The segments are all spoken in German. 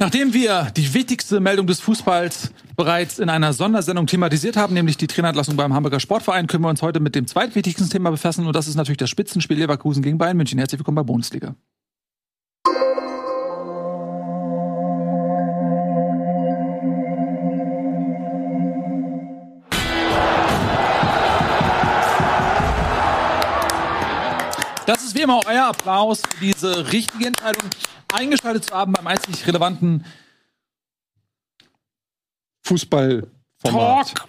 Nachdem wir die wichtigste Meldung des Fußballs bereits in einer Sondersendung thematisiert haben, nämlich die Trainerentlassung beim Hamburger Sportverein, können wir uns heute mit dem zweitwichtigsten Thema befassen und das ist natürlich das Spitzenspiel Leverkusen gegen Bayern München. Herzlich willkommen bei Bundesliga. Das ist wie immer euer Applaus für diese richtige Entscheidung, eingeschaltet zu haben beim einzig relevanten Fußballformat. Talk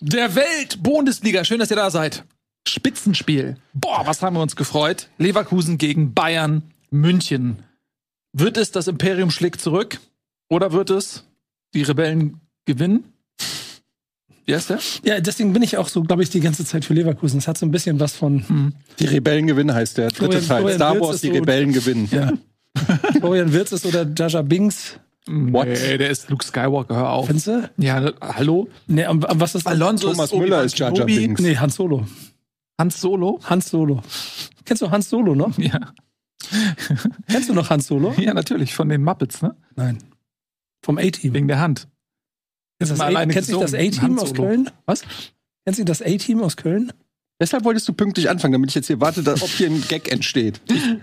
der Welt Bundesliga. Schön, dass ihr da seid. Spitzenspiel. Boah, was haben wir uns gefreut. Leverkusen gegen Bayern München. Wird es das Imperium schlägt zurück oder wird es die Rebellen gewinnen? Wie heißt der? Ja, deswegen bin ich auch so, glaube ich, die ganze Zeit für Leverkusen. Es hat so ein bisschen was von. Die Rebellen gewinnen heißt der dritte Florian- Teil. Florian Star Wars, ist die so- Rebellen gewinnen. Ja. Florian Wirtz ist oder Jaja Bings. What? Nee, der ist Luke Skywalker, hör auf. Findest du? Ja, ne- hallo? Nee, am- am- was ist das? Alonso Thomas ist Müller ist Kenobi. Binks. Nee, Hans Solo. Hans Solo? Hans Solo. Kennst du Hans Solo noch? Ja. Kennst du noch Hans Solo? ja, natürlich, von den Muppets, ne? Nein. Vom A-Team. Wegen der Hand. Kennst du das mal alleine Kennst du das. A-Team aus. Köln? Was? Kennst du das A-Team aus Köln? Deshalb wolltest du pünktlich anfangen, damit ich jetzt hier warte, dass, ob hier ein Gag entsteht.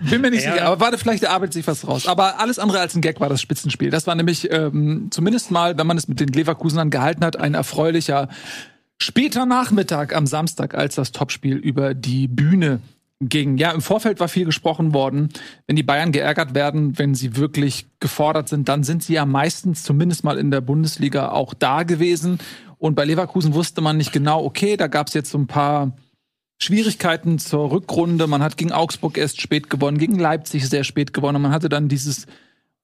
Bin mir nicht Ja. sicher, aber warte, vielleicht arbeitet sich was raus. Aber alles andere als ein Gag war das Spitzenspiel. Das war nämlich ähm, zumindest mal, wenn man es mit den Leverkusenern gehalten hat, ein erfreulicher später Nachmittag am Samstag, als das Topspiel über die Bühne ging. Ja, im Vorfeld war viel gesprochen worden. Wenn die Bayern geärgert werden, wenn sie wirklich gefordert sind, dann sind sie ja meistens zumindest mal in der Bundesliga auch da gewesen. Und bei Leverkusen wusste man nicht genau, okay, da gab es jetzt so ein paar Schwierigkeiten zur Rückrunde. Man hat gegen Augsburg erst spät gewonnen, gegen Leipzig sehr spät gewonnen. Man hatte dann dieses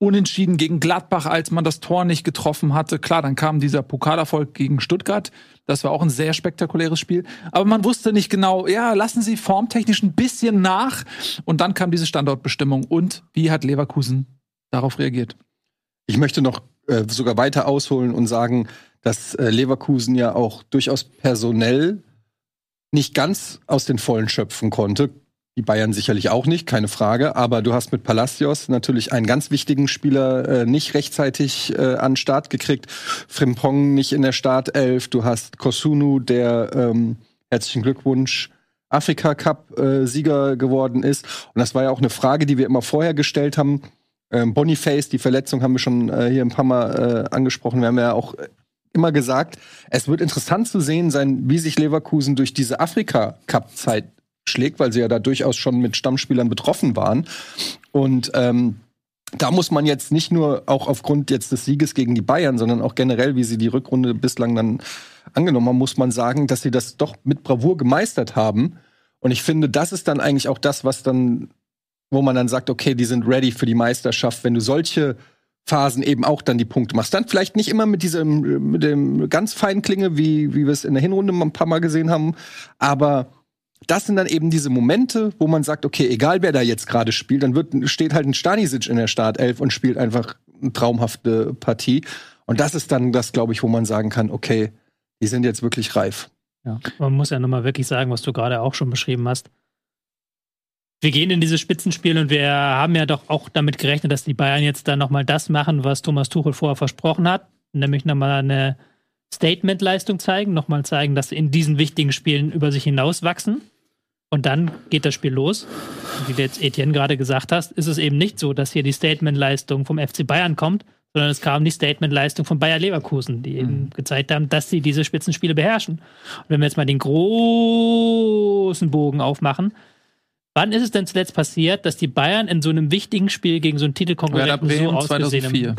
Unentschieden gegen Gladbach, als man das Tor nicht getroffen hatte. Klar, dann kam dieser Pokalerfolg gegen Stuttgart. Das war auch ein sehr spektakuläres Spiel. Aber man wusste nicht genau, ja, lassen Sie formtechnisch ein bisschen nach. Und dann kam diese Standortbestimmung. Und wie hat Leverkusen darauf reagiert? Ich möchte noch äh, sogar weiter ausholen und sagen, dass äh, Leverkusen ja auch durchaus personell nicht ganz aus den Vollen schöpfen konnte. Die Bayern sicherlich auch nicht, keine Frage. Aber du hast mit Palacios natürlich einen ganz wichtigen Spieler äh, nicht rechtzeitig äh, an Start gekriegt. Frimpong nicht in der Startelf. Du hast Kosunu, der ähm, herzlichen Glückwunsch Afrika Cup äh, Sieger geworden ist. Und das war ja auch eine Frage, die wir immer vorher gestellt haben. Ähm, Boniface, die Verletzung haben wir schon äh, hier ein paar Mal äh, angesprochen. Wir haben ja auch immer gesagt, es wird interessant zu sehen sein, wie sich Leverkusen durch diese Afrika-Cup-Zeit schlägt, weil sie ja da durchaus schon mit Stammspielern betroffen waren. Und ähm, da muss man jetzt nicht nur auch aufgrund jetzt des Sieges gegen die Bayern, sondern auch generell, wie sie die Rückrunde bislang dann angenommen haben, muss man sagen, dass sie das doch mit Bravour gemeistert haben. Und ich finde, das ist dann eigentlich auch das, was dann, wo man dann sagt, okay, die sind ready für die Meisterschaft, wenn du solche Phasen eben auch dann die Punkte machst. Dann vielleicht nicht immer mit diesem, mit dem ganz feinen Klinge, wie, wie wir es in der Hinrunde ein paar Mal gesehen haben, aber das sind dann eben diese Momente, wo man sagt, okay, egal wer da jetzt gerade spielt, dann wird, steht halt ein Stanisic in der Startelf und spielt einfach eine traumhafte Partie. Und das ist dann das, glaube ich, wo man sagen kann, okay, die sind jetzt wirklich reif. Ja. Man muss ja nochmal wirklich sagen, was du gerade auch schon beschrieben hast. Wir gehen in dieses Spitzenspiel und wir haben ja doch auch damit gerechnet, dass die Bayern jetzt dann nochmal das machen, was Thomas Tuchel vorher versprochen hat, nämlich nochmal eine Statement-Leistung zeigen, nochmal zeigen, dass sie in diesen wichtigen Spielen über sich hinauswachsen. Und dann geht das Spiel los. Und wie du jetzt Etienne gerade gesagt hast, ist es eben nicht so, dass hier die Statement-Leistung vom FC Bayern kommt, sondern es kam die Statement-Leistung von Bayer Leverkusen, die eben gezeigt haben, dass sie diese Spitzenspiele beherrschen. Und wenn wir jetzt mal den großen Bogen aufmachen, wann ist es denn zuletzt passiert, dass die Bayern in so einem wichtigen Spiel gegen so einen Titelkonkurrenten so ausgesehen 2004. haben?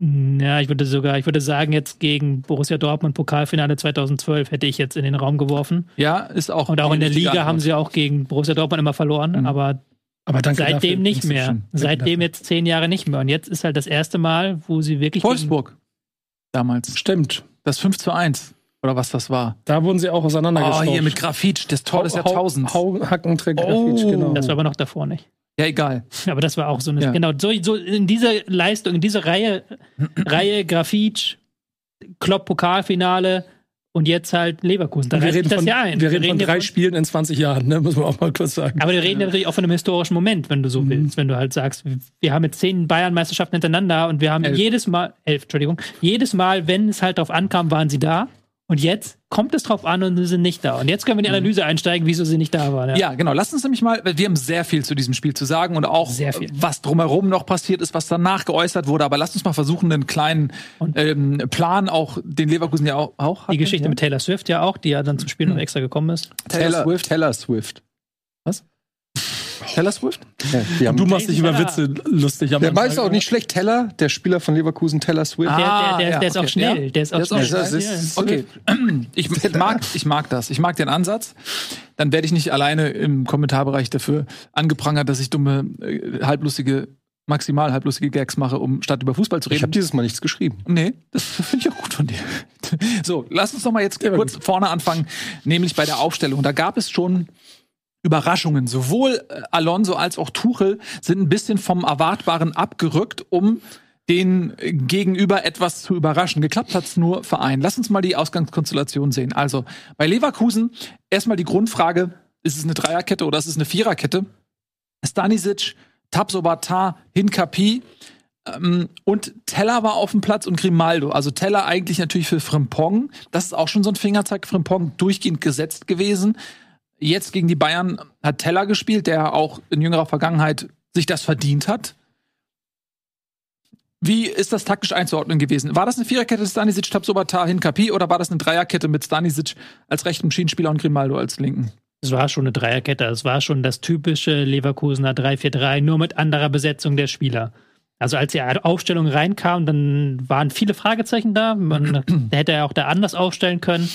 Ja, ich würde sogar, ich würde sagen, jetzt gegen Borussia Dortmund Pokalfinale 2012 hätte ich jetzt in den Raum geworfen. Ja, ist auch. Und auch in der Liga haben Antwort. sie auch gegen Borussia Dortmund immer verloren, Mhm. aber Aber danke dafür. seitdem nicht mehr. Seitdem dafür. jetzt zehn Jahre nicht mehr. Und jetzt ist halt das erste Mal, wo sie wirklich. Wolfsburg. Damals. Stimmt. Das 5 zu 1. Oder was das war. Da wurden sie auch Oh, auseinandergeschraubt. hier mit Grafitsch, das Tor des Hau- Jahrtausends. Hau, Hackenträger, Oh. Grafitsch, genau. Das war aber noch davor nicht. Ja, egal. Aber das war auch so eine. Ja. Genau, so, so in dieser Leistung, in dieser Reihe, Reihe Grafitsch, Klopp Pokalfinale und jetzt halt Leverkusen. Da wir reißt reden das von, ja ein. wir reden von ja drei Spielen in 20 Jahren, ne? muss man auch mal kurz sagen. aber wir reden ja natürlich auch von einem historischen Moment, wenn du so willst. Wenn du halt sagst, wir haben jetzt zehn Bayern-Meisterschaften hintereinander und wir haben Elf. jedes Mal, elf, Entschuldigung, jedes Mal, wenn es halt drauf ankam, waren sie da. Und jetzt kommt es drauf an und sie sind nicht da. Und jetzt können wir in die Analyse einsteigen, wieso sie nicht da waren. Ja, genau. Lass uns nämlich mal, weil wir haben sehr viel zu diesem Spiel zu sagen und auch Sehr viel. was drumherum noch passiert ist, was danach geäußert wurde. Aber lasst uns mal versuchen, einen kleinen ähm, Plan auch, den Leverkusen ja auch, auch hatte. Die Geschichte ja. mit Taylor Swift ja auch, die ja dann zum Spiel noch extra gekommen ist. Taylor Swift. Taylor Swift. Taylor Swift? Ja, Du machst dich über Teller. Witze lustig. am der meinst du auch nicht schlecht, Teller, der Spieler von Leverkusen, Taylor Swift. Der, der, der, Ah, ja, der ist auch okay. schnell. Ja. Der ist auch Der ist auch schnell. Ist, Okay, ich, ich, mag, ich mag das. Ich mag den Ansatz. Dann werde ich nicht alleine im Kommentarbereich dafür angeprangert, dass ich dumme, äh, halblustige, maximal halblustige Gags mache, um statt über Fußball zu Ich habe reden. dieses Mal nichts geschrieben. Nee, das finde ich auch gut von dir. So, lass uns doch mal jetzt kurz vorne anfangen, nämlich bei der Aufstellung. Da gab es schon Überraschungen. Sowohl äh, Alonso als auch Tuchel sind ein bisschen vom Erwartbaren abgerückt, um den äh, Gegenüber etwas zu überraschen. Geklappt hat's nur für einen. Lass uns mal die Ausgangskonstellation sehen. Also bei Leverkusen erstmal die Grundfrage, ist es eine Dreierkette oder ist es eine Viererkette? Stanisic, Tabsobatar, Hinkapi ähm, und Teller war auf dem Platz und Grimaldo. Also Teller eigentlich natürlich für Frimpong. Das ist auch schon so ein Fingerzeig. Frimpong durchgehend gesetzt gewesen. Jetzt gegen die Bayern hat Teller gespielt, der auch in jüngerer Vergangenheit sich das verdient hat. Wie ist das taktisch einzuordnen gewesen? War das eine Viererkette Stanisic, Tabsobatar, Hinkapi oder war das eine Dreierkette mit Stanisic als rechten Schienenspieler und Grimaldo als linken? Es war schon eine Dreierkette. Es war schon das typische Leverkusener 3-4-3, nur mit anderer Besetzung der Spieler. Also als die Aufstellung reinkam, dann waren viele Fragezeichen da. Man hätte ja auch da anders aufstellen können.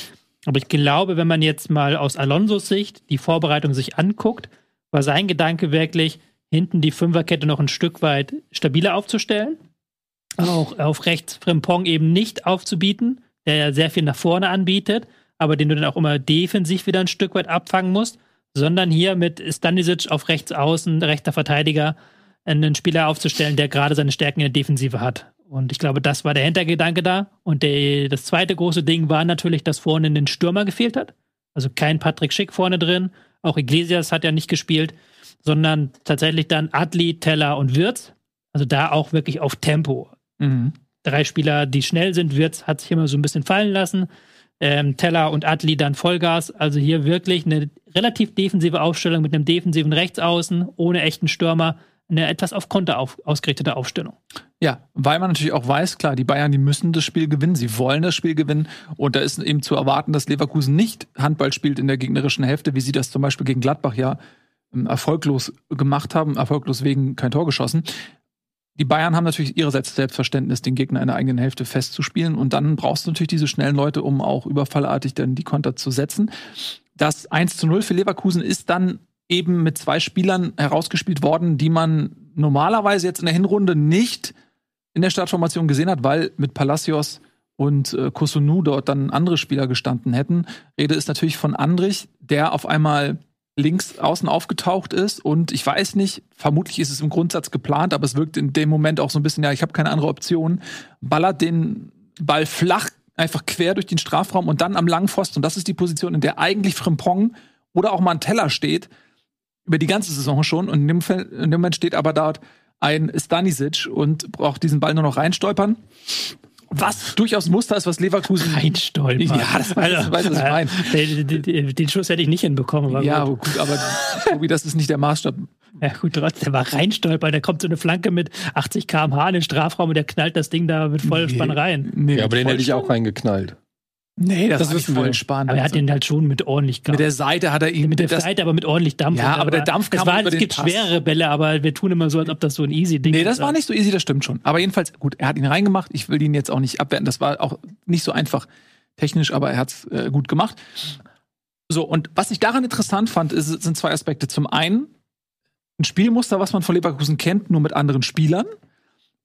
Aber ich glaube, wenn man jetzt mal aus Alonsos Sicht die Vorbereitung sich anguckt, war sein Gedanke wirklich, hinten die Fünferkette noch ein Stück weit stabiler aufzustellen. Auch auf rechts Frimpong eben nicht aufzubieten, der ja sehr viel nach vorne anbietet, aber den du dann auch immer defensiv wieder ein Stück weit abfangen musst, sondern hier mit Stanisic auf rechts außen, rechter Verteidiger, einen Spieler aufzustellen, der gerade seine Stärken in der Defensive hat. Und ich glaube, das war der Hintergedanke da. Und der, das zweite große Ding war natürlich, dass vorne ein Stürmer gefehlt hat. Also kein Patrick Schick vorne drin. Auch Iglesias hat ja nicht gespielt, sondern tatsächlich dann Adli, Teller und Wirtz. Also da auch wirklich auf Tempo. Mhm. Drei Spieler, die schnell sind. Wirtz hat sich immer so ein bisschen fallen lassen. Ähm, Teller und Adli dann Vollgas. Also hier wirklich eine relativ defensive Aufstellung mit einem defensiven Rechtsaußen, ohne echten Stürmer. Eine etwas auf Konter auf, ausgerichtete Aufstellung. Ja, weil man natürlich auch weiß, klar, die Bayern, die müssen das Spiel gewinnen, sie wollen das Spiel gewinnen und da ist eben zu erwarten, dass Leverkusen nicht Handball spielt in der gegnerischen Hälfte, wie sie das zum Beispiel gegen Gladbach ja ähm, erfolglos gemacht haben, erfolglos wegen kein Tor geschossen. Die Bayern haben natürlich ihrerseits Selbstverständnis, den Gegner in der eigenen Hälfte festzuspielen und dann brauchst du natürlich diese schnellen Leute, um auch überfallartig dann die Konter zu setzen. Das 1 zu 0 für Leverkusen ist dann eben mit zwei Spielern herausgespielt worden, die man normalerweise jetzt in der Hinrunde nicht in der Startformation gesehen hat, weil mit Palacios und äh, Kosunu dort dann andere Spieler gestanden hätten. Rede ist natürlich von Andrich, der auf einmal links außen aufgetaucht ist und ich weiß nicht, vermutlich ist es im Grundsatz geplant, aber es wirkt in dem Moment auch so ein bisschen, ja, ich habe keine andere Option, ballert den Ball flach einfach quer durch den Strafraum und dann am langen. Und das ist die Position, in der eigentlich Frimpong oder auch Teller steht, über die ganze Saison schon. Und in dem, Fall, in dem Moment steht aber dort ein Stanisic und braucht diesen Ball nur noch reinstolpern. Was durchaus ein Muster ist, was Leverkusen. Reinstolpern. Ja, das weiß, das weiß was ich meine. Den, den, den Schuss hätte ich nicht hinbekommen. Ja, gut. gut, aber Tobi, das ist nicht der Maßstab. ja, gut, trotzdem war reinstolpern. Da kommt so eine Flanke mit 80 km/h in den Strafraum und der knallt das Ding da mit Vollspann rein. Nee, Ja, aber den hätte ich auch reingeknallt. Nee, das, Das wissen wir. voll spannend. Aber er hat den halt schon mit ordentlich mit der Seite hat er ihn mit der das, Seite, aber mit ordentlich Dampf. Ja, aber der Dampf es kam war, über Es den gibt Pass. schwerere Bälle, aber wir tun immer so, als ob das so ein easy Ding Nee, das ist. war nicht so easy, das stimmt schon. Aber jedenfalls, gut, er hat ihn reingemacht. Ich will ihn jetzt auch nicht abwerten. Das war auch nicht so einfach technisch, aber er hat es äh, gut gemacht. So, und was ich daran interessant fand, ist, sind zwei Aspekte. Zum einen ein Spielmuster, was man von Leverkusen kennt, nur mit anderen Spielern.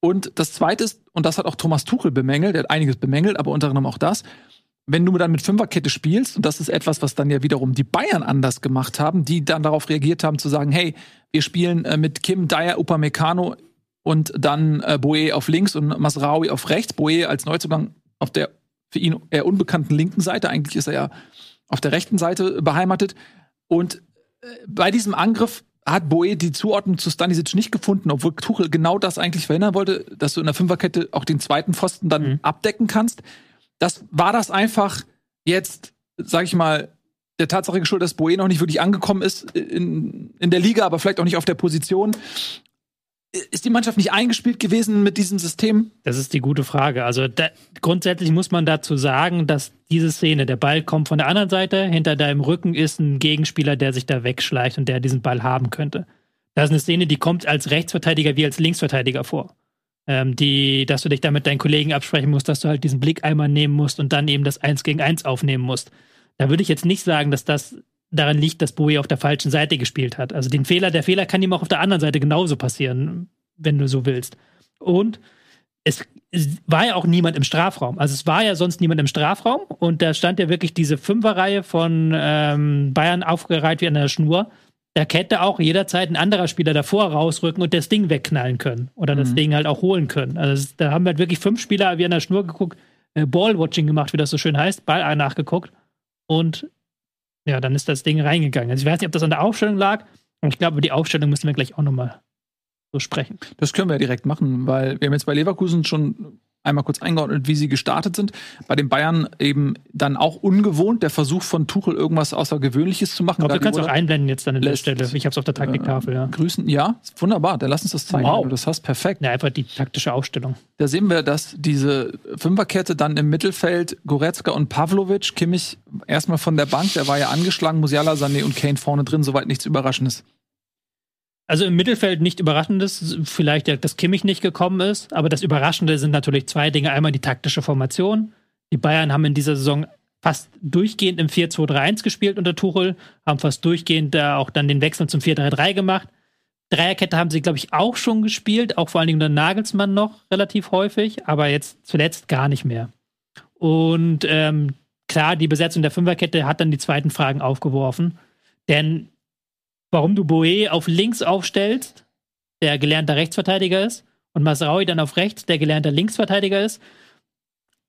Und das zweite ist, und das hat auch Thomas Tuchel bemängelt, er hat einiges bemängelt, aber unter anderem auch das, wenn du dann mit Fünferkette spielst, und das ist etwas, was dann ja wiederum die Bayern anders gemacht haben, die dann darauf reagiert haben zu sagen, hey, wir spielen äh, mit Kim, Dyer, Upamecano und dann äh, Boe auf links und Masraoui auf rechts. Boe als Neuzugang auf der für ihn eher unbekannten linken Seite. Eigentlich ist er ja auf der rechten Seite beheimatet. Und äh, bei diesem Angriff hat Boe die Zuordnung zu Stanisic nicht gefunden, obwohl Tuchel genau das eigentlich verhindern wollte, dass du in der Fünferkette auch den zweiten Pfosten dann mhm. abdecken kannst. Das war das einfach jetzt, sag ich mal, der Tatsache geschuldet, dass Boe noch nicht wirklich angekommen ist in, in der Liga, aber vielleicht auch nicht auf der Position. Ist die Mannschaft nicht eingespielt gewesen mit diesem System? Das ist die gute Frage. Also da, grundsätzlich muss man dazu sagen, dass diese Szene, der Ball kommt von der anderen Seite, hinter deinem Rücken ist ein Gegenspieler, der sich da wegschleicht und der diesen Ball haben könnte. Das ist eine Szene, die kommt als Rechtsverteidiger wie als Linksverteidiger vor. Ähm, die, dass du dich da mit deinen Kollegen absprechen musst, dass du halt diesen Blick einmal nehmen musst und dann eben das Eins gegen Eins aufnehmen musst. Da würde ich jetzt nicht sagen, dass das daran liegt, dass Bowie auf der falschen Seite gespielt hat. Also den Fehler, der Fehler kann ihm auch auf der anderen Seite genauso passieren, wenn du so willst. Und es, es war ja auch niemand im Strafraum. Also es war ja sonst niemand im Strafraum und da stand ja wirklich diese Fünferreihe von ähm, Bayern aufgereiht wie an der Schnur. Da hätte auch jederzeit ein anderer Spieler davor rausrücken und das Ding wegknallen können oder mhm. das Ding halt auch holen können. Also da haben wir halt wirklich fünf Spieler wie an der Schnur geguckt, äh, Ballwatching gemacht, wie das so schön heißt, Ball nachgeguckt und ja, dann ist das Ding reingegangen. Also ich weiß nicht, ob das an der Aufstellung lag, aber ich glaube, über die Aufstellung müssen wir gleich auch nochmal so sprechen. Das können wir direkt machen, weil wir haben jetzt bei Leverkusen schon einmal kurz eingeordnet, wie sie gestartet sind. Bei den Bayern eben dann auch ungewohnt, der Versuch von Tuchel irgendwas Außergewöhnliches zu machen. Ich glaube, du kannst auch einblenden jetzt dann an der Stelle. Ich habe es auf der Taktiktafel, ja. Grüßen, ja, wunderbar. Dann lass uns das zeigen. Wow. Du das hast perfekt. Ja, einfach die taktische Ausstellung. Da sehen wir, dass diese Fünferkette dann im Mittelfeld Goretzka und Pavlovic, Kimmich erstmal von der Bank, der war ja angeschlagen, Musiala, Sané und Kane vorne drin, soweit nichts Überraschendes. Also im Mittelfeld nicht Überraschendes, vielleicht, dass Kimmich nicht gekommen ist, aber das Überraschende sind natürlich zwei Dinge. Einmal die taktische Formation. Die Bayern haben in dieser Saison fast durchgehend im 4-2-3-1 gespielt unter Tuchel, haben fast durchgehend äh, auch dann den Wechsel zum 4-3-3 gemacht. Dreierkette haben sie, glaube ich, auch schon gespielt, auch vor allen Dingen unter Nagelsmann noch relativ häufig, aber jetzt zuletzt gar nicht mehr. Und ähm, klar, die Besetzung der Fünferkette hat dann die zweiten Fragen aufgeworfen, denn warum du Boe auf links aufstellst, der gelernter Rechtsverteidiger ist, und Masraui dann auf rechts, der gelernter Linksverteidiger ist,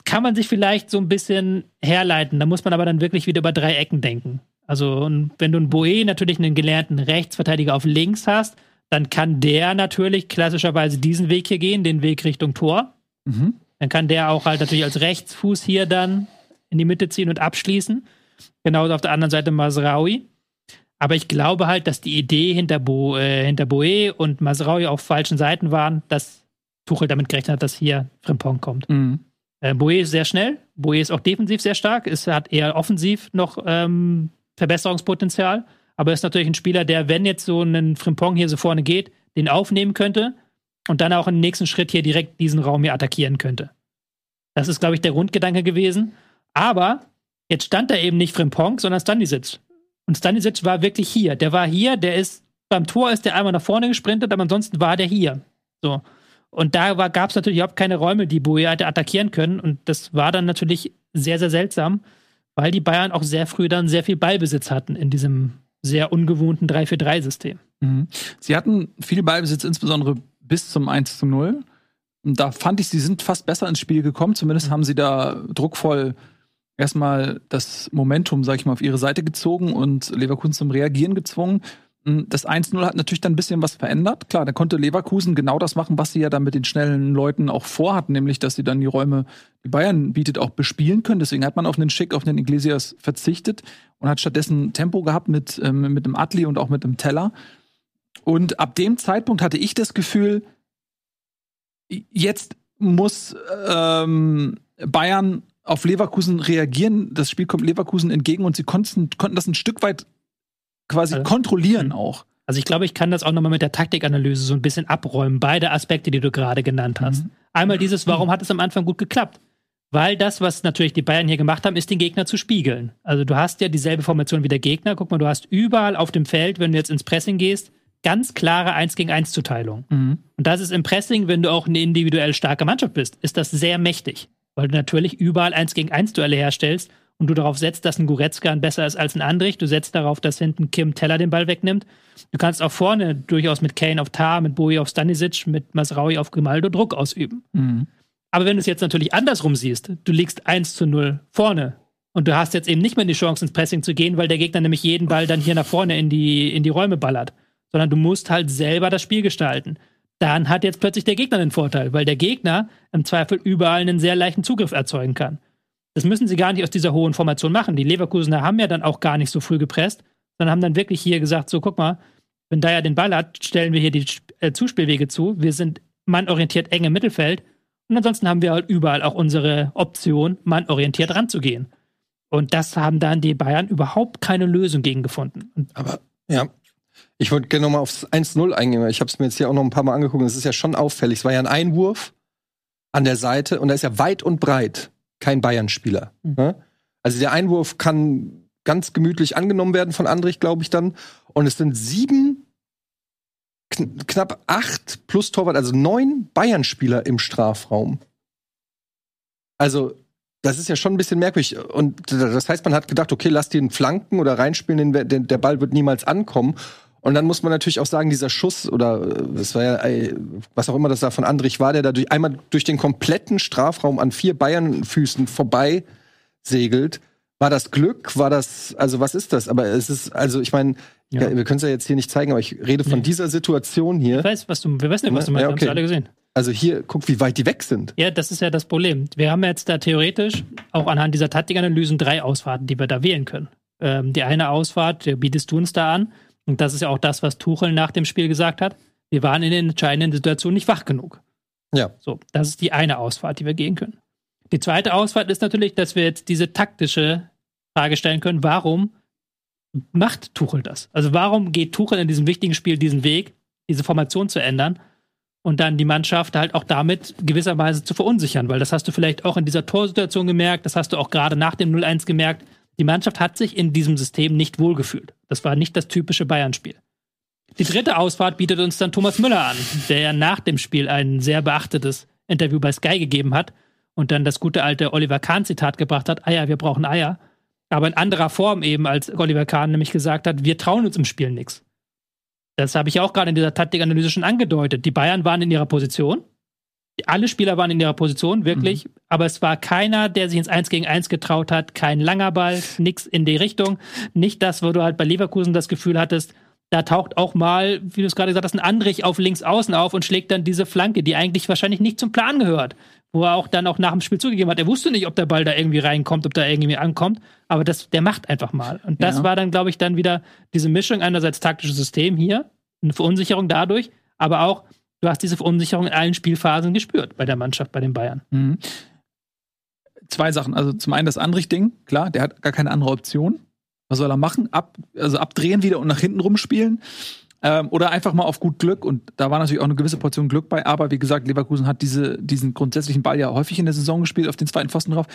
kann man sich vielleicht so ein bisschen herleiten. Da muss man aber dann wirklich wieder über drei Ecken denken. Also, wenn du einen Boe natürlich einen gelernten Rechtsverteidiger auf links hast, dann kann der natürlich klassischerweise diesen Weg hier gehen, den Weg Richtung Tor. Mhm. Dann kann der auch halt natürlich als Rechtsfuß hier dann in die Mitte ziehen und abschließen. Genauso auf der anderen Seite Masraui. Aber ich glaube halt, dass die Idee hinter, Bo, äh, hinter Boe und Masraui auf falschen Seiten waren, dass Tuchel damit gerechnet hat, dass hier Frimpong kommt. Mhm. Äh, Boe ist sehr schnell, Boe ist auch defensiv sehr stark, ist, hat eher offensiv noch ähm, Verbesserungspotenzial, aber ist natürlich ein Spieler, der, wenn jetzt so ein Frimpong hier so vorne geht, den aufnehmen könnte und dann auch im nächsten Schritt hier direkt diesen Raum hier attackieren könnte. Das ist, glaube ich, der Grundgedanke gewesen. Aber jetzt stand da eben nicht Frimpong, sondern Stanisic. Und Stanisic war wirklich hier. Der war hier, der ist, beim Tor ist der einmal nach vorne gesprintet, aber ansonsten war der hier. So. Und da gab es natürlich überhaupt keine Räume, die Boe hätte attackieren können. Und das war dann natürlich sehr, sehr seltsam, weil die Bayern auch sehr früh dann sehr viel Ballbesitz hatten in diesem sehr ungewohnten 3-4-3-System. Mhm. Sie hatten viel Ballbesitz, insbesondere bis zum 1 zu 0. Und da fand ich, sie sind fast besser ins Spiel gekommen. Zumindest mhm. haben sie da druckvoll erstmal das Momentum, sag ich mal, auf ihre Seite gezogen und Leverkusen zum Reagieren gezwungen. Hm, das 1-0 hat natürlich dann ein bisschen was verändert. Klar, da konnte Leverkusen genau das machen, was sie ja dann mit den schnellen Leuten auch vorhatten, nämlich, dass sie dann die Räume, die Bayern bietet, auch bespielen können. Deswegen hat man auf einen Schick, auf den Iglesias verzichtet und hat stattdessen Tempo gehabt mit, ähm, mit dem Atli und auch mit dem Teller. Und ab dem Zeitpunkt hatte ich das Gefühl, jetzt muss ähm, Bayern auf Leverkusen reagieren. Das Spiel kommt Leverkusen entgegen und sie konnten, konnten das ein Stück weit quasi also, kontrollieren mh. auch. Also ich glaube, ich kann das auch nochmal mit der Taktikanalyse so ein bisschen abräumen. Beide Aspekte, die du gerade genannt hast. Mhm. Einmal dieses, warum hat es am Anfang gut geklappt? Weil das, was natürlich die Bayern hier gemacht haben, ist den Gegner zu spiegeln. Also du hast ja dieselbe Formation wie der Gegner. Guck mal, du hast überall auf dem Feld, wenn du jetzt ins Pressing gehst, ganz klare 1 gegen 1 Zuteilung. Mhm. Und das ist im Pressing, wenn du auch eine individuell starke Mannschaft bist, ist das sehr mächtig weil du natürlich überall eins gegen eins Duelle herstellst und du darauf setzt, dass ein Goretzka besser ist als ein Andrich. Du setzt darauf, dass hinten Kim Teller den Ball wegnimmt. Du kannst auch vorne durchaus mit Kane auf Tar, mit Bowie auf Stanisic, mit Masraui auf Grimaldo Druck ausüben. Mhm. Aber wenn du es jetzt natürlich andersrum siehst, du liegst 1 zu 0 vorne und du hast jetzt eben nicht mehr die Chance, ins Pressing zu gehen, weil der Gegner nämlich jeden Ball dann hier nach vorne in die, in die Räume ballert. Sondern du musst halt selber das Spiel gestalten. Dann hat jetzt plötzlich der Gegner den Vorteil, weil der Gegner im Zweifel überall einen sehr leichten Zugriff erzeugen kann. Das müssen sie gar nicht aus dieser hohen Formation machen. Die Leverkusener haben ja dann auch gar nicht so früh gepresst, sondern haben dann wirklich hier gesagt: So, guck mal, wenn ja den Ball hat, stellen wir hier die äh, Zuspielwege zu. Wir sind mannorientiert eng im Mittelfeld. Und ansonsten haben wir halt überall auch unsere Option, mannorientiert ranzugehen. Und das haben dann die Bayern überhaupt keine Lösung gegen gefunden. Und Aber ja, ich wollte gerne nochmal aufs 1-0 eingehen. weil Ich habe es mir jetzt hier auch noch ein paar Mal angeguckt. Es ist ja schon auffällig. Es war ja ein Einwurf an der Seite und da ist ja weit und breit kein Bayern-Spieler. Mhm. Ne? Also der Einwurf kann ganz gemütlich angenommen werden von Andrich, glaube ich dann. Und es sind sieben, kn knapp acht plus Torwart, also neun Bayern-Spieler im Strafraum. Also das ist ja schon ein bisschen merkwürdig. Und das heißt, man hat gedacht, okay, lass den flanken oder reinspielen, den, der Ball wird niemals ankommen. Und dann muss man natürlich auch sagen, dieser Schuss oder äh, es war ja, äh, was auch immer das da von Andrich war, der da durch, einmal durch den kompletten Strafraum an vier Bayern-Füßen vorbei segelt. War das Glück? War das, also was ist das? Aber es ist, also ich meine, Ja. ja. wir können es ja jetzt hier nicht zeigen, aber ich rede von Nee. dieser Situation hier. ich weiß, was du, wir wissen ja, was du meinst, ja, wir haben okay. es alle gesehen. Also hier, guck, wie weit die weg sind. Ja, das ist ja das Problem. Wir haben jetzt da theoretisch auch anhand dieser Taktikanalysen drei Ausfahrten, die wir da wählen können. Ähm, die eine Ausfahrt, bietest du uns da an. Und das ist ja auch das, was Tuchel nach dem Spiel gesagt hat. Wir waren in den entscheidenden Situationen nicht wach genug. Ja. So, das ist die eine Ausfahrt, die wir gehen können. Die zweite Ausfahrt ist natürlich, dass wir jetzt diese taktische Frage stellen können, warum macht Tuchel das? Also warum geht Tuchel in diesem wichtigen Spiel diesen Weg, diese Formation zu ändern und dann die Mannschaft halt auch damit gewisserweise zu verunsichern? Weil das hast du vielleicht auch in dieser Torsituation gemerkt, das hast du auch gerade nach dem 0-1 gemerkt. Die Mannschaft hat sich in diesem System nicht wohlgefühlt. Das war nicht das typische Bayern-Spiel. Die dritte Ausfahrt bietet uns dann Thomas Müller an, der nach dem Spiel ein sehr beachtetes Interview bei Sky gegeben hat und dann das gute alte Oliver Kahn-Zitat gebracht hat: Eier, wir brauchen Eier. Aber in anderer Form eben, als Oliver Kahn nämlich gesagt hat: Wir trauen uns im Spiel nichts. Das habe ich auch gerade in dieser Taktikanalyse schon angedeutet. Die Bayern waren in ihrer Position. Alle Spieler waren in ihrer Position, wirklich. Aber es war keiner, der sich ins 1 gegen 1 getraut hat. Kein langer Ball, nix in die Richtung. Nicht das, wo du halt bei Leverkusen das Gefühl hattest, da taucht auch mal, wie du es gerade gesagt hast, ein Andrich auf links außen auf und schlägt dann diese Flanke, die eigentlich wahrscheinlich nicht zum Plan gehört. Wo er auch dann auch nach dem Spiel zugegeben hat, er wusste nicht, ob der Ball da irgendwie reinkommt, ob da irgendwie ankommt, aber das, der macht einfach mal. Und das Ja. war dann, glaube ich, dann wieder diese Mischung einerseits taktisches System hier, eine Verunsicherung dadurch, aber auch, du hast diese Verunsicherung in allen Spielphasen gespürt bei der Mannschaft, bei den Bayern. Mhm. Zwei Sachen. Also zum einen das Andrich-Ding, klar, der hat gar keine andere Option. Was soll er machen? Ab, also abdrehen wieder und nach hinten rumspielen. Ähm, oder einfach mal auf gut Glück. Und da war natürlich auch eine gewisse Portion Glück bei. Aber wie gesagt, Leverkusen hat diese, diesen grundsätzlichen Ball ja häufig in der Saison gespielt, auf den zweiten Pfosten drauf.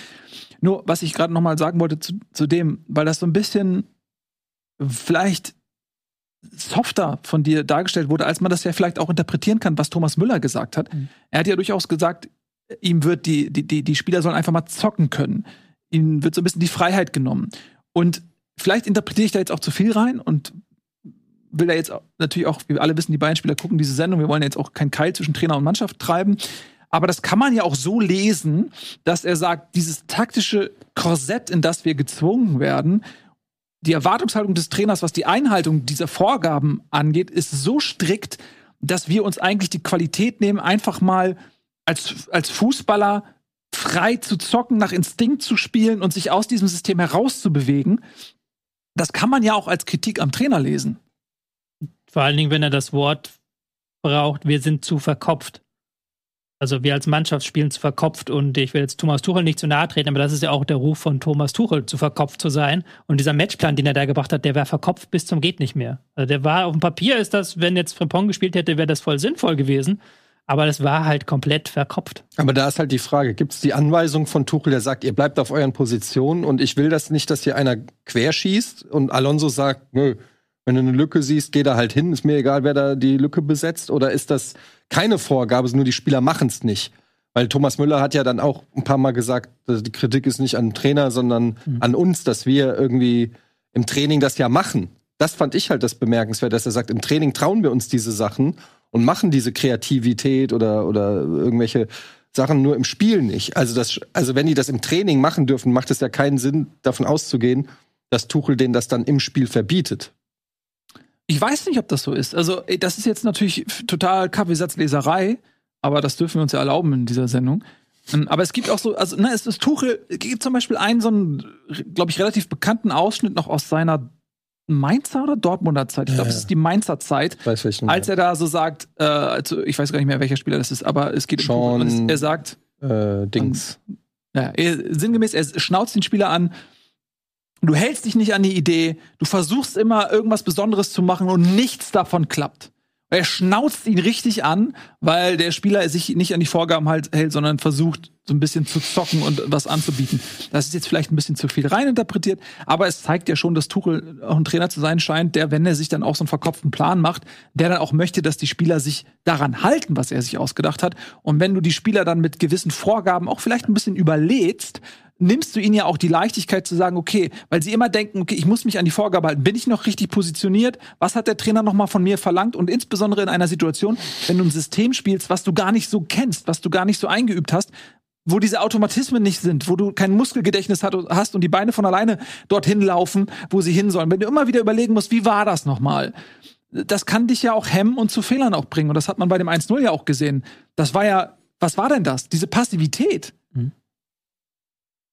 Nur, was ich gerade noch mal sagen wollte zu, zu dem, weil das so ein bisschen vielleicht softer von dir dargestellt wurde, als man das ja vielleicht auch interpretieren kann, was Thomas Müller gesagt hat. Er hat ja durchaus gesagt, ihm wird die, die, die, die Spieler sollen einfach mal zocken können. Ihnen wird so ein bisschen die Freiheit genommen. Und vielleicht interpretiere ich da jetzt auch zu viel rein und will da jetzt natürlich auch, wir alle wissen, die Bayern-Spieler gucken diese Sendung, wir wollen jetzt auch keinen Keil zwischen Trainer und Mannschaft treiben. Aber das kann man ja auch so lesen, dass er sagt, dieses taktische Korsett, in das wir gezwungen werden, die Erwartungshaltung des Trainers, was die Einhaltung dieser Vorgaben angeht, ist so strikt, dass wir uns eigentlich die Qualität nehmen, einfach mal als, als Fußballer frei zu zocken, nach Instinkt zu spielen und sich aus diesem System herauszubewegen. Das kann man ja auch als Kritik am Trainer lesen. Vor allen Dingen, wenn er das Wort braucht, wir sind zu verkopft. Also wir als Mannschaft spielen zu verkopft und ich will jetzt Thomas Tuchel nicht zu nahe treten, aber das ist ja auch der Ruf von Thomas Tuchel, zu verkopft zu sein. Und dieser Matchplan, den er da gebracht hat, der war verkopft bis zum geht nicht mehr. Also der war auf dem Papier ist das, wenn jetzt Frimpong gespielt hätte, wäre das voll sinnvoll gewesen. Aber das war halt komplett verkopft. Aber da ist halt die Frage, gibt es die Anweisung von Tuchel, der sagt, ihr bleibt auf euren Positionen und ich will das nicht, dass hier einer querschießt und Alonso sagt, nö, wenn du eine Lücke siehst, geh da halt hin, ist mir egal, wer da die Lücke besetzt oder ist das keine Vorgabe, nur die Spieler machen es nicht? Weil Thomas Müller hat ja dann auch ein paar Mal gesagt, also die Kritik ist nicht an den Trainer, sondern an uns, dass wir irgendwie im Training das ja machen. Das fand ich halt das bemerkenswert, dass er sagt, im Training trauen wir uns diese Sachen und machen diese Kreativität oder, oder irgendwelche Sachen nur im Spiel nicht. Also, das, also wenn die das im Training machen dürfen, macht es ja keinen Sinn, davon auszugehen, dass Tuchel denen das dann im Spiel verbietet. Ich weiß nicht, ob das so ist. Also, das ist jetzt natürlich total Kaffeesatzleserei, aber das dürfen wir uns ja erlauben in dieser Sendung. Ähm, Aber es gibt auch so, also, ne, es ist Tuchel, gibt zum Beispiel einen so einen, glaube ich, relativ bekannten Ausschnitt noch aus seiner Mainzer oder Dortmunder Zeit. Ich glaube, Ja, es ja. ist die Mainzer Zeit. Weiß welchen. Als er da so sagt, äh, also ich weiß gar nicht mehr, welcher Spieler das ist, aber es geht um Sean-. Und es- Er sagt, äh, Dings. ja, er, sinngemäß, er schnauzt den Spieler an. Du hältst dich nicht an die Idee, du versuchst immer irgendwas Besonderes zu machen und nichts davon klappt. Er schnauzt ihn richtig an, weil der Spieler sich nicht an die Vorgaben halt hält, sondern versucht, so ein bisschen zu zocken und was anzubieten. Das ist jetzt vielleicht ein bisschen zu viel reininterpretiert, aber es zeigt ja schon, dass Tuchel auch ein Trainer zu sein scheint, der, wenn er sich dann auch so einen verkopften Plan macht, der dann auch möchte, dass die Spieler sich daran halten, was er sich ausgedacht hat. Und wenn du die Spieler dann mit gewissen Vorgaben auch vielleicht ein bisschen überlädst, nimmst du ihnen ja auch die Leichtigkeit zu sagen, okay, weil sie immer denken, okay, ich muss mich an die Vorgabe halten. Bin ich noch richtig positioniert? Was hat der Trainer noch mal von mir verlangt? Und insbesondere in einer Situation, wenn du ein System spielst, was du gar nicht so kennst, was du gar nicht so eingeübt hast, wo diese Automatismen nicht sind, wo du kein Muskelgedächtnis hat- hast und die Beine von alleine dorthin laufen, wo sie hin sollen. Wenn du immer wieder überlegen musst, wie war das nochmal? Das kann dich ja auch hemmen und zu Fehlern auch bringen. Und das hat man bei dem 1-0 ja auch gesehen. Das war ja, was war denn das? Diese Passivität.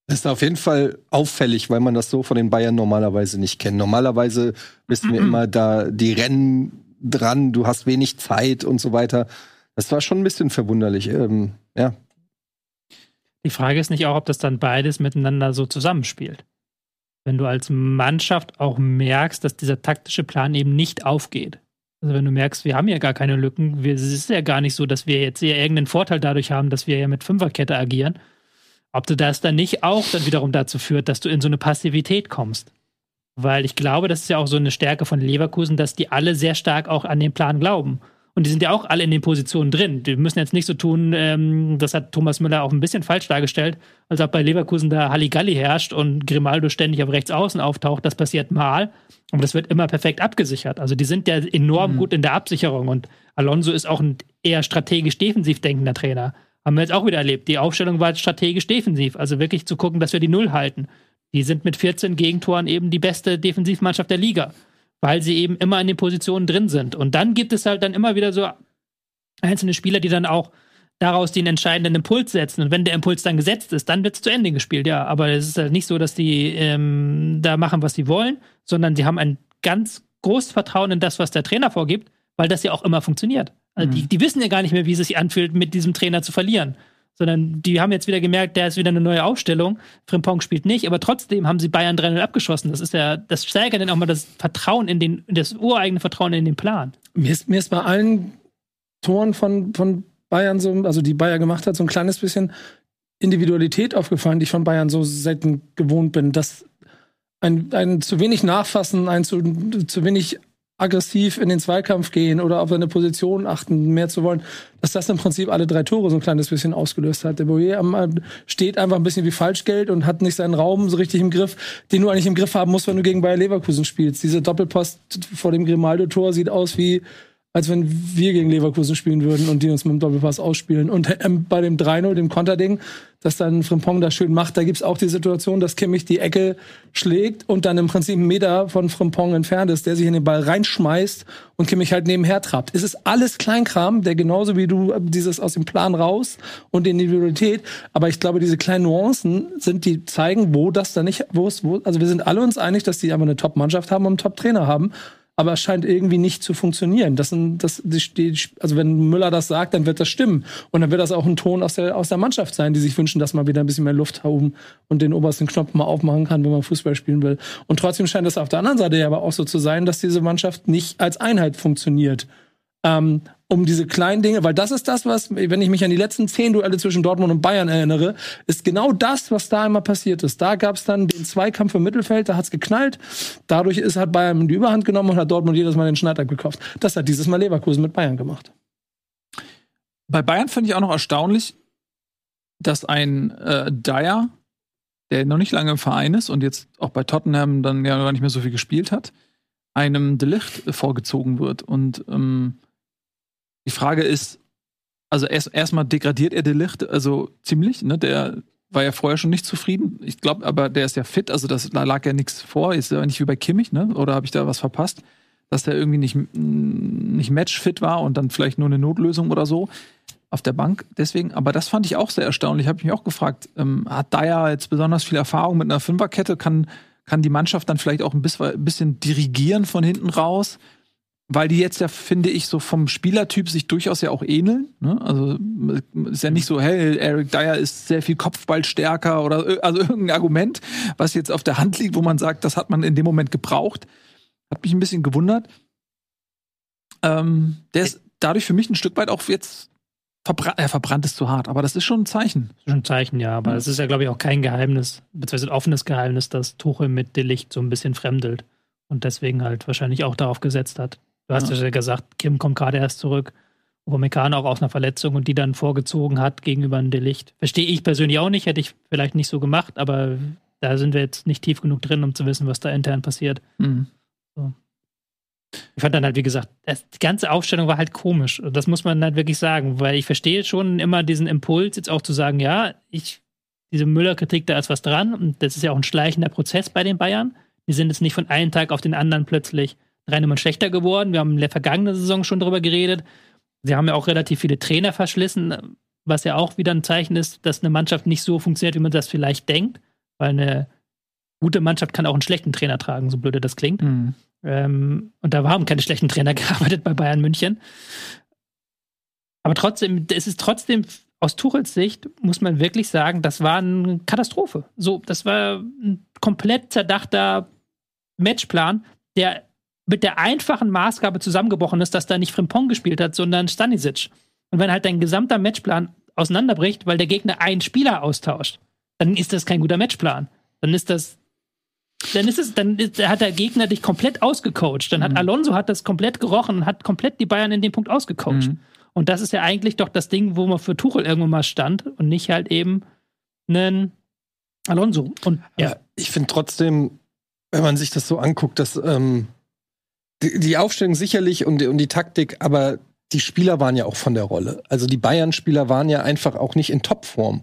Das ist auf jeden Fall auffällig, weil man das so von den Bayern normalerweise nicht kennt. Normalerweise wissen wir immer da die Rennen dran, du hast wenig Zeit und so weiter. Das war schon ein bisschen verwunderlich. Ähm, ja, Die Frage ist nicht auch, ob das dann beides miteinander so zusammenspielt. Wenn du als Mannschaft auch merkst, dass dieser taktische Plan eben nicht aufgeht. Also wenn du merkst, wir haben ja gar keine Lücken, wir, es ist ja gar nicht so, dass wir jetzt hier irgendeinen Vorteil dadurch haben, dass wir ja mit Fünferkette agieren. Ob du das dann nicht auch dann wiederum dazu führt, dass du in so eine Passivität kommst. Weil ich glaube, das ist ja auch so eine Stärke von Leverkusen, dass die alle sehr stark auch an den Plan glauben. Und die sind ja auch alle in den Positionen drin. Die müssen jetzt nicht so tun, ähm, das hat Thomas Müller auch ein bisschen falsch dargestellt, als ob bei Leverkusen da Halligalli herrscht und Grimaldo ständig auf rechts außen auftaucht. Das passiert mal, aber das wird immer perfekt abgesichert. Also die sind ja enorm gut in der Absicherung und Alonso ist auch ein eher strategisch defensiv denkender Trainer. Haben wir jetzt auch wieder erlebt. Die Aufstellung war strategisch defensiv, also wirklich zu gucken, dass wir die Null halten. Die sind mit 14 Gegentoren eben die beste Defensivmannschaft der Liga weil sie eben immer in den Positionen drin sind. Und dann gibt es halt dann immer wieder so einzelne Spieler, die dann auch daraus den entscheidenden Impuls setzen. Und wenn der Impuls dann gesetzt ist, dann wird es zu Ende gespielt, ja. Aber es ist halt nicht so, dass die ähm, da machen, was sie wollen, sondern sie haben ein ganz großes Vertrauen in das, was der Trainer vorgibt, weil das ja auch immer funktioniert. Also die, die wissen ja gar nicht mehr, wie es sich anfühlt, mit diesem Trainer zu verlieren. Sondern die haben jetzt wieder gemerkt, der ist wieder eine neue Aufstellung. Frimpong spielt nicht, aber trotzdem haben sie Bayern 3-0 abgeschossen. Das ist ja, das steigert dann auch mal das Vertrauen in den, das ureigene Vertrauen in den Plan. Mir ist, mir ist bei allen Toren von, von Bayern so, also die Bayern gemacht hat, so ein kleines bisschen Individualität aufgefallen, die ich von Bayern so selten gewohnt bin. Dass ein, ein zu wenig nachfassen, ein zu, zu wenig aggressiv in den Zweikampf gehen oder auf seine Position achten, mehr zu wollen, dass das im Prinzip alle drei Tore so ein kleines bisschen ausgelöst hat. Der Boyer am- steht einfach ein bisschen wie Falschgeld und hat nicht seinen Raum so richtig im Griff, den du eigentlich im Griff haben musst, wenn du gegen Bayer Leverkusen spielst. Diese Doppelpost vor dem Grimaldo-Tor sieht aus wie als wenn wir gegen Leverkusen spielen würden und die uns mit dem Doppelpass ausspielen. Und ähm, bei dem 3-0, dem Konterding, das dann Frimpong da schön macht, da gibt's auch die Situation, dass Kimmich die Ecke schlägt und dann im Prinzip einen Meter von Frimpong entfernt ist, der sich in den Ball reinschmeißt und Kimmich halt nebenher trabt. Es ist alles Kleinkram, der genauso wie du äh, dieses aus dem Plan raus und die Individualität, aber ich glaube, diese kleinen Nuancen sind, die zeigen, wo das da nicht, wo es, wo, also wir sind alle uns einig, dass die einfach eine Top-Mannschaft haben und einen Top-Trainer haben aber es scheint irgendwie nicht zu funktionieren. Das sind, das, die, die, also wenn Müller das sagt, dann wird das stimmen. Und dann wird das auch ein Ton aus der, aus der Mannschaft sein, die sich wünschen, dass man wieder ein bisschen mehr Luft haben und den obersten Knopf mal aufmachen kann, wenn man Fußball spielen will. Und trotzdem scheint es auf der anderen Seite ja aber auch so zu sein, dass diese Mannschaft nicht als Einheit funktioniert. Ähm, um diese kleinen Dinge, weil das ist das, was, wenn ich mich an die letzten zehn Duelle zwischen Dortmund und Bayern erinnere, ist genau das, was da immer passiert ist. Da gab es dann den Zweikampf im Mittelfeld, da hat's geknallt. Dadurch ist hat Bayern die Überhand genommen und hat Dortmund jedes Mal den Schneid abgekauft. Das hat dieses Mal Leverkusen mit Bayern gemacht. Bei Bayern fand ich auch noch erstaunlich, dass ein äh, Dyer, der noch nicht lange im Verein ist und jetzt auch bei Tottenham dann ja gar nicht mehr so viel gespielt hat, einem Delicht vorgezogen wird. Und ähm, die Frage ist, also erst erstmal degradiert er Delicht, also ziemlich, ne? Der war ja vorher schon nicht zufrieden. Ich glaube, aber der ist ja fit, also das, da lag ja nichts vor. Ist ja nicht wie bei Kimmich, ne? Oder habe ich da was verpasst? Dass der irgendwie nicht, nicht matchfit war und dann vielleicht nur eine Notlösung oder so auf der Bank. Deswegen, aber das fand ich auch sehr erstaunlich. Habe ich mich auch gefragt, ähm, hat Dyer jetzt besonders viel Erfahrung mit einer Fünferkette? Kann, kann die Mannschaft dann vielleicht auch ein bisschen, bisschen dirigieren von hinten raus? Weil die jetzt ja, finde ich, so vom Spielertyp sich durchaus ja auch ähneln. Ne? Also ist ja nicht so, hey, Eric Dyer ist sehr viel Kopfballstärker oder also irgendein Argument, was jetzt auf der Hand liegt, wo man sagt, das hat man in dem Moment gebraucht. Hat mich ein bisschen gewundert. Ähm, der ist dadurch für mich ein Stück weit auch jetzt verbrannt, äh, verbrannt ist zu hart, aber das ist schon ein Zeichen. Das ist schon ein Zeichen, ja, aber es ist ja, glaube ich, auch kein Geheimnis, beziehungsweise ein offenes Geheimnis, dass Tuchel mit Delicht so ein bisschen fremdelt und deswegen halt wahrscheinlich auch darauf gesetzt hat, Du hast ja, ja gesagt, Kim kommt gerade erst zurück. Upamecano auch aus einer Verletzung und die dann vorgezogen hat gegenüber einem Delicht. Verstehe ich persönlich auch nicht, hätte ich vielleicht nicht so gemacht, aber da sind wir jetzt nicht tief genug drin, um zu wissen, was da intern passiert. Mhm. So. Ich fand dann halt, wie gesagt, das, die ganze Aufstellung war halt komisch. Und das muss man halt wirklich sagen, weil ich verstehe schon immer diesen Impuls, jetzt auch zu sagen, ja, ich, diese Müller-Kritik, da ist was dran. Und das ist ja auch ein schleichender Prozess bei den Bayern. Die sind jetzt nicht von einem Tag auf den anderen plötzlich drei Nummern schlechter geworden. Wir haben in der vergangenen Saison schon darüber geredet. Sie haben ja auch relativ viele Trainer verschlissen, was ja auch wieder ein Zeichen ist, dass eine Mannschaft nicht so funktioniert, wie man das vielleicht denkt. Weil eine gute Mannschaft kann auch einen schlechten Trainer tragen, so blöde das klingt. Mhm. Ähm, und da haben keine schlechten Trainer gearbeitet bei Bayern München. Aber trotzdem, es ist trotzdem aus Tuchels Sicht, muss man wirklich sagen, das war eine Katastrophe. So, das war ein komplett zerdachter Matchplan, der mit der einfachen Maßgabe zusammengebrochen ist, dass da nicht Frimpong gespielt hat, sondern Stanisic. Und wenn halt dein gesamter Matchplan auseinanderbricht, weil der Gegner einen Spieler austauscht, dann ist das kein guter Matchplan. Dann ist das dann ist es, dann ist, hat der Gegner dich komplett ausgecoacht. Dann hat mhm. Alonso hat das komplett gerochen und hat komplett die Bayern in dem Punkt ausgecoacht. Mhm. Und das ist ja eigentlich doch das Ding, wo man für Tuchel irgendwo mal stand und nicht halt eben einen Alonso. Und ja, ich finde trotzdem, wenn man sich das so anguckt, dass ähm, die, die Aufstellung sicherlich und, und die Taktik, aber die Spieler waren ja auch von der Rolle. Also die Bayern-Spieler waren ja einfach auch nicht in Topform.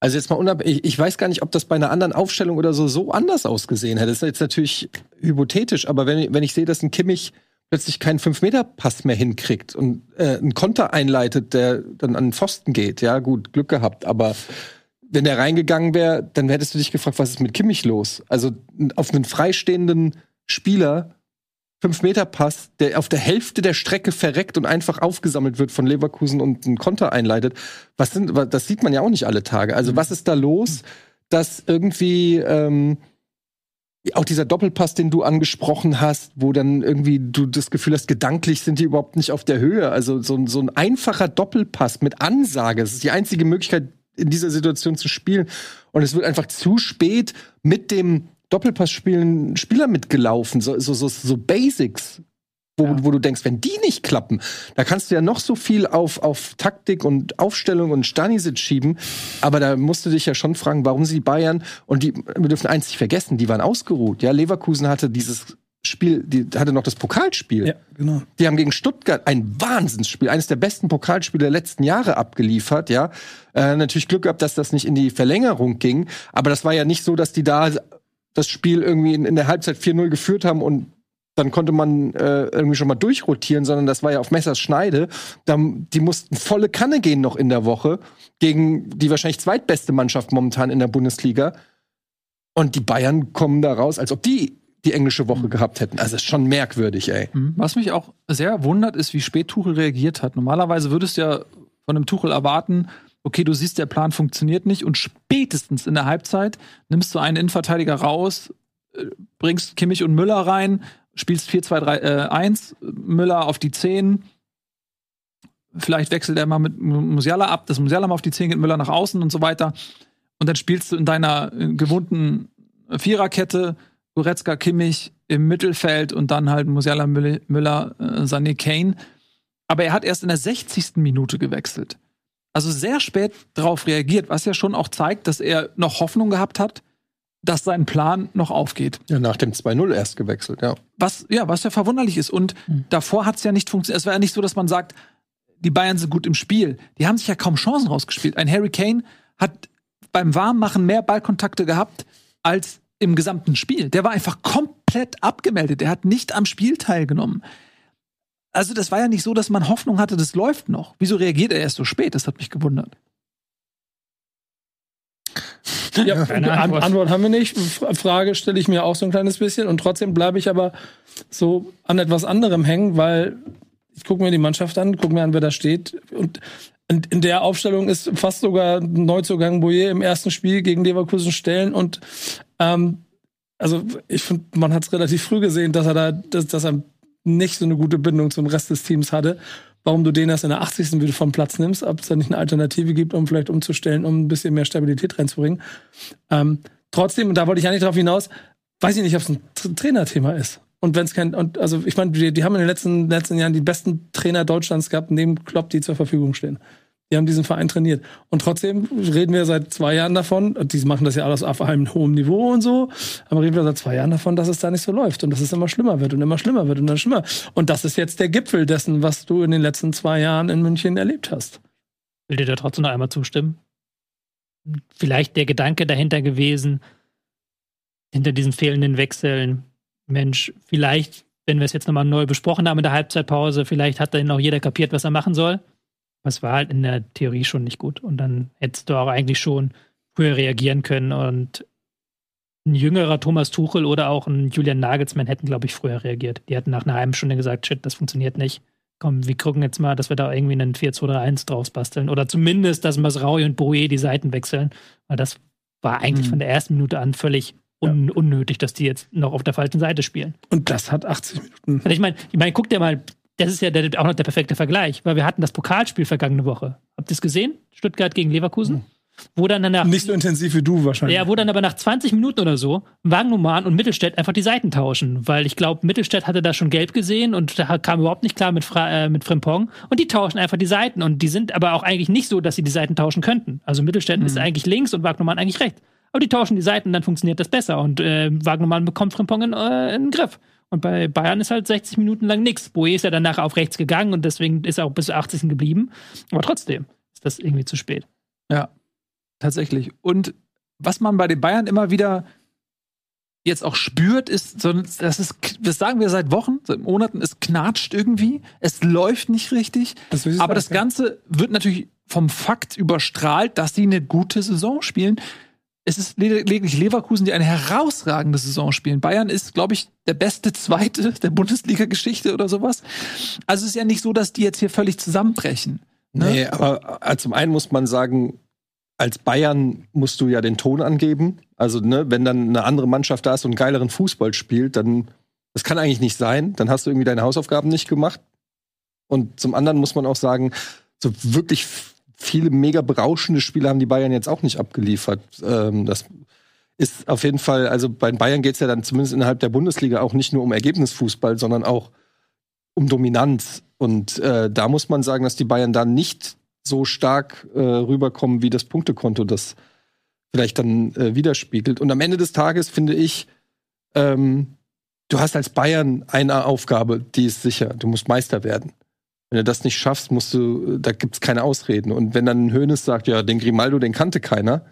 Also jetzt mal unabhängig, ich weiß gar nicht, ob das bei einer anderen Aufstellung oder so so anders ausgesehen hätte. Das ist jetzt natürlich hypothetisch, aber wenn, wenn ich sehe, dass ein Kimmich plötzlich keinen Fünf-Meter-Pass mehr hinkriegt und äh, einen Konter einleitet, der dann an den Pfosten geht, ja gut, Glück gehabt, aber wenn der reingegangen wäre, dann hättest du dich gefragt, was ist mit Kimmich los? Also auf einen freistehenden Spieler 5-Meter-Pass, der auf der Hälfte der Strecke verreckt und einfach aufgesammelt wird von Leverkusen und einen Konter einleitet. Was sind, das sieht man ja auch nicht alle Tage. Also, mhm. was ist da los, dass irgendwie ähm, auch dieser Doppelpass, den du angesprochen hast, wo dann irgendwie du das Gefühl hast, gedanklich sind die überhaupt nicht auf der Höhe. Also so, so ein einfacher Doppelpass mit Ansage. Das ist die einzige Möglichkeit, in dieser Situation zu spielen. Und es wird einfach zu spät mit dem Doppelpass spielen Spieler mitgelaufen, so, so, so, so Basics, wo, ja. wo du denkst, wenn die nicht klappen, da kannst du ja noch so viel auf, auf Taktik und Aufstellung und Stanisic schieben, aber da musst du dich ja schon fragen, warum sie Bayern und die, wir dürfen eins nicht vergessen, die waren ausgeruht. Ja, Leverkusen hatte dieses Spiel, die hatte noch das Pokalspiel. Ja, genau. Die haben gegen Stuttgart ein Wahnsinnsspiel, eines der besten Pokalspiele der letzten Jahre abgeliefert, ja. Äh, natürlich Glück gehabt, dass das nicht in die Verlängerung ging, aber das war ja nicht so, dass die da das Spiel irgendwie in, in der Halbzeit 4-0 geführt haben und dann konnte man äh, irgendwie schon mal durchrotieren, sondern das war ja auf Messers Schneide. Da, die mussten volle Kanne gehen noch in der Woche gegen die wahrscheinlich zweitbeste Mannschaft momentan in der Bundesliga. Und die Bayern kommen da raus, als ob die die englische Woche gehabt hätten. Also ist schon merkwürdig, ey. Mhm. Was mich auch sehr wundert, ist, wie spät Tuchel reagiert hat. Normalerweise würdest du ja von einem Tuchel erwarten, okay, du siehst, der Plan funktioniert nicht und spätestens in der Halbzeit nimmst du einen Innenverteidiger raus, äh, bringst Kimmich und Müller rein, spielst 4-2-3-1, äh, Müller auf die 10. Vielleicht wechselt er mal mit Musiala ab, dass Musiala mal auf die 10 geht, Müller nach außen und so weiter. Und dann spielst du in deiner äh, gewohnten Viererkette Goretzka, Kimmich im Mittelfeld und dann halt Musiala, Müller, Sané, Kane. Aber er hat erst in der 60. Minute gewechselt also sehr spät darauf reagiert, was ja schon auch zeigt, dass er noch Hoffnung gehabt hat, dass sein Plan noch aufgeht. Ja, nach dem 2-0 erst gewechselt, ja. Was, ja, was ja verwunderlich ist. Und mhm. davor hat es ja nicht funktioniert. Es war ja nicht so, dass man sagt, die Bayern sind gut im Spiel. Die haben sich ja kaum Chancen rausgespielt. Ein Harry Kane hat beim Warmmachen mehr Ballkontakte gehabt als im gesamten Spiel. Der war einfach komplett abgemeldet. Der hat nicht am Spiel teilgenommen. Also das war ja nicht so, dass man Hoffnung hatte, das läuft noch. Wieso reagiert er erst so spät? Das hat mich gewundert. Ja, Keine Antwort. Antwort haben wir nicht. Frage stelle ich mir auch so ein kleines bisschen. Und trotzdem bleibe ich aber so an etwas anderem hängen, weil ich gucke mir die Mannschaft an, gucke mir an, wer da steht. Und in der Aufstellung ist fast sogar Neuzugang Boyer im ersten Spiel gegen Leverkusen stellen. Und ähm, also ich finde, man hat es relativ früh gesehen, dass er da, dass, dass er nicht so eine gute Bindung zum Rest des Teams hatte. Warum du den erst in der 80. wieder vom Platz nimmst, ob es da nicht eine Alternative gibt, um vielleicht umzustellen, um ein bisschen mehr Stabilität reinzubringen. Ähm, trotzdem, und da wollte ich eigentlich drauf hinaus, weiß ich nicht, ob es ein Trainerthema ist. Und wenn es kein, und also ich meine, die, die haben in den letzten, letzten Jahren die besten Trainer Deutschlands gehabt, neben Klopp, die zur Verfügung stehen. Die haben diesen Verein trainiert. Und trotzdem reden wir seit zwei Jahren davon, die machen das ja alles auf einem hohen Niveau und so, aber reden wir seit zwei Jahren davon, dass es da nicht so läuft und dass es immer schlimmer wird und immer schlimmer wird und dann schlimmer. Und das ist jetzt der Gipfel dessen, was du in den letzten zwei Jahren in München erlebt hast. Will dir da trotzdem noch einmal zustimmen? Vielleicht der Gedanke dahinter gewesen, hinter diesen fehlenden Wechseln, Mensch, vielleicht, wenn wir es jetzt nochmal neu besprochen haben in der Halbzeitpause, vielleicht hat dann auch jeder kapiert, was er machen soll. Das war halt in der Theorie schon nicht gut. Und dann hättest du auch eigentlich schon früher reagieren können. Und ein jüngerer Thomas Tuchel oder auch ein Julian Nagelsmann hätten, glaube ich, früher reagiert. Die hätten nach einer halben Stunde gesagt, shit, das funktioniert nicht. Komm, wir gucken jetzt mal, dass wir da irgendwie einen 4-2-3-1 draus basteln. Oder zumindest, dass Masraui und Boe die Seiten wechseln. Weil das war eigentlich mhm. von der ersten Minute an völlig un unnötig, dass die jetzt noch auf der falschen Seite spielen. Und das hat 80 Minuten. Und ich meine, ich mein, guck dir mal das ist ja der, auch noch der perfekte Vergleich, weil wir hatten das Pokalspiel vergangene Woche. Habt ihr es gesehen? Stuttgart gegen Leverkusen? Mhm. Wo dann danach. Nicht so intensiv wie du wahrscheinlich. Ja, wo dann aber nach 20 Minuten oder so Wagnumann und Mittelstädt einfach die Seiten tauschen. Weil ich glaube, Mittelstädt hatte da schon gelb gesehen und da kam überhaupt nicht klar mit, Fra äh, mit Frimpong. Und die tauschen einfach die Seiten. Und die sind aber auch eigentlich nicht so, dass sie die Seiten tauschen könnten. Also Mittelstädt mhm. ist eigentlich links und Wagnumann eigentlich rechts. Aber die tauschen die Seiten, dann funktioniert das besser. Und äh, Wagnumann bekommt Frimpong in, äh, in den Griff. Und bei Bayern ist halt 60 Minuten lang nichts. Boe ist ja danach auf rechts gegangen und deswegen ist er auch bis 80. geblieben. Aber trotzdem ist das irgendwie zu spät. Ja, tatsächlich. Und was man bei den Bayern immer wieder jetzt auch spürt, ist, so, das ist, das sagen wir seit Wochen, seit Monaten, es knatscht irgendwie, es läuft nicht richtig. Das aber das Ganze wird natürlich vom Fakt überstrahlt, dass sie eine gute Saison spielen es ist lediglich Leverkusen, die eine herausragende Saison spielen. Bayern ist, glaube ich, der beste Zweite der Bundesliga-Geschichte oder sowas. Also es ist ja nicht so, dass die jetzt hier völlig zusammenbrechen. Ne? Nee, aber äh, zum einen muss man sagen, als Bayern musst du ja den Ton angeben. Also, ne, wenn dann eine andere Mannschaft da ist und geileren Fußball spielt, dann, das kann eigentlich nicht sein. Dann hast du irgendwie deine Hausaufgaben nicht gemacht. Und zum anderen muss man auch sagen, so wirklich viele mega berauschende Spiele haben die Bayern jetzt auch nicht abgeliefert. Ähm, das ist auf jeden Fall, also bei Bayern geht es ja dann zumindest innerhalb der Bundesliga auch nicht nur um Ergebnisfußball, sondern auch um Dominanz. Und äh, da muss man sagen, dass die Bayern da nicht so stark äh, rüberkommen, wie das Punktekonto das vielleicht dann äh, widerspiegelt. Und am Ende des Tages finde ich, ähm, du hast als Bayern eine Aufgabe, die ist sicher. Du musst Meister werden. Wenn du das nicht schaffst, musst du, da gibt's keine Ausreden. Und wenn dann Hönes sagt, ja, den Grimaldo, den kannte keiner,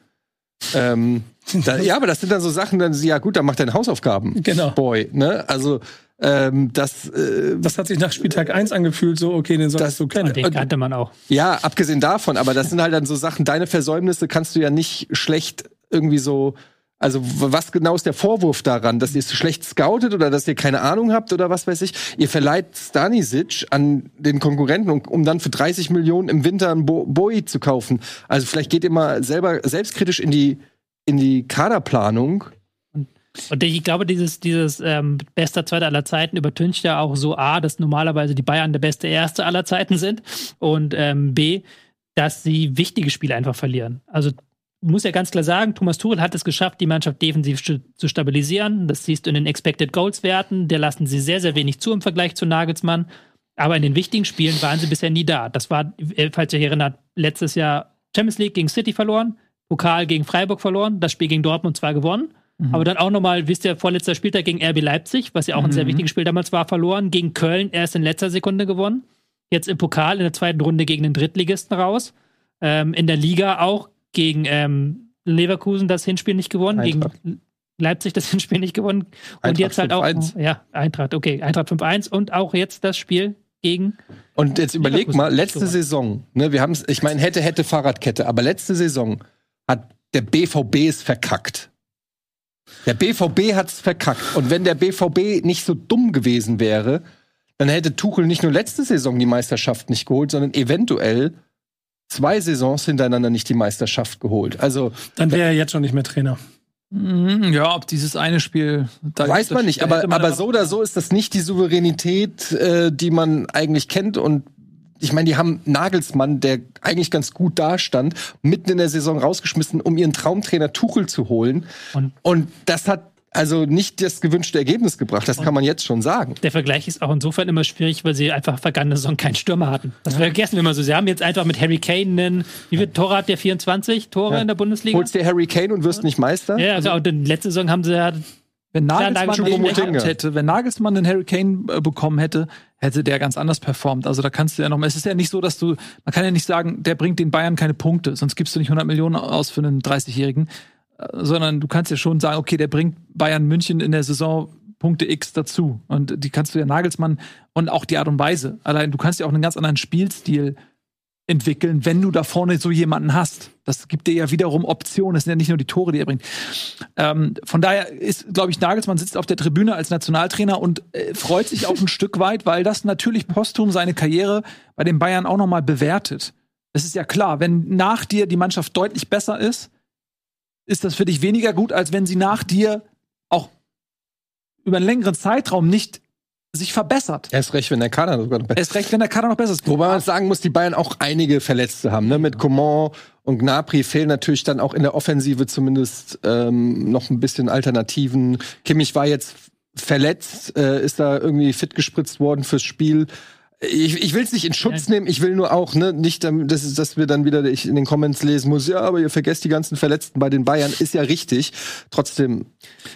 ähm, da, ja, aber das sind dann so Sachen, dann ja gut, dann mach deine Hausaufgaben. Genau. Boy, ne? Also ähm, das, äh, das hat sich nach Spieltag 1 angefühlt, so, okay, den solltest du kennen. Den kannte man auch. Ja, abgesehen davon, aber das sind halt dann so Sachen, deine Versäumnisse kannst du ja nicht schlecht irgendwie so also was genau ist der Vorwurf daran, dass ihr es schlecht scoutet oder dass ihr keine Ahnung habt oder was weiß ich? Ihr verleiht Stanisic an den Konkurrenten, um, dann für 30 Millionen im Winter einen Bo Bowie zu kaufen. Also vielleicht geht ihr mal selber selbstkritisch in die in die Kaderplanung. Und ich glaube, dieses, dieses ähm, bester Zweiter aller Zeiten übertüncht ja auch so A, dass normalerweise die Bayern der beste Erste aller Zeiten sind und ähm, B, dass sie wichtige Spiele einfach verlieren. Also muss ja ganz klar sagen, Thomas Tuchel hat es geschafft, die Mannschaft defensiv zu stabilisieren. Das siehst du in den Expected Goals Werten. Der lassen sie sehr, sehr wenig zu im Vergleich zu Nagelsmann. Aber in den wichtigen Spielen waren sie bisher nie da. Das war, äh, falls ihr euch erinnert, letztes Jahr Champions League gegen City verloren, Pokal gegen Freiburg verloren, das Spiel gegen Dortmund zwar gewonnen, mhm. aber dann auch nochmal, wisst ihr, vorletzter Spieltag gegen RB Leipzig, was ja auch mhm. ein sehr mhm. wichtiges Spiel damals war, verloren, gegen Köln erst in letzter Sekunde gewonnen jetzt im Pokal in der zweiten Runde gegen den Drittligisten raus. Ähm, in der Liga auch gegen ähm, Leverkusen das Hinspiel nicht gewonnen, Eintracht. gegen Leipzig das Hinspiel nicht gewonnen. Und Eintracht jetzt halt auch. 5-1. Ja, Eintracht, okay. Eintracht 5-1 und auch jetzt das Spiel gegen. Und jetzt überleg mal, letzte. Saison, ne, wir haben es, ich meine, hätte, hätte Fahrradkette, aber letzte Saison hat der BVB es verkackt. Der BVB hat es verkackt. Und wenn der BVB nicht so dumm gewesen wäre, dann hätte Tuchel nicht nur letzte Saison die Meisterschaft nicht geholt, sondern eventuell zwei Saisons hintereinander nicht die Meisterschaft geholt. Also Dann wäre er jetzt schon nicht mehr Trainer. Mhm, Ja, ob dieses eine Spiel. Da, weiß man nicht, aber, man aber aber- so oder so ist das nicht die Souveränität, äh, die man eigentlich kennt. Und ich meine, die haben Nagelsmann, der eigentlich ganz gut dastand, mitten in der Saison rausgeschmissen, um ihren Traumtrainer Tuchel zu holen. Und- Und, das hat also nicht das gewünschte Ergebnis gebracht. Das kann man jetzt schon sagen. Der Vergleich ist auch insofern immer schwierig, weil sie einfach vergangene Saison keinen Stürmer hatten. Das vergessen wir immer so. Sie haben jetzt einfach mit Harry Kane einen, wie viel Tore hat der 24 Tore Ja. in der Bundesliga? Holst dir Harry Kane und wirst nicht Meister? ja, also auch in letzte Saison haben sie ja Wenn Nagelsmann den gehabt hätte, wenn Nagelsmann den Harry Kane äh, bekommen hätte, hätte der ganz anders performt. Also da kannst du ja noch mal, es ist ja nicht so, dass du, man kann ja nicht sagen, der bringt den Bayern keine Punkte, sonst gibst du nicht 100 Millionen aus für einen 30-Jährigen, äh, sondern du kannst ja schon sagen, okay, der bringt Bayern München in der Saison Punkte X dazu. Und die kannst du ja Nagelsmann und auch die Art und Weise. Allein du kannst ja auch einen ganz anderen Spielstil entwickeln, wenn du da vorne so jemanden hast. Das gibt dir ja wiederum Optionen. Das sind ja nicht nur die Tore, die er bringt. Ähm, von daher ist, glaube ich, Nagelsmann sitzt auf der Tribüne als Nationaltrainer und äh, freut sich auch ein Stück weit, weil das natürlich posthum seine Karriere bei den Bayern auch nochmal bewertet. Das ist ja klar, wenn nach dir die Mannschaft deutlich besser ist, ist das für dich weniger gut, als wenn sie nach dir auch über einen längeren Zeitraum nicht sich verbessert. Erst recht, wenn der Kader noch besser Erst recht, wenn der Kader noch besser ist. Wobei man sagen muss, die Bayern auch einige Verletzte haben. Ne? Mit Coman und Gnabry fehlen natürlich dann auch in der Offensive zumindest ähm, noch ein bisschen Alternativen. Kimmich war jetzt verletzt, äh, ist da irgendwie fit gespritzt worden fürs Spiel. Ich, ich will es nicht in Schutz nehmen, ich will nur auch, ne, nicht, ähm, dass, dass wir dann wieder ich in den Comments lesen muss, ja, aber ihr vergesst die ganzen Verletzten bei den Bayern, ist ja richtig. Trotzdem,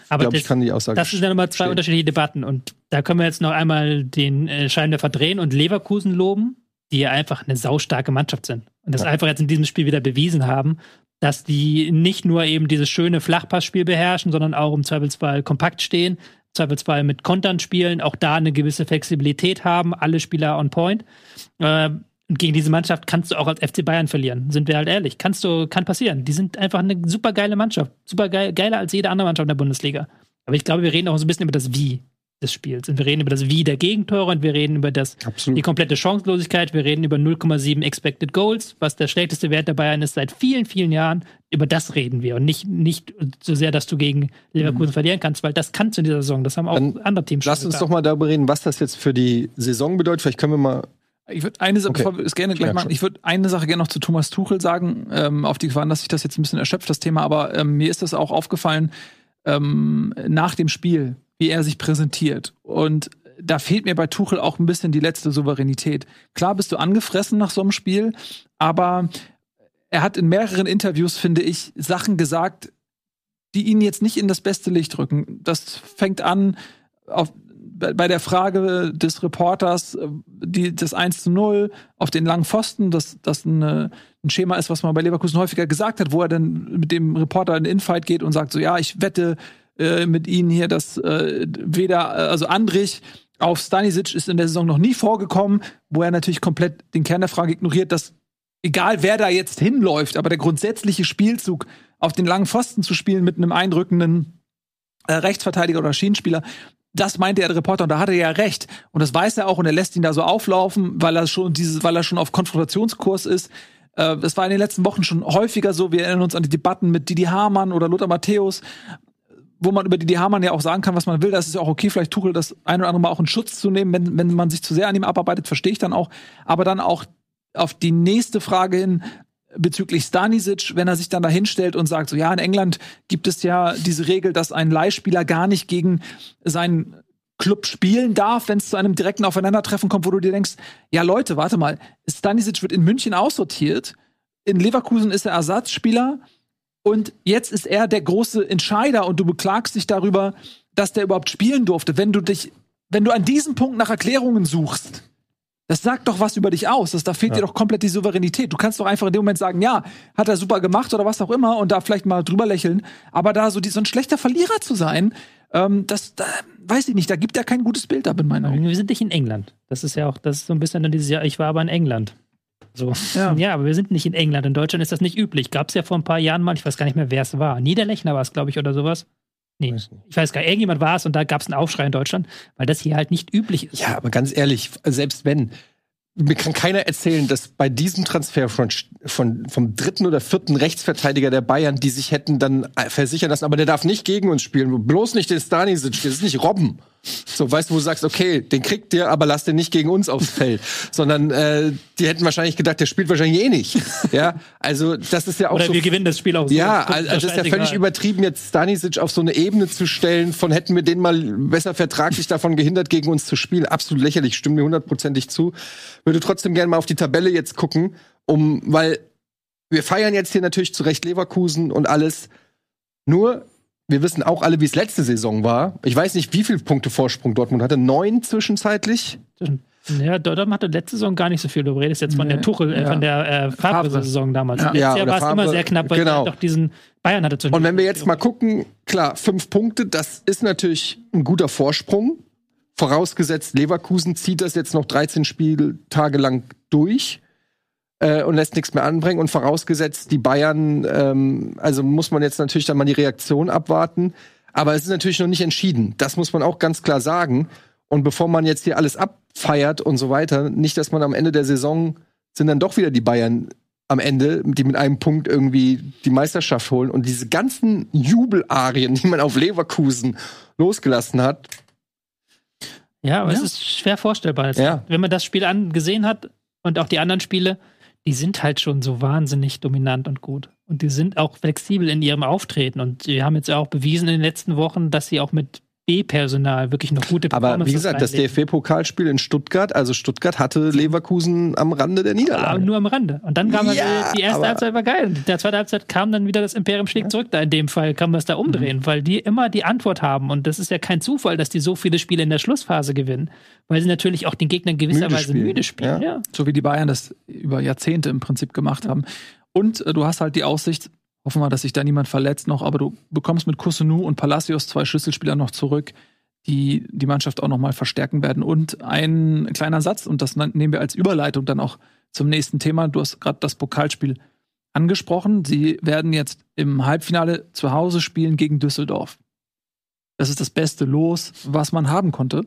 Aber glaube ich, kann die Aussage Das sind ja nochmal zwei stehen. unterschiedliche Debatten. Und da können wir jetzt noch einmal den äh, Scheinwerfer drehen und Leverkusen loben, die ja einfach eine saustarke Mannschaft sind. Und das einfach jetzt in diesem Spiel wieder bewiesen haben, dass die nicht nur eben dieses schöne Flachpassspiel beherrschen, sondern auch im Zweifelsfall kompakt stehen, Zweifelsfall mit Kontern spielen, auch da eine gewisse Flexibilität haben, alle Spieler on point. Äh, gegen diese Mannschaft kannst du auch als FC Bayern verlieren, sind wir halt ehrlich. Kannst du, kann passieren. Die sind einfach eine super geile Mannschaft. Super geil, geiler als jede andere Mannschaft in der Bundesliga. Aber ich glaube, wir reden auch so ein bisschen über das Wie des Spiels. Und wir reden über das Wie der Gegentore und wir reden über das, Absolut. die komplette Chancenlosigkeit. Wir reden über 0,7 Expected Goals, was der schlechteste Wert der Bayern ist seit vielen, vielen Jahren. Über das reden wir und nicht, nicht so sehr, dass du gegen Leverkusen verlieren kannst, weil das kannst du in dieser Saison. Das haben auch Dann andere Teams Lass schon uns getan. doch mal darüber reden, was das jetzt für die Saison bedeutet. Vielleicht können wir mal Ich würde eine Sache, Okay. bevor wir es gerne gleich Ja, machen, schon. ich würde eine Sache gerne noch zu Thomas Tuchel sagen, ähm, auf die Gefahr, dass sich das jetzt ein bisschen erschöpft, das Thema, aber ähm, mir ist das auch aufgefallen ähm, nach dem Spiel, wie er sich präsentiert. Und da fehlt mir bei Tuchel auch ein bisschen die letzte Souveränität. Klar bist du angefressen nach so einem Spiel, aber er hat in mehreren Interviews, finde ich, Sachen gesagt, die ihn jetzt nicht in das beste Licht rücken. Das fängt an auf, bei der Frage des Reporters, die, das 1 zu 0 auf den langen Pfosten, das, das ein Schema ist, was man bei Leverkusen häufiger gesagt hat, wo er dann mit dem Reporter in den Infight geht und sagt so, ja, ich wette äh, mit Ihnen hier, dass äh, weder, äh, also Andrich auf Stanisic ist in der Saison noch nie vorgekommen, wo er natürlich komplett den Kern der Frage ignoriert, dass egal wer da jetzt hinläuft, aber der grundsätzliche Spielzug auf den langen Pfosten zu spielen mit einem eindrückenden äh, Rechtsverteidiger oder Schienenspieler, das meinte ja der Reporter und da hat er ja recht und das weiß er auch und er lässt ihn da so auflaufen, weil er schon dieses, weil er schon auf Konfrontationskurs ist. Äh, das war in den letzten Wochen schon häufiger so. Wir erinnern uns an die Debatten mit Didi Hamann oder Lothar Matthäus, wo man über Didi Hamann ja auch sagen kann, was man will. Das ist ja auch okay, vielleicht Tuchel das ein oder andere Mal auch in Schutz zu nehmen, wenn, wenn man sich zu sehr an ihm abarbeitet, verstehe ich dann auch. Aber dann auch auf die nächste Frage hin bezüglich Stanisic, wenn er sich dann da hinstellt und sagt, so ja, in England gibt es ja diese Regel, dass ein Leihspieler gar nicht gegen seinen Club spielen darf, wenn es zu einem direkten Aufeinandertreffen kommt, wo du dir denkst, ja Leute, warte mal, Stanisic wird in München aussortiert, in Leverkusen ist er Ersatzspieler und jetzt ist er der große Entscheider und du beklagst dich darüber, dass der überhaupt spielen durfte. Wenn du dich, wenn du an diesem Punkt nach Erklärungen suchst, Das sagt doch was über dich aus. Das, da fehlt Ja. dir doch komplett die Souveränität. Du kannst doch einfach in dem Moment sagen, ja, hat er super gemacht oder was auch immer und da vielleicht mal drüber lächeln. Aber da so, die, so ein schlechter Verlierer zu sein, ähm, das, da, weiß ich nicht, da gibt er kein gutes Bild ab in meinen Augen. Wir sind nicht in England. Das ist ja auch, das ist so ein bisschen dann dieses Jahr, ich war aber in England. So. Ja. Ja. aber wir sind nicht in England. In Deutschland ist das nicht üblich. Gab es ja vor ein paar Jahren mal, ich weiß gar nicht mehr, wer es war. Niederlechner war es, glaube ich, oder sowas. Nee, Weiß ich weiß gar nicht, irgendjemand war es und da gab es einen Aufschrei in Deutschland, weil das hier halt nicht üblich ist. Ja, aber ganz ehrlich, selbst wenn, mir kann keiner erzählen, dass bei diesem Transfer von, von, vom dritten oder vierten Rechtsverteidiger der Bayern, die sich hätten dann versichern lassen, aber der darf nicht gegen uns spielen, bloß nicht den Stanisic, das ist nicht Robben. So, weißt du, wo du sagst, okay, den kriegt der, aber lass den nicht gegen uns aufs Feld. Sondern äh, die hätten wahrscheinlich gedacht, der spielt wahrscheinlich eh nicht. Ja, also das ist ja auch Oder so wir gewinnen das Spiel auch so. ja, also das ist ja völlig übertrieben, jetzt Stanisic auf so eine Ebene zu stellen, von hätten wir den mal besser vertraglich davon gehindert, gegen uns zu spielen. Absolut lächerlich, stimme mir hundertprozentig zu. Würde trotzdem gerne mal auf die Tabelle jetzt gucken, um, weil wir feiern jetzt hier natürlich zu Recht Leverkusen und alles. Nur, wir wissen auch alle, wie es letzte Saison war. Ich weiß nicht, wie viele Punkte Vorsprung Dortmund hatte. Neun zwischenzeitlich. Ja, Dortmund hatte letzte Saison gar nicht so viel. Du redest jetzt von Nee, der Tuchel, äh, ja. von der äh, Favre. Favre-Saison damals. Ja. Letztes Jahr war es immer sehr knapp, weil genau. er doch diesen Bayern hatte zu Und wenn wir jetzt mal gucken, klar, fünf Punkte, das ist natürlich ein guter Vorsprung. Vorausgesetzt, Leverkusen zieht das jetzt noch 13 Spieltage lang durch äh, und lässt nichts mehr anbringen. Und vorausgesetzt, die Bayern, ähm, also muss man jetzt natürlich dann mal die Reaktion abwarten. Aber es ist natürlich noch nicht entschieden. Das muss man auch ganz klar sagen. Und bevor man jetzt hier alles abfeiert und so weiter, nicht, dass man am Ende der Saison sind dann doch wieder die Bayern am Ende, die mit einem Punkt irgendwie die Meisterschaft holen und diese ganzen Jubelarien, die man auf Leverkusen losgelassen hat. Ja, aber Ja. es ist schwer vorstellbar. Also, Ja. Wenn man das Spiel angesehen hat und auch die anderen Spiele, die sind halt schon so wahnsinnig dominant und gut. Und die sind auch flexibel in ihrem Auftreten. Und die haben jetzt auch bewiesen in den letzten Wochen, dass sie auch mit B-Personal wirklich noch gute Aber wie gesagt, das. DFB-Pokalspiel in Stuttgart, also Stuttgart hatte Leverkusen am Rande der Aber Niederlage. nur am Rande. Und dann kam halt, Ja, die erste aber- Halbzeit war geil. Und der zweite Halbzeit kam dann wieder das Imperium schlägt zurück. Da in dem Fall kann man es da umdrehen, Mhm. weil die immer die Antwort haben. Und das ist ja kein Zufall, dass die so viele Spiele in der Schlussphase gewinnen, weil sie natürlich auch den Gegnern gewisserweise spielen. müde spielen. Ja. Ja. So wie die Bayern das über Jahrzehnte im Prinzip gemacht haben. Und äh, du hast halt die Aussicht, hoffen wir, dass sich da niemand verletzt noch, aber du bekommst mit Kusunu und Palacios zwei Schlüsselspieler noch zurück, die die Mannschaft auch noch mal verstärken werden. Und ein kleiner Satz, und das nehmen wir als Überleitung dann auch zum nächsten Thema. Du hast gerade das Pokalspiel angesprochen. Sie werden jetzt im Halbfinale zu Hause spielen gegen Düsseldorf. Das ist das beste Los, was man haben konnte.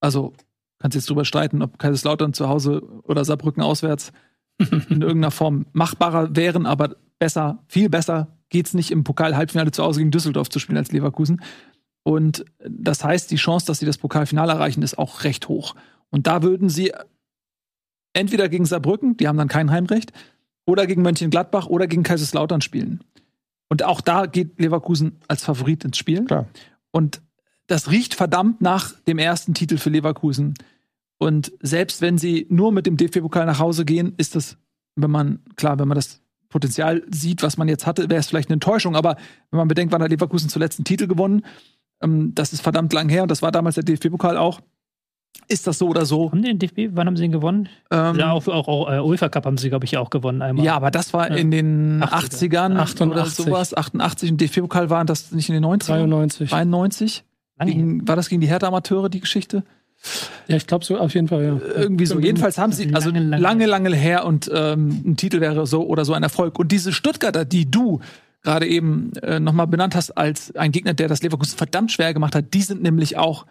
Also kannst jetzt drüber streiten, ob Kaiserslautern zu Hause oder Saarbrücken auswärts in irgendeiner Form machbarer wären, aber besser, viel besser geht's nicht im Pokal-Halbfinale zu Hause gegen Düsseldorf zu spielen als Leverkusen. Und das heißt, die Chance, dass sie das Pokalfinale erreichen, ist auch recht hoch. Und da würden sie entweder gegen Saarbrücken, die haben dann kein Heimrecht, oder gegen Mönchengladbach oder gegen Kaiserslautern spielen. Und auch da geht Leverkusen als Favorit ins Spiel. Klar. Und das riecht verdammt nach dem ersten Titel für Leverkusen. Und selbst wenn sie nur mit dem DFB-Pokal nach Hause gehen, ist das, wenn man, klar, wenn man das Potenzial sieht, was man jetzt hatte, wäre es vielleicht eine Enttäuschung. Aber wenn man bedenkt, wann hat Leverkusen zuletzt einen Titel gewonnen, ähm, das ist verdammt lang her und das war damals der DFB-Pokal auch. Ist das so oder so? Haben die den DFB, wann haben sie ihn gewonnen? Ähm, ja, auch, auch, auch äh, UEFA Cup haben sie, glaube ich, auch gewonnen einmal. ja, aber das war Ja. in den 80er. 80ern oder 88. sowas. 88 und DFB-Pokal waren das nicht in den 90ern? 93. 91? Lange her. Gegen, war das gegen die Hertha-Amateure, die Geschichte? Ja, ich glaube so auf jeden Fall, ja. Irgendwie so. Jedenfalls haben sie, also Lange, lange, lange her und ähm, ein Titel wäre so oder so ein Erfolg. Und diese Stuttgarter, die du gerade eben äh, nochmal benannt hast als ein Gegner, der das Leverkusen verdammt schwer gemacht hat, die sind nämlich auch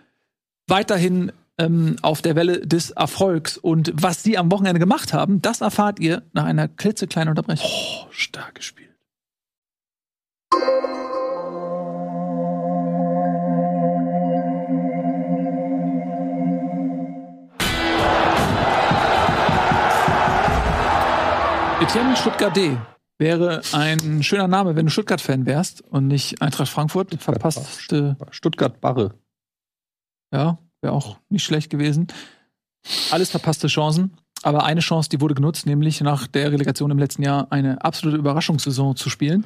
weiterhin ähm, auf der Welle des Erfolgs. Und was sie am Wochenende gemacht haben, das erfahrt ihr nach einer klitzekleinen Unterbrechung. Oh, stark gespielt. Etienne Stuttgart D wäre ein schöner Name, wenn du Stuttgart-Fan wärst und nicht Eintracht Frankfurt. Verpasste Stuttgart-Barre. Ja, wäre auch nicht schlecht gewesen. Alles verpasste Chancen. Aber eine Chance, die wurde genutzt, nämlich nach der Relegation im letzten Jahr eine absolute Überraschungssaison zu spielen.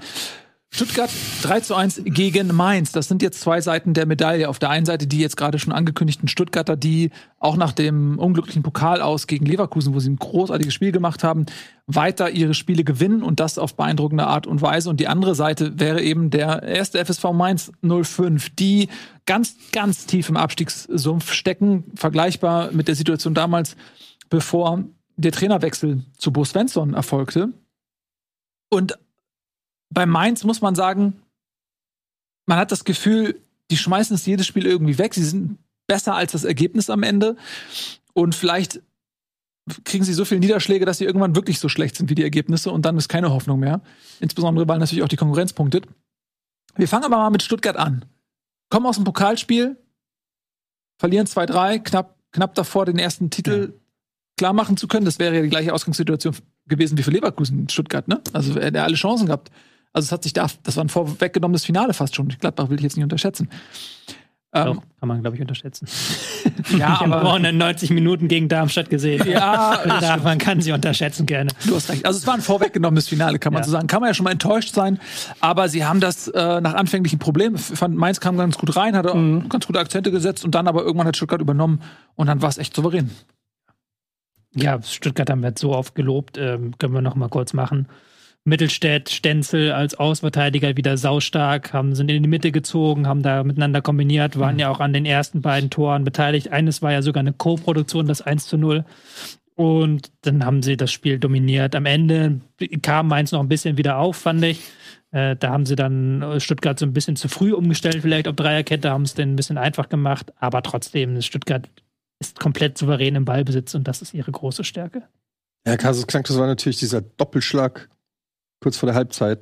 Stuttgart 3 zu 1 gegen Mainz. Das sind jetzt zwei Seiten der Medaille. Auf der einen Seite die jetzt gerade schon angekündigten Stuttgarter, die auch nach dem unglücklichen Pokal aus gegen Leverkusen, wo sie ein großartiges Spiel gemacht haben, weiter ihre Spiele gewinnen und das auf beeindruckende Art und Weise. Und die andere Seite wäre eben der erste FSV Mainz 05, die ganz, ganz tief im Abstiegssumpf stecken, vergleichbar mit der Situation damals, bevor der Trainerwechsel zu Bo Svensson erfolgte. Und bei Mainz muss man sagen, man hat das Gefühl, die schmeißen es jedes Spiel irgendwie weg. Sie sind besser als das Ergebnis am Ende. Und vielleicht kriegen sie so viele Niederschläge, dass sie irgendwann wirklich so schlecht sind wie die Ergebnisse und dann ist keine Hoffnung mehr. Insbesondere, weil natürlich auch die Konkurrenz punktet. Wir fangen aber mal mit Stuttgart an. Kommen aus dem Pokalspiel, verlieren 2-3, knapp, knapp davor, den ersten Titel ja. klar machen zu können. Das wäre ja die gleiche Ausgangssituation gewesen wie für Leverkusen in Stuttgart, ne? Also er hat alle Chancen gehabt. Also es hat sich da, das war ein vorweggenommenes Finale fast schon. Gladbach will ich jetzt nicht unterschätzen. Doch, ähm, kann man, glaube ich, unterschätzen. ja, ich aber habe 90 Minuten gegen Darmstadt gesehen. Ja, man kann sie unterschätzen gerne. Du hast recht. Also es war ein vorweggenommenes Finale, kann man ja. so sagen. Kann man ja schon mal enttäuscht sein. Aber sie haben das äh, nach anfänglichen Problemen. Ich fand, Mainz kam ganz gut rein, hatte mhm. ganz gute Akzente gesetzt und dann aber irgendwann hat Stuttgart übernommen und dann war es echt souverän. Ja, Stuttgart haben wir jetzt so oft gelobt. Ähm, können wir noch mal kurz machen. Mittelstädt, Stenzel als Außenverteidiger wieder saustark, haben, sind in die Mitte gezogen, haben da miteinander kombiniert, waren mhm. ja auch an den ersten beiden Toren beteiligt. Eines war ja sogar eine Co-Produktion, das 1 zu 0. Und dann haben sie das Spiel dominiert. Am Ende kam Mainz noch ein bisschen wieder auf, fand ich. Äh, da haben sie dann Stuttgart so ein bisschen zu früh umgestellt, vielleicht auf Dreierkette, haben es dann ein bisschen einfach gemacht. Aber trotzdem, Stuttgart ist komplett souverän im Ballbesitz und das ist ihre große Stärke. Ja, Kasus Knack, das war natürlich dieser Doppelschlag kurz vor der Halbzeit.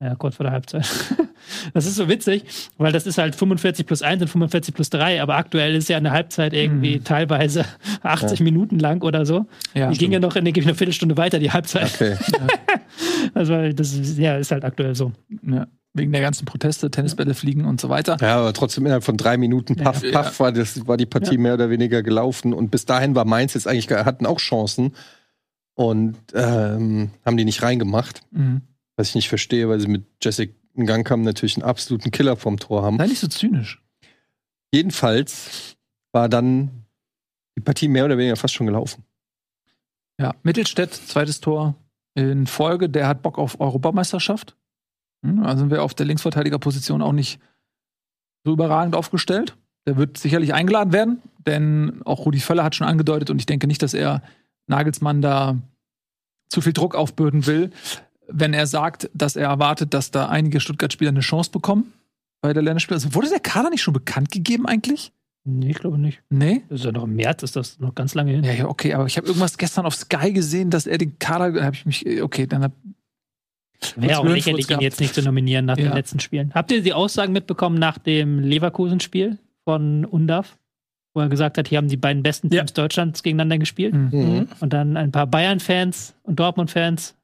Ja, kurz vor der Halbzeit. Das ist so witzig, weil das ist halt 45 plus 1 und 45 plus 3, aber aktuell ist ja eine Halbzeit irgendwie mhm. teilweise 80 ja. Minuten lang oder so. Ja, die ging ja noch in eine Viertelstunde weiter, die Halbzeit. Okay. Ja. also das ist, ja, ist halt aktuell so. Ja. Wegen der ganzen Proteste, Tennisbälle fliegen und so weiter. Ja, aber trotzdem innerhalb von drei Minuten, paff, paff, war, das, war die Partie mehr oder weniger gelaufen. Und bis dahin war Mainz jetzt eigentlich, hatten auch Chancen und ähm, haben die nicht reingemacht. Mhm. Was ich nicht verstehe, weil sie mit Jessica in Gang kamen, natürlich einen absoluten Killer vom Tor haben. Nein, nicht so zynisch. Jedenfalls war dann die Partie mehr oder weniger fast schon gelaufen. Ja, Mittelstädt, zweites Tor in Folge. Der hat Bock auf Europameisterschaft. Hm, also sind wir auf der Linksverteidigerposition auch nicht so überragend aufgestellt. Der wird sicherlich eingeladen werden, denn auch Rudi Völler hat schon angedeutet und ich denke nicht, dass er Nagelsmann da zu viel Druck aufbürden will, wenn er sagt, dass er erwartet, dass da einige Stuttgart-Spieler eine Chance bekommen bei der Länderspiel. Also wurde der Kader nicht schon bekannt gegeben eigentlich? Nee, ich glaube nicht. Nee? Das ist ja noch im März, ist das noch ganz lange hin. Ja, ja, okay, aber ich habe irgendwas gestern auf Sky gesehen, dass er den Kader, habe ich mich, okay, dann hab, Wäre auch lächerlich, ihn jetzt nicht zu nominieren nach ja. den letzten Spielen. Habt ihr die Aussagen mitbekommen nach dem Leverkusen-Spiel von Undav? Wo er gesagt hat, hier haben die beiden besten Teams ja. Deutschlands gegeneinander gespielt. Mhm. mhm. Und dann ein paar Bayern-Fans und Dortmund-Fans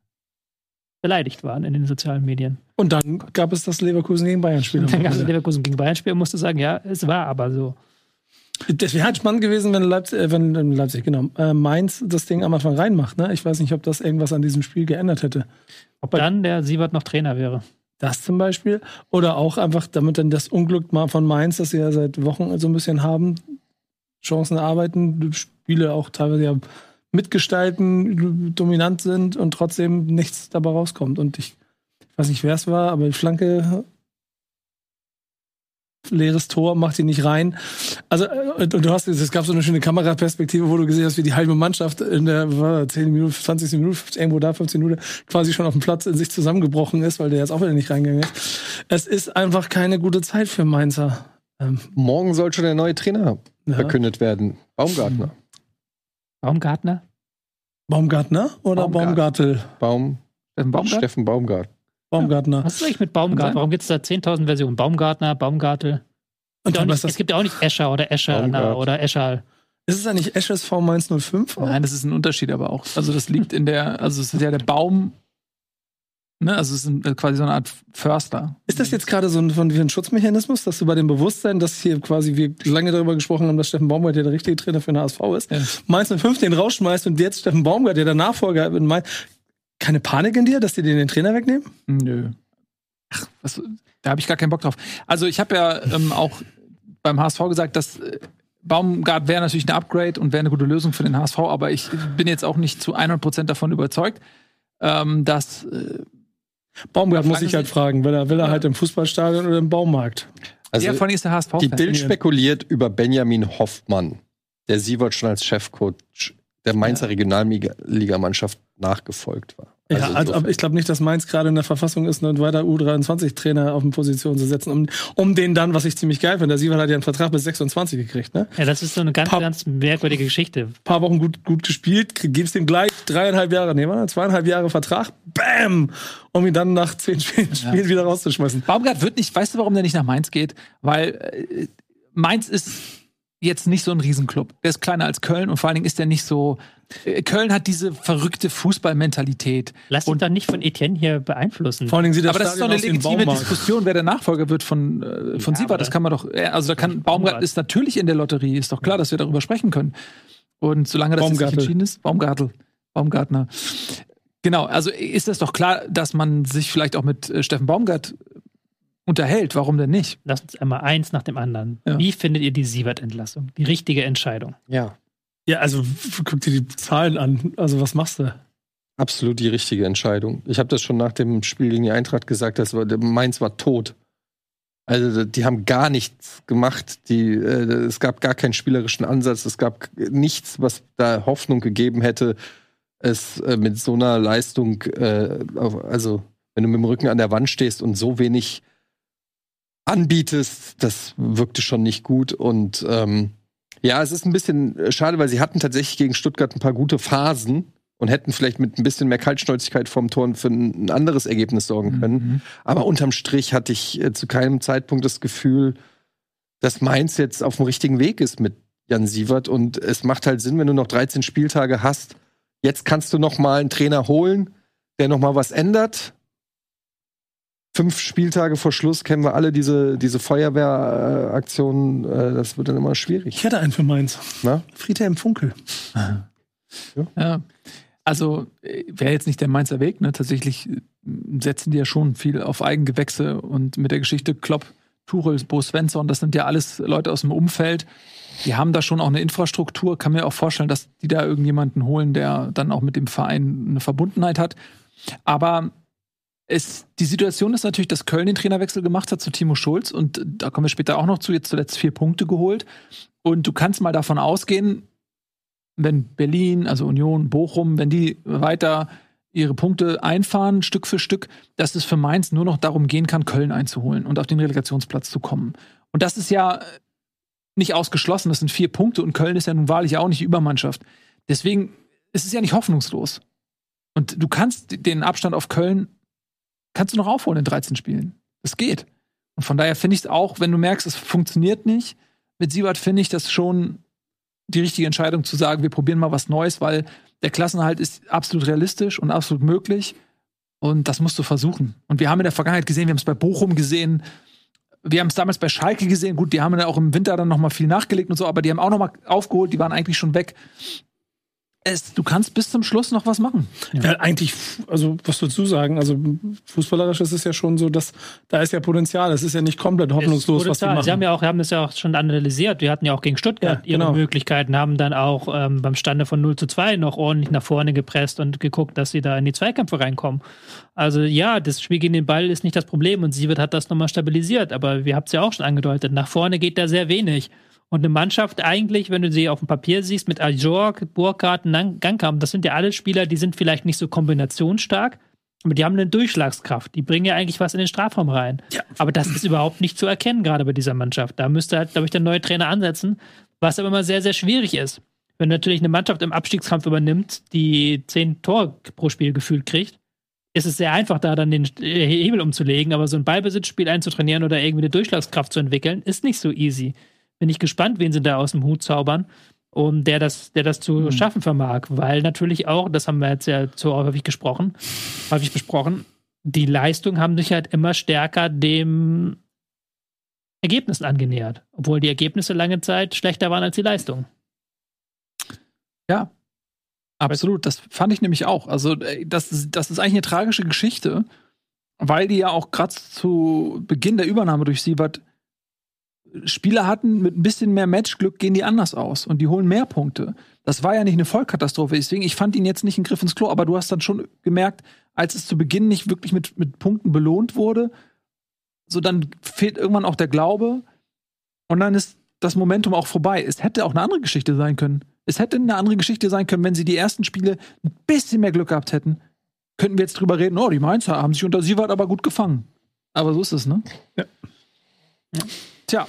beleidigt waren in den sozialen Medien. Und dann gab es das Leverkusen gegen Bayern-Spiel. Dann gab es das Leverkusen gegen Bayern-Spiel und musste sagen, ja, es war aber so. Das wäre halt spannend gewesen, wenn Leipzig, äh, wenn Leipzig, genau, äh, Mainz das Ding am Anfang reinmacht. Ne? Ich weiß nicht, ob das irgendwas an diesem Spiel geändert hätte. Ob dann der Sievert noch Trainer wäre. Das zum Beispiel. Oder auch einfach, damit dann das Unglück mal von Mainz, das sie ja seit Wochen so ein bisschen haben, Chancen erarbeiten, Spiele auch teilweise ja mitgestalten, dominant sind und trotzdem nichts dabei rauskommt. Und ich, ich weiß nicht, wer es war, aber die Flanke, leeres Tor, macht ihn nicht rein. Also, äh, und du hast, es gab so eine schöne Kameraperspektive, wo du gesehen hast, wie die halbe Mannschaft in der war 10 Minuten, 20 Minuten, irgendwo da, 15 Minuten, quasi schon auf dem Platz in sich zusammengebrochen ist, weil der jetzt auch wieder nicht reingegangen ist. Es ist einfach keine gute Zeit für Mainzer. Ähm, Morgen soll schon der neue Trainer ja. verkündet werden. Baumgartner. Baumgartner? Baumgartner oder Baumgartel? Baum. Baumgart? Steffen Baumgart. Baumgartner. Ja. Was ist eigentlich mit Baumgart? Warum gibt es da 10.000 Versionen? Baumgartner, Baumgartel. Und dann nicht, es gibt ja auch nicht Escher oder Escher oder Eschal. Ist es eigentlich Eschers V105? Nein, das ist ein Unterschied aber auch. Also das liegt in der, also es ist ja der Baum Ne? Also es ist quasi so eine Art Förster. Ist das jetzt gerade so ein, von, ein Schutzmechanismus, dass du bei dem Bewusstsein, dass hier quasi wir lange darüber gesprochen haben, dass Steffen Baumgart ja der richtige Trainer für den HSV ist, ja. Mainz 05 den rausschmeißt und jetzt Steffen Baumgart, der der Nachfolger in Mainz, keine Panik in dir, dass die den, den Trainer wegnehmen? Nö. ach, was, da habe ich gar keinen Bock drauf. Also ich habe ja ähm, auch beim HSV gesagt, dass äh, Baumgart wäre natürlich ein Upgrade und wäre eine gute Lösung für den HSV, aber ich bin jetzt auch nicht zu 100% davon überzeugt, ähm, dass äh, Baumgart muss ich halt fragen, will er, will er Ja. halt im Fußballstadion oder im Baumarkt? Also ja, allem ist der HSV. die Bild spekuliert über Benjamin Hoffmann, der Sievert schon als Chefcoach der Mainzer Regionalligamannschaft nachgefolgt war. Ja, also, insofern- aber ich glaube nicht, dass Mainz gerade in der Verfassung ist, einen weiter U23-Trainer auf eine Position zu setzen, um, um den dann, was ich ziemlich geil finde, der Sievert hat ja einen Vertrag bis 26 gekriegt, ne? Ja, das ist so eine ganz, Pap- ganz merkwürdige Geschichte. paar Wochen gut, gut gespielt, gibst ihm gleich dreieinhalb Jahre, nee, warte, zweieinhalb Jahre Vertrag, bam, um ihn dann nach zehn Spielen, Spielen wieder rauszuschmeißen. Baumgart wird nicht, weißt du, warum der nicht nach Mainz geht? Weil äh, Mainz ist jetzt nicht so ein Riesenclub. Der ist kleiner als Köln und vor allen Dingen ist der nicht so. Äh, Köln hat diese verrückte Fußballmentalität. Lass dich doch nicht von Etienne hier beeinflussen. Vor allen Dingen sieht das Aber das ist doch eine legitime. Diskussion, wer der Nachfolger wird von, äh, von Ja, Sievert. Das kann man doch. äh, Also da kann Baumgart ist natürlich in der Lotterie. Ist doch klar, dass wir darüber sprechen können. Und solange das jetzt nicht entschieden ist, Baumgartel, Baumgartner. Genau, also ist das doch klar, dass man sich vielleicht auch mit äh, Steffen Baumgart unterhält. Warum denn nicht? Lass uns einmal eins nach dem anderen. Ja. Wie findet ihr die Sievert-Entlassung? Die richtige Entscheidung. ja, Ja, also guck dir die Zahlen an. Also was machst du? absolut die richtige Entscheidung. Ich habe das schon nach dem Spiel gegen die Eintracht gesagt, das war, Mainz war tot. Also die haben gar nichts gemacht. Die, äh, es gab gar keinen spielerischen Ansatz. Es gab nichts, was da Hoffnung gegeben hätte, es äh, mit so einer Leistung, äh, auf, also wenn du mit dem Rücken an der Wand stehst und so wenig anbietest, das wirkte schon nicht gut. Und ähm, ja, es ist ein bisschen äh, schade, weil sie hatten tatsächlich gegen Stuttgart ein paar gute Phasen und hätten vielleicht mit ein bisschen mehr Kaltschnäuzigkeit vom Tor für ein ein anderes Ergebnis sorgen können. Mhm. Aber unterm Strich hatte ich äh, zu keinem Zeitpunkt das Gefühl, dass Mainz jetzt auf dem richtigen Weg ist mit Jan Sievert. Und es macht halt Sinn, wenn du noch 13 Spieltage hast. Jetzt kannst du noch mal einen Trainer holen, der noch mal was ändert. Fünf Spieltage vor Schluss kennen wir alle diese, diese Feuerwehraktionen. Äh, das wird dann immer Ich schwierig. hätte einen für Mainz. Na? Friedhelm Funkel. Ja. Also wäre jetzt nicht der Mainzer Weg, ne? Tatsächlich äh, setzen die ja schon viel auf Eigengewächse und mit der Geschichte Klopp, Tuchel, Bo Svensson, das sind ja alles Leute aus dem Umfeld. Die haben da schon auch eine Infrastruktur. Kann mir auch vorstellen, dass die da irgendjemanden holen, der dann auch mit dem Verein eine Verbundenheit hat. Aber es, die Situation ist natürlich, dass Köln den Trainerwechsel gemacht hat zu Timo Schulz und da kommen wir später auch noch zu, jetzt zuletzt vier Punkte geholt. Und du kannst mal davon ausgehen, wenn Berlin, also Union, Bochum, wenn die weiter ihre Punkte einfahren, Stück für Stück, dass es für Mainz nur noch darum gehen kann, Köln einzuholen und auf den Relegationsplatz zu kommen. Und das ist ja nicht ausgeschlossen, das sind vier Punkte und Köln ist ja nun wahrlich auch nicht Übermannschaft. Deswegen ist es ja nicht hoffnungslos. Und du kannst den Abstand auf Köln, kannst du noch aufholen in 13 Spielen. Das geht. Und von daher finde ich es auch, wenn du merkst, es funktioniert nicht, mit Siebert finde ich das schon die richtige Entscheidung zu sagen, wir probieren mal was Neues, weil der Klassenerhalt ist absolut realistisch und absolut möglich. Und das musst du versuchen. Und wir haben in der Vergangenheit gesehen, wir haben es bei Bochum gesehen, wir haben es damals bei Schalke gesehen. Gut, die haben dann auch im Winter dann noch mal viel nachgelegt und so, aber die haben auch noch mal aufgeholt, die waren eigentlich schon weg. Es, du kannst bis zum Schluss noch was machen. Ja. eigentlich, also was dazu sagen, also fußballerisch ist es ja schon so, dass da ist ja Potenzial, es ist ja nicht komplett hoffnungslos, was Potenzial. machen. Sie haben ja auch, haben das ja auch schon analysiert. Wir hatten ja auch gegen Stuttgart Ja, genau. ihre Möglichkeiten, haben dann auch ähm, beim Stande von 0 zu 2 noch ordentlich nach vorne gepresst und geguckt, dass sie da in die Zweikämpfe reinkommen. Also ja, das Spiel gegen den Ball ist nicht das Problem und Sievert hat das nochmal stabilisiert, aber wir habt es ja auch schon angedeutet, nach vorne geht da sehr wenig. Und eine Mannschaft eigentlich, wenn du sie auf dem Papier siehst, mit Ajorg, Burkhardt, Gangkamp, das sind ja alle Spieler, die sind vielleicht nicht so kombinationsstark, aber die haben eine Durchschlagskraft. Die bringen ja eigentlich was in den Strafraum rein. Aber das ist überhaupt nicht zu erkennen, gerade bei dieser Mannschaft. Da müsste halt, glaube ich, der neue Trainer ansetzen, was aber immer sehr, sehr schwierig ist. Wenn natürlich eine Mannschaft im Abstiegskampf übernimmt, die zehn Tor pro Spiel gefühlt kriegt, ist es sehr einfach, da dann den äh, Hebel umzulegen, aber so ein Ballbesitzspiel einzutrainieren oder irgendwie eine Durchschlagskraft zu entwickeln, ist nicht so easy. Bin ich gespannt, wen sie da aus dem Hut zaubern, um der das, der das zu schaffen vermag, weil natürlich auch, das haben wir jetzt ja zu häufig gesprochen, häufig besprochen, die Leistungen haben sich halt immer stärker dem Ergebnissen angenähert, obwohl die Ergebnisse lange Zeit schlechter waren als die Leistungen. Ja, absolut. Das fand ich nämlich auch. Also, äh, das ist, das ist eigentlich eine tragische Geschichte. weil die ja auch gerade zu Beginn der Übernahme durch Siebert Spieler hatten, mit ein bisschen mehr Matchglück gehen die anders aus und die holen mehr Punkte. Das war ja nicht eine Vollkatastrophe, deswegen, ich fand ihn jetzt nicht ein Griff ins Klo, aber du hast dann schon gemerkt, als es zu Beginn nicht wirklich mit, mit Punkten belohnt wurde, so dann fehlt irgendwann auch der Glaube und dann ist das Momentum auch vorbei. Es hätte auch eine andere Geschichte sein können. Es hätte eine andere Geschichte sein können, wenn sie die ersten Spiele ein bisschen mehr Glück gehabt hätten. Könnten wir jetzt drüber reden, oh, die Mainzer haben sich unter Sievert aber gut gefangen. Aber so ist es, ne? Ja. Tja,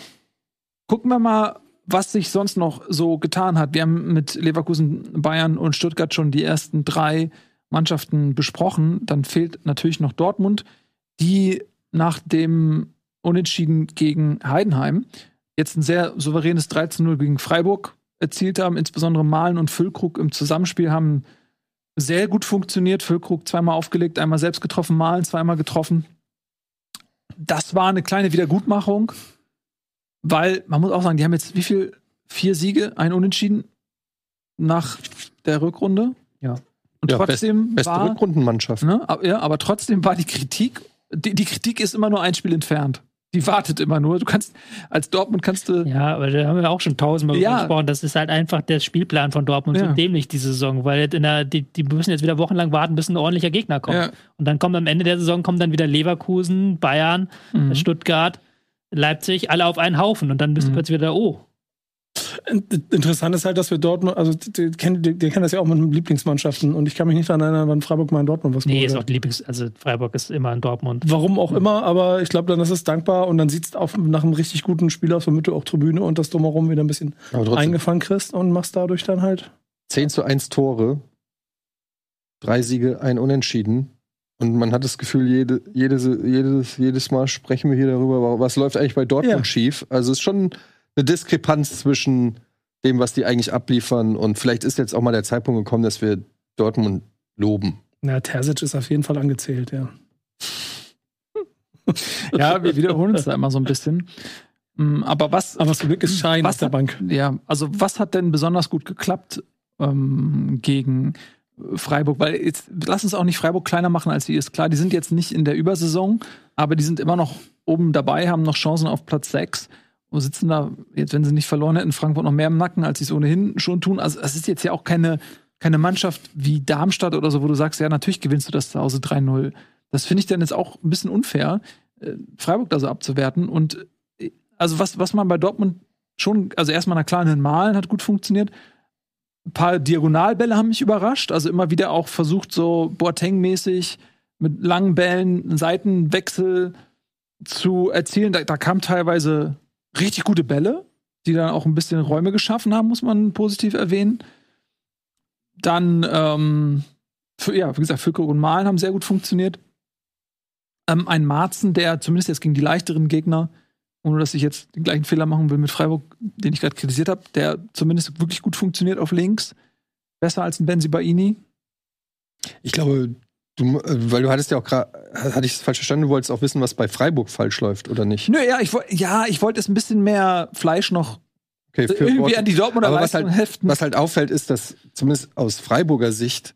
gucken wir mal, was sich sonst noch so getan hat. Wir haben mit Leverkusen, Bayern und Stuttgart schon die ersten drei Mannschaften besprochen. Dann fehlt natürlich noch Dortmund, die nach dem Unentschieden gegen Heidenheim jetzt ein sehr souveränes 13-0 gegen Freiburg erzielt haben. Insbesondere Malen und Füllkrug im Zusammenspiel haben sehr gut funktioniert. Füllkrug zweimal aufgelegt, einmal selbst getroffen, Malen zweimal getroffen. Das war eine kleine Wiedergutmachung, weil man muss auch sagen, die haben jetzt wie viel? Vier Siege, ein Unentschieden nach der Rückrunde. Ja. Und Ja, trotzdem Beste war, Rückrundenmannschaft. ne, ab- ja, aber trotzdem war die Kritik, die, die Kritik ist immer nur ein Spiel entfernt. Die wartet immer nur. Du kannst, als Dortmund kannst du, Ja, aber da haben wir auch schon tausendmal Ja. gesprochen. Das ist halt einfach der Spielplan von Dortmund Ja. so dämlich diese Saison, weil der, die, die müssen jetzt wieder wochenlang warten, bis ein ordentlicher Gegner kommt. Ja. Und dann kommt am Ende der Saison kommen dann wieder Leverkusen, Bayern, Mhm. Stuttgart, Leipzig, alle auf einen Haufen und dann bist Mhm. du plötzlich wieder, oh, Interessant ist halt, dass wir Dortmund, also die kennen das ja auch mit den Lieblingsmannschaften und ich kann mich nicht daran erinnern, wann Freiburg mal in Dortmund was nee, ist auch die Lieblings-, also Freiburg ist immer in Dortmund. Warum auch immer, aber ich glaube, dann ist es dankbar und dann sieht es nach einem richtig guten Spiel aus, womit du auch Tribüne und das drumherum wieder ein bisschen eingefangen kriegst und machst dadurch dann halt. 10 zu 1 Tore, drei Siege, ein Unentschieden. Und man hat das Gefühl, jede, jedes, jedes, jedes Mal sprechen wir hier darüber, was läuft eigentlich bei Dortmund Ja. schief. Also es ist schon eine Diskrepanz zwischen dem, was die eigentlich abliefern. Und vielleicht ist jetzt auch mal der Zeitpunkt gekommen, dass wir Dortmund loben. Na, Terzic ist auf jeden Fall angezählt, ja. ja, wir wiederholen es da immer so ein bisschen. Mm, Aber was, Aber zum Glück ist Schein Was auf der Bank. ja, also was hat denn besonders gut geklappt ähm, gegen Freiburg? Weil jetzt lass uns auch nicht Freiburg kleiner machen, als sie ist. Klar, die sind jetzt nicht in der Übersaison, aber die sind immer noch oben dabei, haben noch Chancen auf Platz 6 und sitzen da, jetzt wenn sie nicht verloren hätten, Frankfurt noch mehr im Nacken, als sie es ohnehin schon tun. Also es ist jetzt ja auch keine, keine Mannschaft wie Darmstadt oder so, wo du sagst, ja, natürlich gewinnst du das zu Hause 3-0. Das finde ich dann jetzt auch ein bisschen unfair, äh, Freiburg da so abzuwerten. Und äh, also was, was man bei Dortmund schon, also erstmal na klar, in Malen hat gut funktioniert. Ein paar Diagonalbälle haben mich überrascht. Also immer wieder auch versucht, so Boateng-mäßig mit langen Bällen einen Seitenwechsel zu erzielen. Da, da kamen teilweise richtig gute Bälle, die dann auch ein bisschen Räume geschaffen haben, muss man positiv erwähnen. Dann, ähm, für, ja, wie gesagt, Füllkrug und Malen haben sehr gut funktioniert. Ähm, ein Marzen, der zumindest jetzt gegen die leichteren Gegner ohne dass ich jetzt den gleichen Fehler machen will mit Freiburg, den ich gerade kritisiert habe, der zumindest wirklich gut funktioniert auf links. Besser als ein Benzi Baini. Ich glaube, du, äh, weil du hattest ja auch gerade, hatte ich es falsch verstanden, du wolltest auch wissen, was bei Freiburg falsch läuft, oder nicht? Nö, ja, ich, ja, ich wollte es ein bisschen mehr Fleisch noch Okay, für irgendwie Dortmund. an die Dortmunder Aber was halt- heften. Was halt auffällt, ist, dass zumindest aus Freiburger Sicht,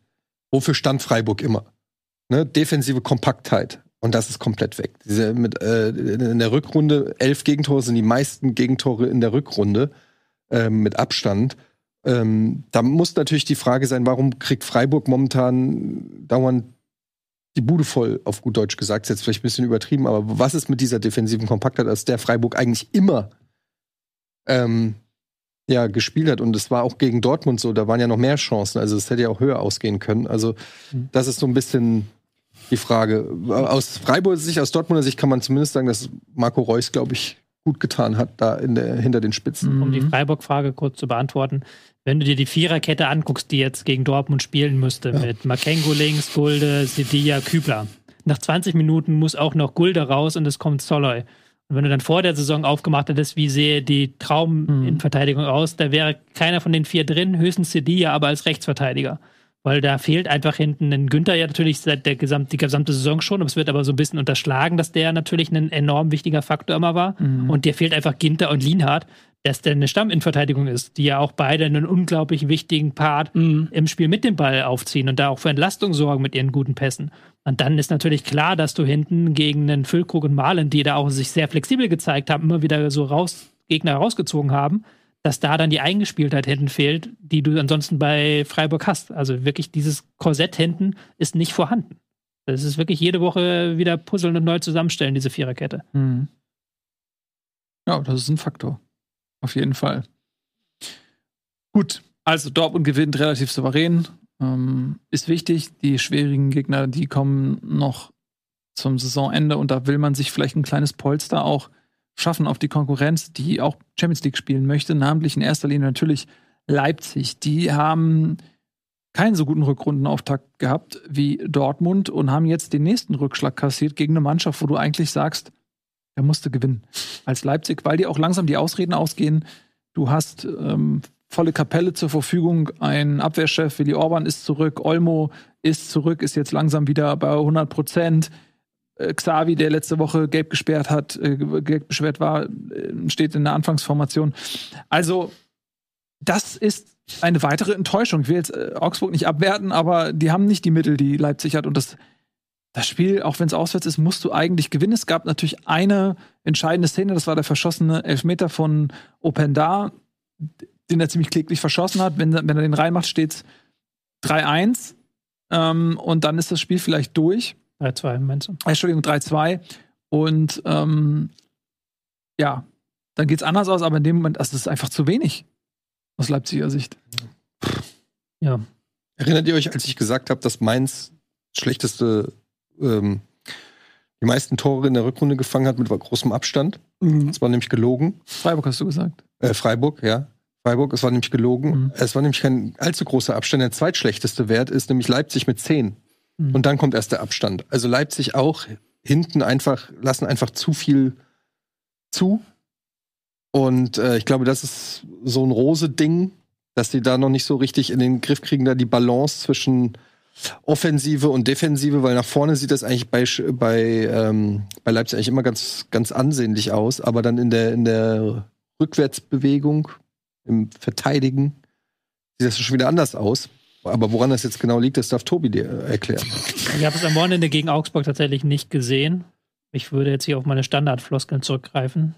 wofür stand Freiburg immer? Ne? Defensive Kompaktheit. Und das ist komplett weg. Diese mit, äh, in der Rückrunde, elf Gegentore sind die meisten Gegentore in der Rückrunde ähm, mit Abstand. Ähm, da muss natürlich die Frage sein, warum kriegt Freiburg momentan dauernd die Bude voll, auf gut Deutsch gesagt, ist jetzt vielleicht ein bisschen übertrieben, aber was ist mit dieser defensiven Kompaktheit, aus der Freiburg eigentlich immer ähm, ja, gespielt hat. Und es war auch gegen Dortmund so, da waren ja noch mehr Chancen. Also es hätte ja auch höher ausgehen können. Also Mhm. das ist so ein bisschen die Frage. Aus Freiburger Sicht, aus Dortmunder Sicht kann man zumindest sagen, dass Marco Reus, glaube ich, gut getan hat, da in der, hinter den Spitzen. um die Mhm. Freiburg-Frage kurz zu beantworten. Wenn du dir die Viererkette anguckst, die jetzt gegen Dortmund spielen müsste, mit Makengo links, Gulde, Sevilla, Kübler. Nach 20 Minuten muss auch noch Gulde raus und es kommt Soloy. Und wenn du dann vor der Saison aufgemacht hättest, wie sehe die Traum Mhm. in Verteidigung aus, da wäre keiner von den vier drin, höchstens Sevilla, aber als Rechtsverteidiger. Weil da fehlt einfach hinten ein Günther ja natürlich seit der gesamt, die gesamte Saison schon, es wird aber so ein bisschen unterschlagen, dass der natürlich ein enorm wichtiger Faktor immer war. Mhm. Und dir fehlt einfach Ginter und Lienhardt, dass der eine Stamminverteidigung ist, die ja auch beide einen unglaublich wichtigen Part Mhm. im Spiel mit dem Ball aufziehen und da auch für Entlastung sorgen mit ihren guten Pässen. Und dann ist natürlich klar, dass du hinten gegen einen Füllkrug und Malen, die da auch sich sehr flexibel gezeigt haben, immer wieder so raus, Gegner rausgezogen haben, dass da dann die Eingespieltheit hinten fehlt, die du ansonsten bei Freiburg hast. Also wirklich dieses Korsett hinten ist nicht vorhanden. Das ist wirklich jede Woche wieder puzzeln und neu zusammenstellen, diese Viererkette. Mhm. Ja, das ist ein Faktor. Auf jeden Fall. Gut, also Dortmund gewinnt relativ souverän. Ähm, ist wichtig. Die schwierigen Gegner, die kommen noch zum Saisonende und da will man sich vielleicht ein kleines Polster auch schaffen auf die Konkurrenz, die auch Champions League spielen möchte, namentlich in erster Linie natürlich Leipzig. Die haben keinen so guten Rückrundenauftakt gehabt wie Dortmund und haben jetzt den nächsten Rückschlag kassiert gegen eine Mannschaft, wo du eigentlich sagst, er musste gewinnen als Leipzig, weil dir auch langsam die Ausreden ausgehen. Du hast ähm, volle Kapelle zur Verfügung. Ein Abwehrchef, Willi Orban ist zurück, Olmo ist zurück, ist jetzt langsam wieder bei 100 Prozent. Äh, Xavi, der letzte Woche gelb gesperrt hat, äh, gelb beschwert war, äh, steht in der Anfangsformation. Also, das ist eine weitere Enttäuschung. Ich will jetzt äh, Augsburg nicht abwerten, aber die haben nicht die Mittel, die Leipzig hat. Und das, das Spiel, auch wenn es auswärts ist, musst du eigentlich gewinnen. Es gab natürlich eine entscheidende Szene, das war der verschossene Elfmeter von Openda, den er ziemlich kläglich verschossen hat. Wenn, wenn er den reinmacht, steht es 3-1. Ähm, und dann ist das Spiel vielleicht durch. 3-2, meinst du? Äh, Entschuldigung, 3-2. Und ähm, ja, dann geht's anders aus, aber in dem Moment, also das ist einfach zu wenig aus Leipziger Sicht. Ja. Erinnert ihr euch, als ich gesagt habe, dass Mainz schlechteste, ähm, die meisten Tore in der Rückrunde gefangen hat mit großem Abstand? Mhm. Das war nämlich gelogen. Freiburg hast du gesagt. Äh, Freiburg, ja. Freiburg, es war nämlich gelogen. Mhm. Es war nämlich kein allzu großer Abstand. Der zweitschlechteste Wert ist nämlich Leipzig mit 10. Mhm. Und dann kommt erst der Abstand. Also Leipzig auch hinten einfach, lassen einfach zu viel zu. Und äh, ich glaube, das ist so ein Rose-Ding, dass die da noch nicht so richtig in den Griff kriegen, da die Balance zwischen Offensive und Defensive, weil nach vorne sieht das eigentlich bei, bei, ähm, bei Leipzig eigentlich immer ganz, ganz ansehnlich aus, aber dann in der, in der Rückwärtsbewegung, im Verteidigen, sieht das schon wieder anders aus. Aber woran das jetzt genau liegt, das darf Tobi dir äh, erklären. Ich habe es am Wochenende gegen Augsburg tatsächlich nicht gesehen. Ich würde jetzt hier auf meine Standardfloskeln zurückgreifen.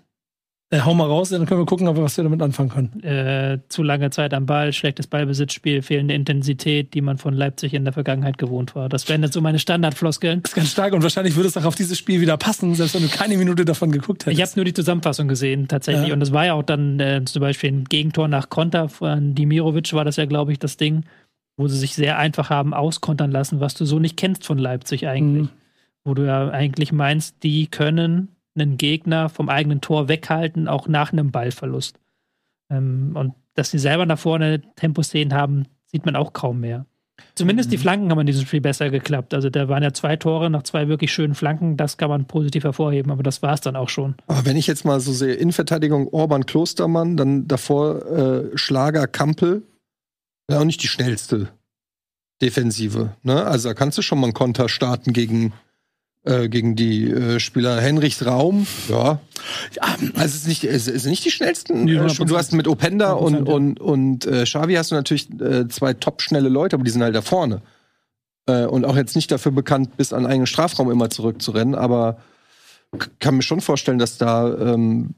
Äh, hau mal raus, dann können wir gucken, ob wir was wir damit anfangen können. Äh, zu lange Zeit am Ball, schlechtes Ballbesitzspiel, fehlende Intensität, die man von Leipzig in der Vergangenheit gewohnt war. Das wären jetzt so meine Standardfloskeln. Das ist ganz stark und wahrscheinlich würde es auch auf dieses Spiel wieder passen, selbst wenn du keine Minute davon geguckt hättest. Ich habe nur die Zusammenfassung gesehen, tatsächlich. Ja. Und das war ja auch dann äh, zum Beispiel ein Gegentor nach Konter von Dimirovic, war das ja, glaube ich, das Ding, wo sie sich sehr einfach haben auskontern lassen, was du so nicht kennst von Leipzig eigentlich. Mhm. Wo du ja eigentlich meinst, die können einen Gegner vom eigenen Tor weghalten, auch nach einem Ballverlust. Ähm, und dass sie selber nach vorne Temposzenen haben, sieht man auch kaum mehr. Zumindest die Flanken haben in diesem Spiel besser geklappt. Also da waren ja zwei Tore nach zwei wirklich schönen Flanken, das kann man positiv hervorheben, aber das war es dann auch schon. Aber wenn ich jetzt mal so sehe, Innenverteidigung Orban Klostermann, dann davor äh, Schlager Kampel, ja auch nicht die schnellste Defensive. Ne? Also da kannst du schon mal einen Konter starten gegen, äh, gegen die äh, Spieler Henrichs Raum. Ja. Also es ist nicht, es ist nicht die schnellsten. Nee, äh, 100%. du hast mit Openda 100%, und, ja. und, und äh, Xavi hast du natürlich äh, zwei top schnelle Leute, aber die sind halt da vorne. Äh, und auch jetzt nicht dafür bekannt, bis an eigenen Strafraum immer zurückzurennen, aber kann mir schon vorstellen, dass da, ähm,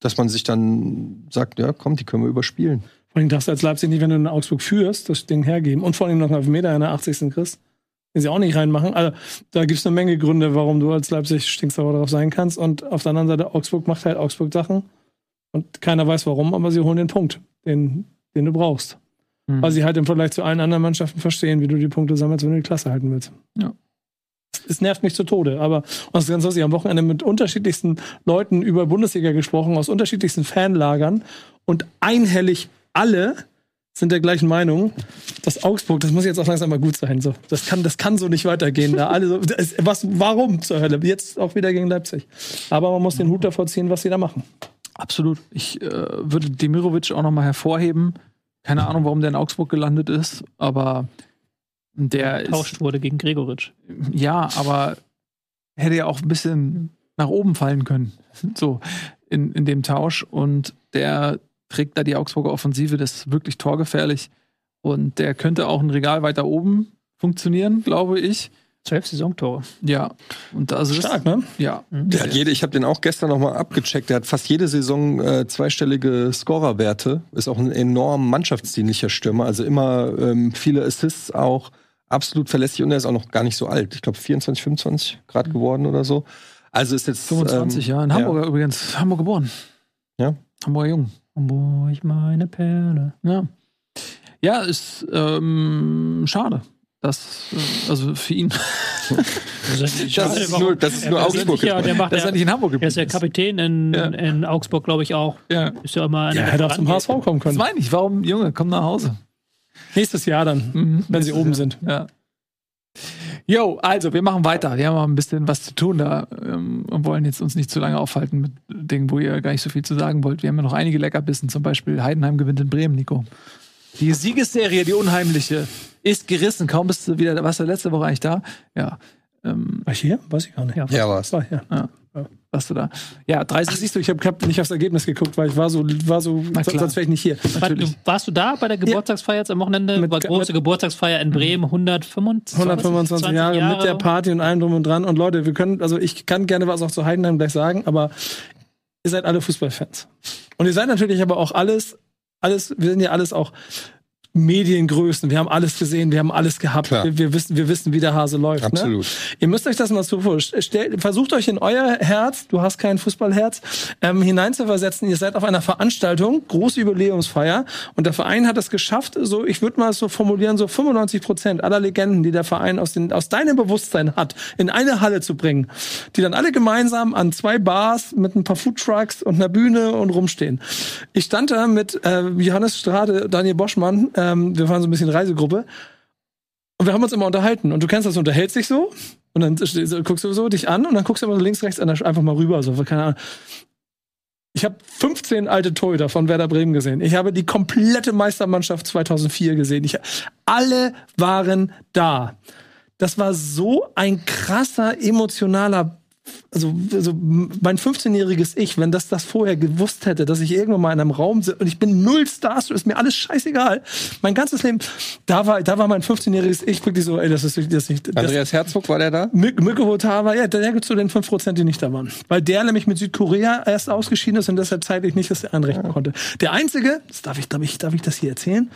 dass man sich dann sagt, ja, komm, die können wir überspielen. Vor allem darfst als Leipzig nicht, wenn du in Augsburg führst, das Ding hergeben. Und vor allem noch einen Elfmeter in der 80. kriegst, den sie auch nicht reinmachen. Also da gibt es eine Menge Gründe, warum du als Leipzig stinksauer drauf sein kannst. Und auf der anderen Seite, Augsburg macht halt Augsburg-Sachen. Und keiner weiß warum, aber sie holen den Punkt, den, den du brauchst. Mhm. Weil sie halt im Vergleich zu allen anderen Mannschaften verstehen, wie du die Punkte sammelst, wenn du die Klasse halten willst. Ja. Es nervt mich zu Tode, aber und ist ganz lustig. Am Wochenende mit unterschiedlichsten Leuten über Bundesliga gesprochen, aus unterschiedlichsten Fanlagern und einhellig alle sind der gleichen Meinung, dass Augsburg, das muss jetzt auch langsam mal gut sein. So, das kann, das kann so nicht weitergehen. Da alle so, das, was, warum zur Hölle? Jetzt auch wieder gegen Leipzig. Aber man muss den Hut davor ziehen, was sie da machen. Absolut. Ich äh, würde Demirovic auch noch mal hervorheben. Keine Ahnung, warum der in Augsburg gelandet ist, aber Der getauscht ist, wurde gegen Gregoritsch. ja, aber hätte ja auch ein bisschen nach oben fallen können. So in, in dem Tausch. Und der trägt da die Augsburger Offensive, das ist wirklich torgefährlich. Und der könnte auch ein Regal weiter oben funktionieren, glaube ich. Zwölf Saisontore. Ja. Und also Stark, ne? Ja. Der hat jede, ich habe den auch gestern noch mal abgecheckt. Der hat fast jede Saison äh, zweistellige Scorerwerte. Ist auch ein enorm mannschaftsdienlicher Stürmer. Also immer ähm, viele Assists auch. Absolut verlässlich und er ist auch noch gar nicht so alt. Ich glaube 24, 25 Grad geworden oder so. Also ist jetzt 25 ähm, Jahre. In Hamburg übrigens. Hamburg geboren. Ja. Hamburger Jung. Hamburg, meine Perle. Ja. Ja, ist ähm, schade. Das, äh, also für ihn, Das ist nur, das ist nur Augsburg. Ja, der macht dass er ja, nicht in Hamburg er ist ja geblieben Kapitän in, Ja. in Augsburg, glaube ich, auch. Ja. Ist ja immer Ja, der hätte auch zum. HSV kommen Das können. meine ich. Warum, Junge, komm nach Hause. Nächstes Jahr dann, Mhm. wenn sie oben sind. Ja. Jo, also wir machen weiter. Wir haben mal ein bisschen was zu tun da ähm, und wollen jetzt uns nicht zu lange aufhalten mit Dingen, wo ihr gar nicht so viel zu sagen wollt. Wir haben ja noch einige Leckerbissen, zum Beispiel Heidenheim gewinnt in Bremen, Nico. Die Siegesserie, die unheimliche, ist gerissen. Kaum bist du wieder, warst du letzte Woche eigentlich da? Ja. Ähm, War ich hier? Weiß ich gar nicht. Ja. Ja, war's. War hier. Warst du da? Ja, 30 Ach, siehst du, ich habe hab nicht aufs Ergebnis geguckt, weil ich war so, war so sonst wäre ich nicht hier. War, du- warst du da bei der Geburtstagsfeier jetzt am Wochenende? Mit- war große mit- Geburtstagsfeier in Bremen, 125, 125 20 Jahre, mit der Party und allem drum und dran. Und Leute, wir können, also ich kann gerne was auch zu Heidenheim gleich sagen, aber ihr seid alle Fußballfans. Und ihr seid natürlich aber auch alles, alles, wir sind ja alles auch Mediengrößen. Wir haben alles gesehen, wir haben alles gehabt. Wir, wir, wissen, wir wissen, wie der Hase läuft. Ne? Absolut. Ihr müsst euch das mal so vorstellen. Versucht euch in euer Herz, du hast kein Fußballherz, ähm, hineinzuversetzen. Ihr seid auf einer Veranstaltung, große Jubiläumsfeier, und der Verein hat es geschafft, so, ich würde mal so formulieren, so 95 Prozent aller Legenden, die der Verein aus, den, aus deinem Bewusstsein hat, in eine Halle zu bringen, die dann alle gemeinsam an zwei Bars mit ein paar Foodtrucks und einer Bühne und rumstehen. Ich stand da mit äh, Johannes Strade, Daniel Boschmann, ähm, wir waren so ein bisschen Reisegruppe, und wir haben uns immer unterhalten. Und du kennst das, du unterhältst dich so. Und dann guckst du so dich an und dann guckst du immer so links, rechts einfach mal rüber. So, keine Ahnung. Ich habe 15 alte Torhüter von Werder Bremen gesehen. Ich habe die komplette Meistermannschaft 2004 gesehen. Ich, alle waren da. Das war so ein krasser emotionaler also, also mein 15-jähriges Ich, wenn das das vorher gewusst hätte, dass ich irgendwann mal in einem Raum sitze und ich bin null Stars, ist mir alles scheißegal. Mein ganzes Leben, da war, da war mein 15-jähriges Ich wirklich so, ey, das ist das nicht. Das, Andreas Herzog war der da? Mik Mikko Votava, ja, der gehört zu den 5%, die nicht da waren. Weil der nämlich mit Südkorea erst ausgeschieden ist und deshalb zeitlich nicht das einrechnen konnte. Der einzige, das darf ich, darf ich, darf ich das hier erzählen?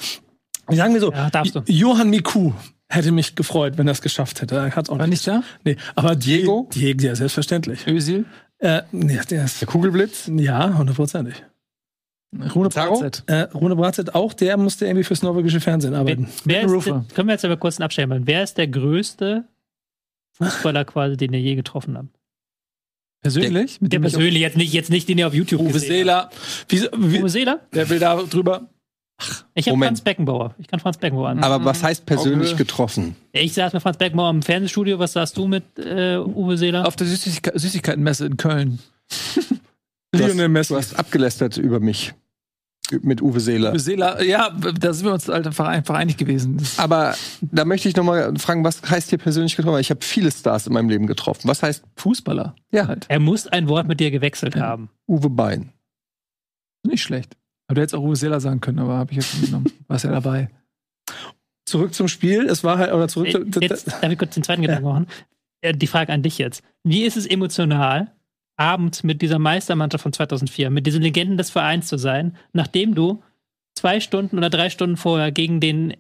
Sagen wir so, Ja, darfst du. Johann Miku hätte mich gefreut, wenn er es geschafft hätte. Er hat's auch War nicht da? Nee, aber Diego? Diego, ja, selbstverständlich. Özil? Äh, nee, der ist, Der Kugelblitz? ja, hundertprozentig. Rune? Bratzett. Äh, Rune Bratzett auch, der musste irgendwie fürs norwegische Fernsehen Wer, arbeiten. wer ist, Rufer. können wir jetzt aber kurz einen? Wer ist der größte Fußballer quasi, den ihr je getroffen habt? Persönlich? Mit Der ich persönlich, jetzt nicht, jetzt nicht, den ihr auf YouTube Uwe gesehen Seeler, Wie, habt. wie, Uwe Seeler? der will da drüber. Ich habe. Franz Beckenbauer. Ich kann Franz Beckenbauer an. Aber was heißt persönlich Auge. getroffen? Ich saß mit Franz Beckenbauer im Fernsehstudio. Was sagst du mit äh, Uwe Seeler? Auf der Süßigke Süßigkeitenmesse in Köln. Du Lionel hast, Messi. du hast abgelästert über mich. Mit Uwe Seeler. Uwe Seeler, ja, da sind wir uns halt einfach, einfach einig gewesen. Aber da möchte ich noch mal fragen, was heißt hier persönlich getroffen? Ich habe viele Stars in meinem Leben getroffen. Was heißt Fußballer. Ja. Halt. Er muss ein Wort mit dir gewechselt Ja. haben. Uwe Bein? Nicht schlecht. Aber du hättest auch Uwe Seeler sagen können, aber habe ich jetzt nicht genommen. Warst ja dabei. zurück zum Spiel. Es war halt, oder zurück. Äh, Jetzt darf ich kurz den zweiten Gedanken machen. Äh, Die Frage an dich jetzt. Wie ist es emotional, abends mit dieser Meistermannschaft von 2004, mit diesen Legenden des Vereins zu sein, nachdem du zwei Stunden oder drei Stunden vorher gegen den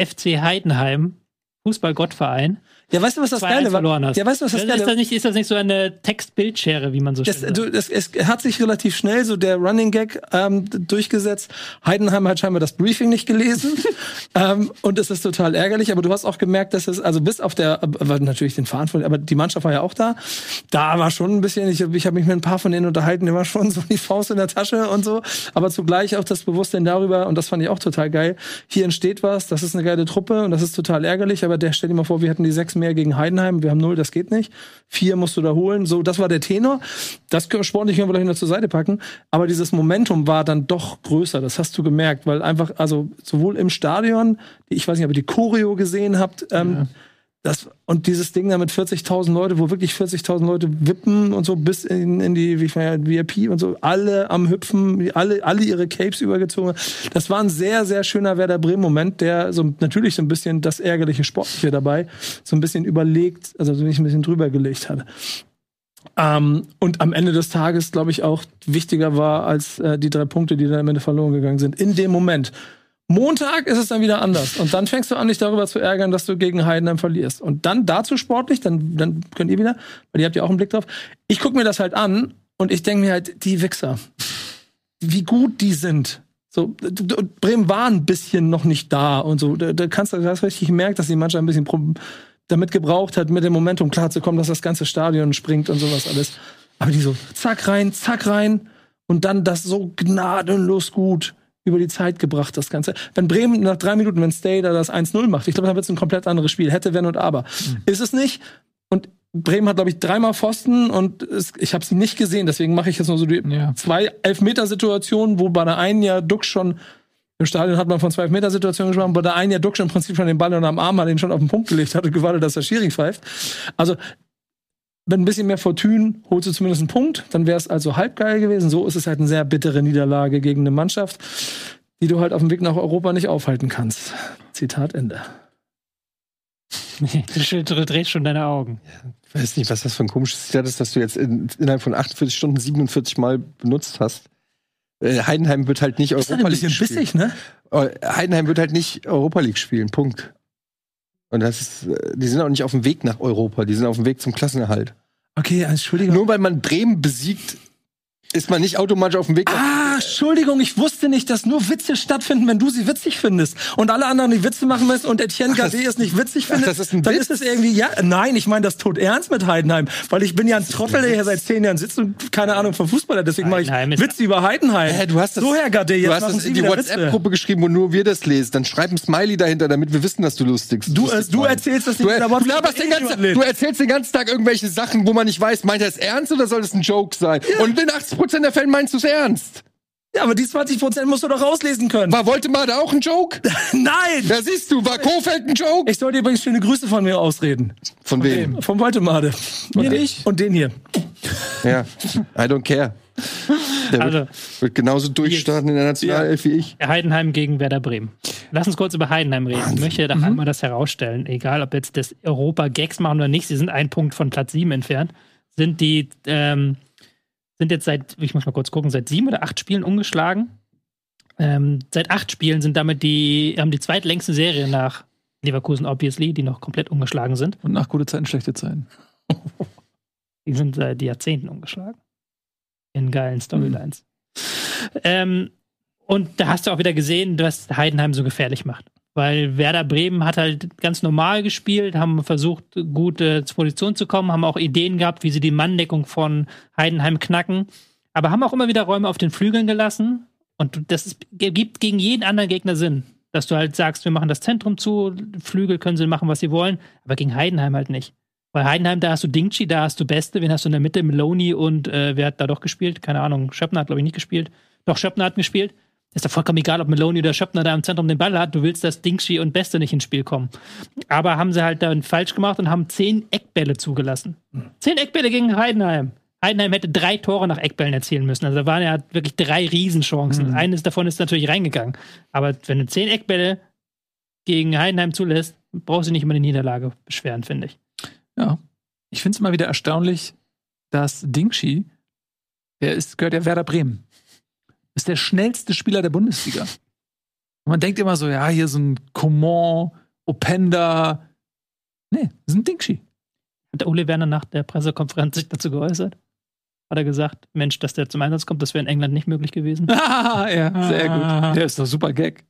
FC Heidenheim, Fußball-Gottverein, ja, weißt du, was das 2-1 Geile war? hast. Ja, weißt du, was das ist, Geile das nicht, ist das nicht so eine Textbildschere, wie man so schön Das, sagt? du, das, es hat sich relativ schnell so der Running Gag ähm, durchgesetzt. Heidenheim hat scheinbar das Briefing nicht gelesen ähm, und es ist total ärgerlich. Aber du hast auch gemerkt, dass es also bis auf der, aber natürlich den Verantwortlichen, aber die Mannschaft war ja auch da. Da war schon ein bisschen. Ich, ich habe mich mit ein paar von denen unterhalten. Die war schon so die Faust in der Tasche und so. Aber zugleich auch das Bewusstsein darüber und das fand ich auch total geil. Hier entsteht was. Das ist eine geile Truppe und das ist total ärgerlich. Aber der stell dir mal vor, wir hätten die sechs mehr gegen Heidenheim, wir haben null, das geht nicht. Vier musst du da holen. So, das war der Tenor. Das sportlich können wir gleich noch zur Seite packen. Aber dieses Momentum war dann doch größer. Das hast du gemerkt, weil einfach, also sowohl im Stadion, ich weiß nicht, ob ihr die Choreo gesehen habt, ähm, ja das, und dieses Ding da mit 40.000 Leute, wo wirklich 40.000 Leute wippen und so bis in, in die wie VIP und so, alle am Hüpfen, alle, alle ihre Capes übergezogen. Das war ein sehr, sehr schöner Werder Bremen-Moment, der so natürlich so ein bisschen das ärgerliche Sportliche dabei so ein bisschen überlegt, also so ein bisschen drüber gelegt hatte. Ähm, und am Ende des Tages, glaube ich, auch wichtiger war als äh, die drei Punkte, die dann am Ende verloren gegangen sind. In dem Moment. Montag ist es dann wieder anders. Und dann fängst du an, dich darüber zu ärgern, dass du gegen Heidenheim verlierst. Und dann dazu sportlich, dann, dann könnt ihr wieder, weil ihr habt ja auch einen Blick drauf. Ich gucke mir das halt an und ich denke mir halt, die Wichser, wie gut die sind. So, Bremen war ein bisschen noch nicht da und so. Da, da kannst du hast richtig gemerkt, dass die Mannschaft ein bisschen damit gebraucht hat, mit dem Momentum klarzukommen, dass das ganze Stadion springt und sowas alles. Aber die so, zack rein, zack rein und dann das so gnadenlos gut über die Zeit gebracht, das Ganze. Wenn Bremen nach drei Minuten, wenn Stay da das 1-0 macht, ich glaube, dann wird es ein komplett anderes Spiel. Hätte, wenn und aber. Mhm. Ist es nicht. Und Bremen hat, glaube ich, dreimal Pfosten und es, ich habe sie nicht gesehen. Deswegen mache ich jetzt nur so die ja. zwei Elfmeter-Situationen, wo bei der einen ja Duck schon im Stadion hat man von zwei Elfmeter-Situationen gesprochen, bei der einen ja Duck schon im Prinzip schon den Ball und am Arm hat ihn schon auf den Punkt gelegt hat und gewartet, dass der Schiri pfeift. Also mit ein bisschen mehr Fortune holst du zumindest einen Punkt, dann wäre es also halb geil gewesen. So ist es halt eine sehr bittere Niederlage gegen eine Mannschaft, die du halt auf dem Weg nach Europa nicht aufhalten kannst. Zitat Ende. du drehst schon deine Augen. Ich weiß nicht, was das für ein komisches Zitat ist, das du jetzt in, innerhalb von 48 Stunden 47 Mal benutzt hast. Äh, Heidenheim wird halt nicht Europa League spielen. Bissig, ne? Äh, Heidenheim wird halt nicht Europa League spielen. Punkt. Und das ist, äh, die sind auch nicht auf dem Weg nach Europa, die sind auf dem Weg zum Klassenerhalt. Okay, Entschuldigung. Nur weil man Bremen besiegt, ist man nicht automatisch auf dem Weg. Ah, Entschuldigung, ich wusste nicht, dass nur Witze stattfinden, wenn du sie witzig findest. Und alle anderen die Witze machen müssen und Etienne Gade es nicht witzig findet. Ach, das ist ein dann Witz? ist es irgendwie, ja, nein, ich meine das tot ernst mit Heidenheim. Weil ich bin ja ein Trottel, der hier seit zehn Jahren sitzt und keine Ahnung vom Fußballer. Deswegen mache ich Witze über Heidenheim. Hä, du hast das, so, Herr Gade, jetzt du hast das in die WhatsApp-Gruppe geschrieben, wo nur wir das lesen. Dann schreib ein Smiley dahinter, damit wir wissen, dass du lustig Du, äh, du erzählst das nicht du, du, den ganzen, du erzählst den ganzen Tag irgendwelche Sachen, wo man nicht weiß, meint er es ernst oder soll es ein Joke sein? Ja. Und in 80% der Fälle meinst du es ernst. Ja, aber die 20% musst du doch rauslesen können. War Woltemade auch ein Joke? Nein! Da siehst du, war Kofeld ein Joke? Ich soll dir übrigens schöne Grüße von mir ausreden. Von, von wem? Vom Woltemade. Mir nicht. Und den hier. Ja, I don't care. Der also, wird, wird, genauso durchstarten in der Nationalelf wie ich. Heidenheim gegen Werder Bremen. Lass uns kurz über Heidenheim reden. Ich möchte doch mhm. einmal das herausstellen. Egal, ob jetzt das Europa-Gags machen oder nicht, sie sind ein Punkt von Platz 7 entfernt. Sind die ähm, sind jetzt seit, ich muss mal kurz gucken, seit sieben oder acht Spielen umgeschlagen. Ähm, seit acht Spielen sind damit die, haben die zweitlängste Serie nach Leverkusen, obviously, die noch komplett umgeschlagen sind. Und nach gute Zeiten, schlechte Zeiten. die sind seit Jahrzehnten umgeschlagen. In geilen Storylines. Mhm. Ähm, und da hast du auch wieder gesehen, was Heidenheim so gefährlich macht weil Werder Bremen hat halt ganz normal gespielt, haben versucht, gut äh, zur Position zu kommen, haben auch Ideen gehabt, wie sie die Manndeckung von Heidenheim knacken, aber haben auch immer wieder Räume auf den Flügeln gelassen. Und das ist, gibt gegen jeden anderen Gegner Sinn, dass du halt sagst, wir machen das Zentrum zu, Flügel können sie machen, was sie wollen, aber gegen Heidenheim halt nicht. Weil Heidenheim, da hast du Dingchi, da hast du Beste, wen hast du in der Mitte? Meloni und äh, wer hat da doch gespielt? Keine Ahnung, Schöppner hat, glaube ich, nicht gespielt. Doch, Schöppner hat gespielt. Ist doch vollkommen egal, ob Meloni oder Schöppner da im Zentrum den Ball hat. Du willst, dass Dingschi und Beste nicht ins Spiel kommen. Aber haben sie halt dann falsch gemacht und haben zehn Eckbälle zugelassen. Zehn Eckbälle gegen Heidenheim. Heidenheim hätte drei Tore nach Eckbällen erzielen müssen. Also da waren ja wirklich drei Riesenchancen. Mhm. Eines davon ist natürlich reingegangen. Aber wenn du zehn Eckbälle gegen Heidenheim zulässt, brauchst du nicht immer eine Niederlage beschweren, finde ich. Ja. Ich finde es immer wieder erstaunlich, dass Dingschi, der ist, gehört ja Werder Bremen ist der schnellste Spieler der Bundesliga. Und man denkt immer so, ja, hier so ein Coman, Openda. Nee, das ist ein Dingschi. Hat der Uli Werner nach der Pressekonferenz sich dazu geäußert? Hat er gesagt, Mensch, dass der zum Einsatz kommt, das wäre in England nicht möglich gewesen? ja, sehr gut. Der ist doch super Gag.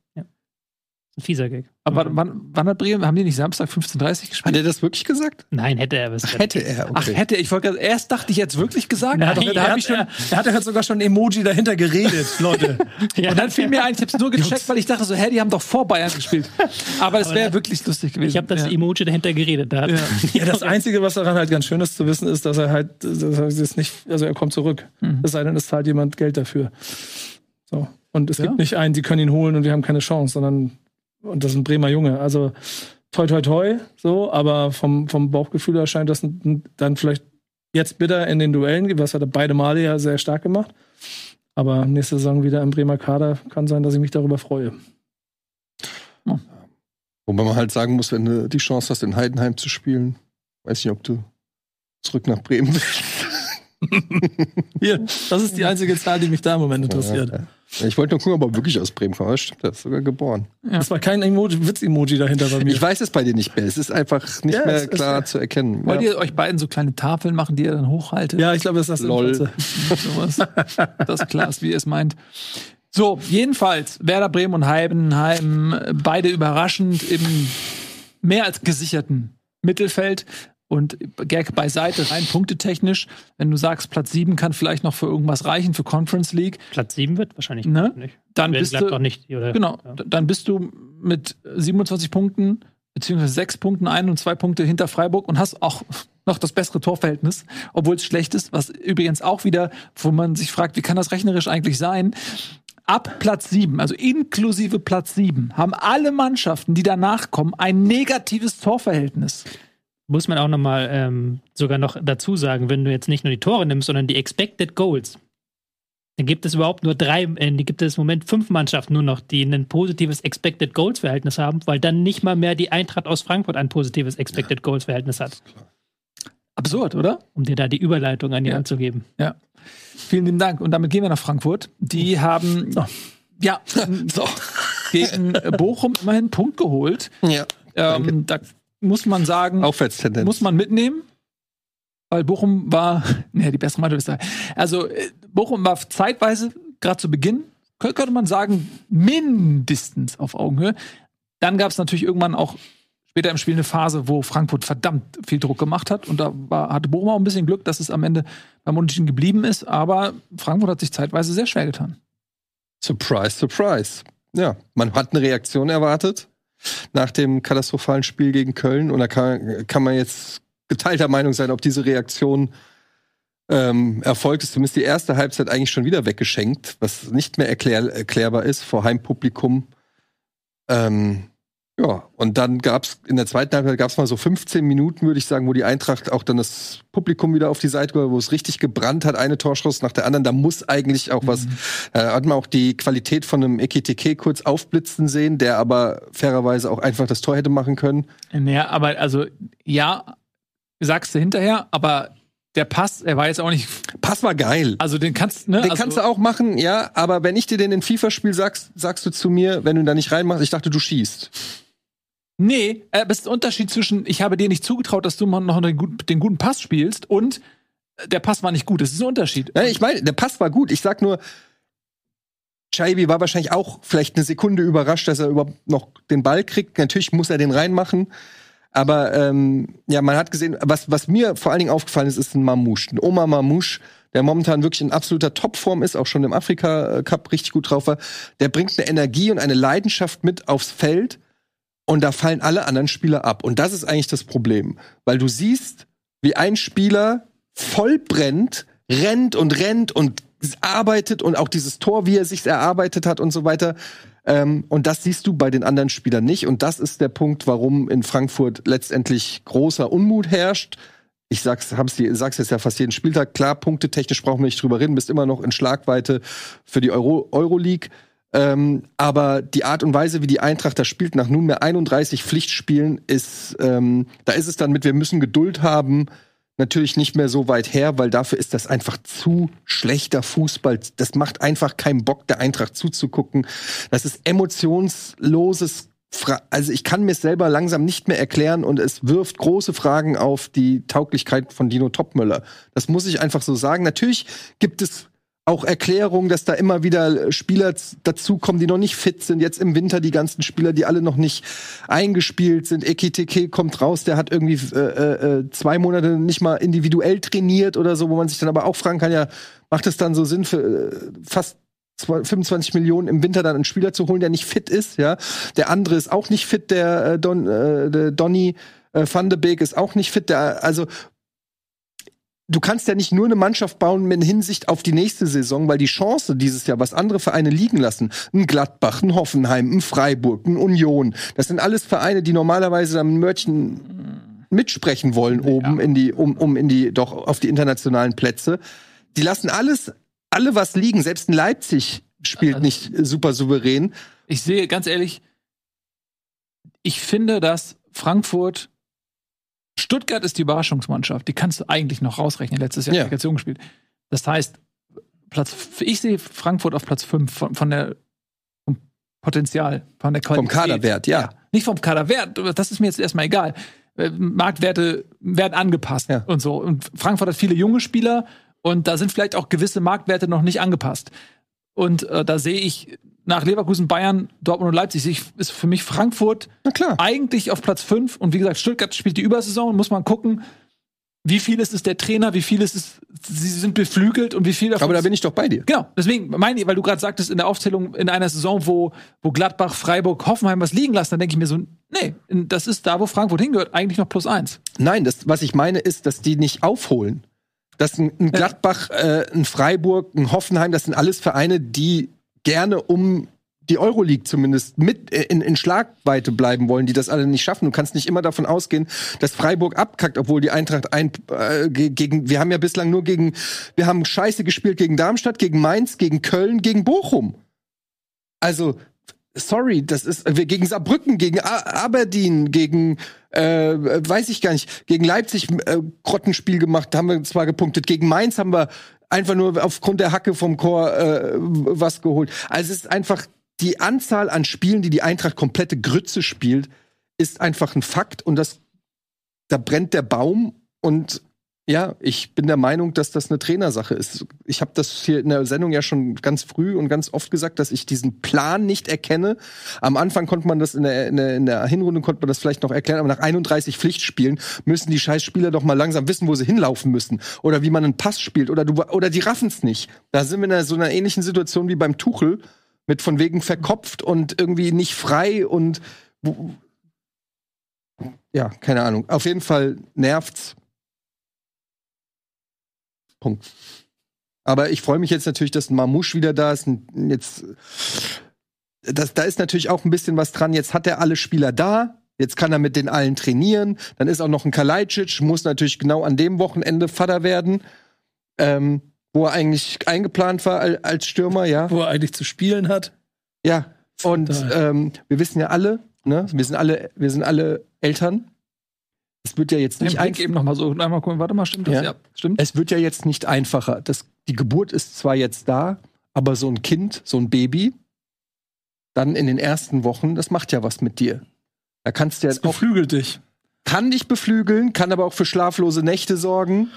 Ein fieser Gag. Aber wann, wann hat Bremen, haben die nicht Samstag 15.30 Uhr Hat gespielt? er das wirklich gesagt? Nein, hätte er was. Hätte er, Ach, okay. hätte, ich wollte erst dachte ich jetzt wirklich gesagt. Er hat, doch, Nein, da er hat- ich schon, er hat ja sogar schon ein Emoji dahinter geredet, Leute. Ja. Und dann fiel mir ein, ich hab's nur gecheckt, weil ich dachte so, hä, die haben doch vor Bayern gespielt. Aber es wäre wirklich lustig gewesen. Ich habe das ja. Emoji dahinter geredet. Da hat, Ja. Ja, das Einzige, was daran halt ganz schön ist zu wissen, ist, dass er halt, dass er jetzt nicht, also er kommt zurück. Es sei denn, es zahlt jemand Geld dafür. So. Und es Ja. gibt nicht einen, die können ihn holen und wir haben keine Chance, sondern, und das ist ein Bremer Junge. Also, toi, toi, toi, so, aber vom, vom Bauchgefühl her scheint das dann vielleicht jetzt bitter in den Duellen, was hat er beide Male ja sehr stark gemacht. Aber nächste Saison wieder im Bremer Kader kann sein, dass ich mich darüber freue. Wobei man halt sagen muss, wenn du die Chance hast, in Heidenheim zu spielen, weiß nicht, ob du zurück nach Bremen willst. Hier, das ist die einzige Zahl, die mich da im Moment interessiert. Ja, ja. Ich wollte nur gucken, ob er wirklich aus Bremen kommt. Das stimmt, er ist sogar geboren. Es war kein Emoji, Witz-Emoji dahinter bei mir. Ich weiß es bei dir nicht mehr. Es ist einfach nicht Ja, mehr ist- klar zu erkennen. Wollt Ja. ihr euch beiden so kleine Tafeln machen, die ihr dann hochhaltet? ja, ich glaube, das ist das Lol. Das ist klar, ist, wie ihr es meint. So, jedenfalls, Werder Bremen und Heidenheim, beide überraschend im mehr als gesicherten Mittelfeld. Und Gag beiseite, rein punktetechnisch. Wenn du sagst, Platz 7 kann vielleicht noch für irgendwas reichen, für Conference League, Platz 7 wird wahrscheinlich Ne? nicht. dann Wer bist du. nicht. Oder? Genau, Ja. dann bist du mit 27 Punkten, beziehungsweise 6 Punkten, ein und zwei Punkte hinter Freiburg und hast auch noch das bessere Torverhältnis, obwohl es schlecht ist, was übrigens auch wieder, wo man sich fragt, wie kann das rechnerisch eigentlich sein? Ab Platz 7, also inklusive Platz 7, haben alle Mannschaften, die danach kommen, ein negatives Torverhältnis. Muss man auch noch mal ähm, sogar noch dazu sagen, wenn du jetzt nicht nur die Tore nimmst, sondern die Expected Goals, dann gibt es überhaupt nur drei, äh, gibt es im Moment fünf Mannschaften nur noch, die ein positives Expected Goals Verhältnis haben, weil dann nicht mal mehr die Eintracht aus Frankfurt ein positives Expected Goals Verhältnis hat, Absurd, oder? um dir da die Überleitung an die Ja. Hand zu geben. Ja. Vielen lieben Dank. Und damit gehen wir nach Frankfurt. Die haben ja so. gegen Bochum immerhin einen Punkt geholt. Ja. Ähm, da muss man sagen, Aufwärtstendenz. muss man mitnehmen, weil Bochum war, ne, die bessere Mannschaft ist da. Also äh, Bochum war zeitweise, gerade zu Beginn, kö- könnte man sagen, mindestens auf Augenhöhe. Dann gab es natürlich irgendwann auch später im Spiel eine Phase, wo Frankfurt verdammt viel Druck gemacht hat. Und da war, hatte Bochum auch ein bisschen Glück, dass es am Ende beim Unentschieden geblieben ist. Aber Frankfurt hat sich zeitweise sehr schwer getan. Surprise, surprise. Ja, man hat eine Reaktion erwartet nach dem katastrophalen Spiel gegen Köln. Und da kann, kann man jetzt geteilter Meinung sein, ob diese Reaktion ähm, erfolgt ist. Zumindest die erste Halbzeit eigentlich schon wieder weggeschenkt, was nicht mehr erklär, erklärbar ist vor Heimpublikum. Ähm, ja, und dann gab's in der zweiten Halbzeit gab's mal so 15 Minuten, würde ich sagen, wo die Eintracht auch dann das Publikum wieder auf die Seite, hat, wo es richtig gebrannt hat, eine Torschuss nach der anderen. Da muss eigentlich auch was. Da hat man auch die Qualität von einem Ekiteke kurz aufblitzen sehen, der aber fairerweise auch einfach das Tor hätte machen können. Naja, aber also, ja, sagst du hinterher, aber der Pass, er war jetzt auch nicht, Pass war geil. also den kannst, ne? Den also, kannst du auch machen, ja, aber wenn ich dir den in FIFA-Spiel sagst, sagst du zu mir, wenn du ihn da nicht reinmachst, ich dachte, du schießt. Nee, äh, aber es ist ein Unterschied zwischen, ich habe dir nicht zugetraut, dass du noch den guten, den guten Pass spielst und äh, der Pass war nicht gut. Das ist ein Unterschied. Ja, ich meine, der Pass war gut. Ich sag nur, Chaibi war wahrscheinlich auch vielleicht eine Sekunde überrascht, dass er überhaupt noch den Ball kriegt. Natürlich muss er den reinmachen. Aber ähm, ja, man hat gesehen, was, was mir vor allen Dingen aufgefallen ist, ist ein Mamouche. Ein Oma Mamouche, der momentan wirklich in absoluter Topform ist, auch schon im Afrika-Cup richtig gut drauf war. Der bringt eine Energie und eine Leidenschaft mit aufs Feld. Und da fallen alle anderen Spieler ab. Und das ist eigentlich das Problem. Weil du siehst, wie ein Spieler voll brennt, rennt und rennt und arbeitet und auch dieses Tor, wie er sich erarbeitet hat und so weiter. Ähm, und das siehst du bei den anderen Spielern nicht. Und das ist der Punkt, warum in Frankfurt letztendlich großer Unmut herrscht. Ich sag's, hab's sag's jetzt ja fast jeden Spieltag. Klar, punktetechnisch brauchen wir nicht drüber reden, bist immer noch in Schlagweite für die Euro Euroleague. Ähm, aber die Art und Weise, wie die Eintracht da spielt, nach nunmehr 31 Pflichtspielen, ist, ähm, da ist es dann mit, wir müssen Geduld haben, natürlich nicht mehr so weit her, weil dafür ist das einfach zu schlechter Fußball. Das macht einfach keinen Bock, der Eintracht zuzugucken. Das ist emotionsloses. Fra also ich kann mir selber langsam nicht mehr erklären und es wirft große Fragen auf die Tauglichkeit von Dino Topmöller. Das muss ich einfach so sagen. Natürlich gibt es auch Erklärung, dass da immer wieder Spieler dazukommen, die noch nicht fit sind. Jetzt im Winter die ganzen Spieler, die alle noch nicht eingespielt sind. Ekiteke kommt raus, der hat irgendwie äh, äh, zwei Monate nicht mal individuell trainiert oder so, wo man sich dann aber auch fragen kann, ja, macht es dann so Sinn für äh, fast zwei- 25 Millionen im Winter dann einen Spieler zu holen, der nicht fit ist, ja? Der andere ist auch nicht fit, der, äh, Don, äh, der Donny äh, Van de Beek ist auch nicht fit, der, also du kannst ja nicht nur eine Mannschaft bauen mit Hinsicht auf die nächste Saison, weil die Chance dieses Jahr, was andere Vereine liegen lassen, ein Gladbach, ein Hoffenheim, ein Freiburg, ein Union, das sind alles Vereine, die normalerweise am Mörchen mitsprechen wollen oben in die, um, um in die, doch auf die internationalen Plätze. Die lassen alles, alle was liegen. Selbst in Leipzig spielt Also- nicht super souverän. Ich sehe ganz ehrlich, ich finde, dass Frankfurt Stuttgart ist die Überraschungsmannschaft. Die kannst du eigentlich noch rausrechnen. Letztes Jahr Ja. Qualifikation gespielt. Das heißt, Platz, ich sehe Frankfurt auf Platz 5 von, von der vom Potenzial, von der Qualität. Kaderwert, ja. Nicht vom Kaderwert, das ist mir jetzt erstmal egal. Äh, Marktwerte werden angepasst Ja. und so. Und Frankfurt hat viele junge Spieler und da sind vielleicht auch gewisse Marktwerte noch nicht angepasst. Und äh, da sehe ich nach Leverkusen, Bayern, Dortmund und Leipzig ich, ist für mich Frankfurt eigentlich auf Platz 5. Und wie gesagt, Stuttgart spielt die Übersaison, muss man gucken, wie viel ist es der Trainer, wie viel ist es, sie sind beflügelt und wie viel davon Aber da bin ich doch bei dir. Genau, deswegen meine ich, weil du gerade sagtest, in der Aufzählung in einer Saison, wo, wo Gladbach, Freiburg, Hoffenheim was liegen lassen, dann denke ich mir so, nee, das ist da, wo Frankfurt hingehört, eigentlich noch plus eins. Nein, das, was ich meine, ist, dass die nicht aufholen. Dass ein, ein Gladbach, äh, ein Freiburg, ein Hoffenheim, das sind alles Vereine, die gerne um die Euroleague zumindest mit äh, in, in Schlagweite bleiben wollen, die das alle nicht schaffen. Du kannst nicht immer davon ausgehen, dass Freiburg abkackt, obwohl die Eintracht ein, äh, ge- gegen, wir haben ja bislang nur gegen, wir haben scheiße gespielt gegen Darmstadt, gegen Mainz, gegen Köln, gegen Bochum. Also, sorry, das ist gegen Saarbrücken, gegen Aberdeen, gegen äh, weiß ich gar nicht, gegen Leipzig äh, Grottenspiel gemacht, haben wir zwar gepunktet, gegen Mainz haben wir einfach nur aufgrund der Hacke vom Chor äh, was geholt. Also es ist einfach die Anzahl an Spielen, die die Eintracht komplette Grütze spielt, ist einfach ein Fakt und das da brennt der Baum und ja, ich bin der Meinung, dass das eine Trainersache ist. Ich habe das hier in der Sendung ja schon ganz früh und ganz oft gesagt, dass ich diesen Plan nicht erkenne. Am Anfang konnte man das in der, in der, in der Hinrunde konnte man das vielleicht noch erklären, aber nach 31 Pflichtspielen müssen die scheiß Spieler doch mal langsam wissen, wo sie hinlaufen müssen oder wie man einen Pass spielt oder du oder die raffen's nicht. Da sind wir in einer, so einer ähnlichen Situation wie beim Tuchel mit von wegen verkopft und irgendwie nicht frei und ja, keine Ahnung. Auf jeden Fall nervt's. Punkt. Aber ich freue mich jetzt natürlich, dass ein Mamouche wieder da ist. Jetzt, das, da ist natürlich auch ein bisschen was dran. Jetzt hat er alle Spieler da. Jetzt kann er mit den allen trainieren. Dann ist auch noch ein Kalajdzic, muss natürlich genau an dem Wochenende Vater werden, ähm, wo er eigentlich eingeplant war al- als Stürmer, ja. Wo er eigentlich zu spielen hat. Ja. Und ähm, wir wissen ja alle, ne, wir sind alle, wir sind alle Eltern. Es wird ja jetzt nicht einfach. eben noch mal so, einmal gucken, warte mal, stimmt das? Ja. Ja, stimmt. Es wird ja jetzt nicht einfacher. Das, die Geburt ist zwar jetzt da, aber so ein Kind, so ein Baby, dann in den ersten Wochen, das macht ja was mit dir. Da kannst du ja Das auch, beflügelt dich. kann dich beflügeln, kann aber auch für schlaflose Nächte sorgen,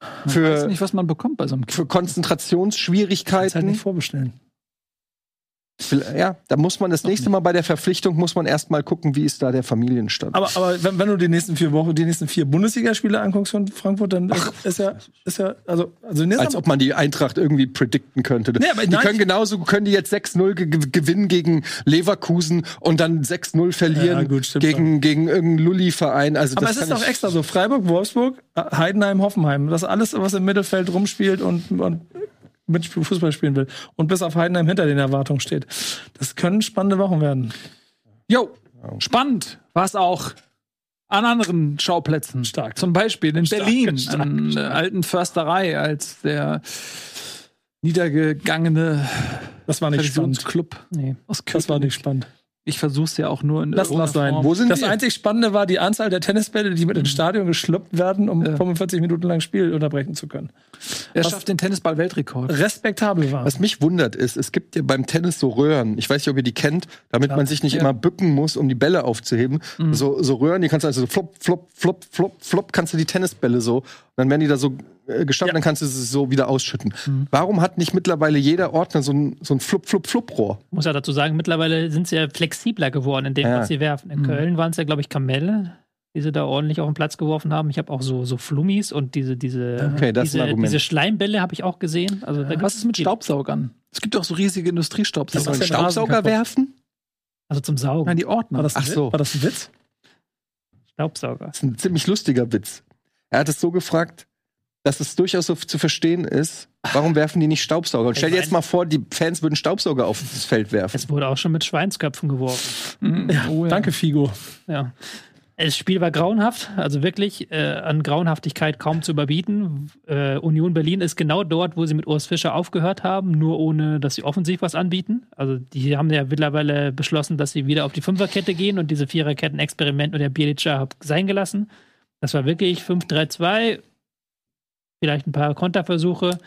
Man weiß für, nicht, was man bekommt bei so einem Kind. für Kannst halt Konzentrationsschwierigkeiten. nicht vorbestellen. Ja, da muss man das nächste Mal bei der Verpflichtung muss man erst mal gucken, wie ist da der Familienstand. Aber, aber wenn, wenn du die nächsten vier Wochen, die nächsten vier Bundesligaspiele anguckst von Frankfurt, dann ist, ist ja, ist ja, also, also Als ob man die Eintracht irgendwie predikten könnte. Nee, aber die nein, können genauso, können die jetzt 6-0 ge ge- gewinnen gegen Leverkusen und dann 6-0 verlieren Ja, gut, stimmt gegen, gegen irgendeinen Lulli-Verein. Also Aber das es ist doch extra so. Freiburg, Wolfsburg, Heidenheim, Hoffenheim. Das alles, was im Mittelfeld rumspielt und, und mit Fußball spielen will. Und bis auf Heidenheim hinter den Erwartungen steht. Das können spannende Wochen werden. Jo, spannend war es auch an anderen Schauplätzen. Stark. Zum Beispiel in Stark, Berlin, stark, an der alten Försterei, als der niedergegangene Das war nicht spannend. Traditionsclub Nee. aus Das war nicht spannend. Ich versuch's ja auch nur in Lass das sein. Form. Wo sind das wir? einzig Spannende war die Anzahl der Tennisbälle, die mit ins Stadion geschluppt werden, um Ja. 45 Minuten lang Spiel unterbrechen zu können. Er was- schafft den Tennisball-Weltrekord. Respektabel war. Was mich wundert ist, es gibt ja beim Tennis so Röhren. Ich weiß nicht, ob ihr die kennt, damit man sich nicht Ja. immer bücken muss, um die Bälle aufzuheben. So, so Röhren, die kannst du also so flop, flop, flop, flop, flop, kannst du die Tennisbälle so. Und dann werden die da so gestapelt, Ja. dann kannst du es so wieder ausschütten. Mhm. Warum hat nicht mittlerweile jeder Ordner so ein, so ein Flup-Flup-Flup-Rohr? Muss ja dazu sagen, mittlerweile sind sie ja flexibler geworden in dem, Ja. was sie werfen. In Mhm. Köln waren es ja, glaube ich, Kamelle, die sie da ordentlich auf den Platz geworfen haben. Ich habe auch so, so Flummis und diese, diese, Okay, diese, diese Schleimbälle habe ich auch gesehen. Also, da Was ist mit. Staubsaugern? Es gibt doch so riesige Soll Industriestaubsauger. Rasen Staubsauger werfen? Also zum Saugen. Nein, die Ordner. War das, ein Ach so. war das ein Witz? Staubsauger. Das ist ein ziemlich lustiger Witz. Er hat es so gefragt, dass es durchaus so zu verstehen ist, warum werfen die nicht Staubsauger? Und stell dir jetzt mal vor, die Fans würden Staubsauger auf das Feld werfen. Es wurde auch schon mit Schweinsköpfen geworfen. Mhm. Ja, Oh, danke, Figo. Ja. Das Spiel war grauenhaft, also wirklich äh, an Grauenhaftigkeit kaum zu überbieten. Äh, Union Berlin ist genau dort, wo sie mit Urs Fischer aufgehört haben, nur ohne, dass sie offensiv was anbieten. Also die haben ja mittlerweile beschlossen, dass sie wieder auf die Fünferkette gehen und diese Viererketten-Experiment mit der Bielica sein gelassen. Das war wirklich 5-3-2, vielleicht ein paar Konterversuche.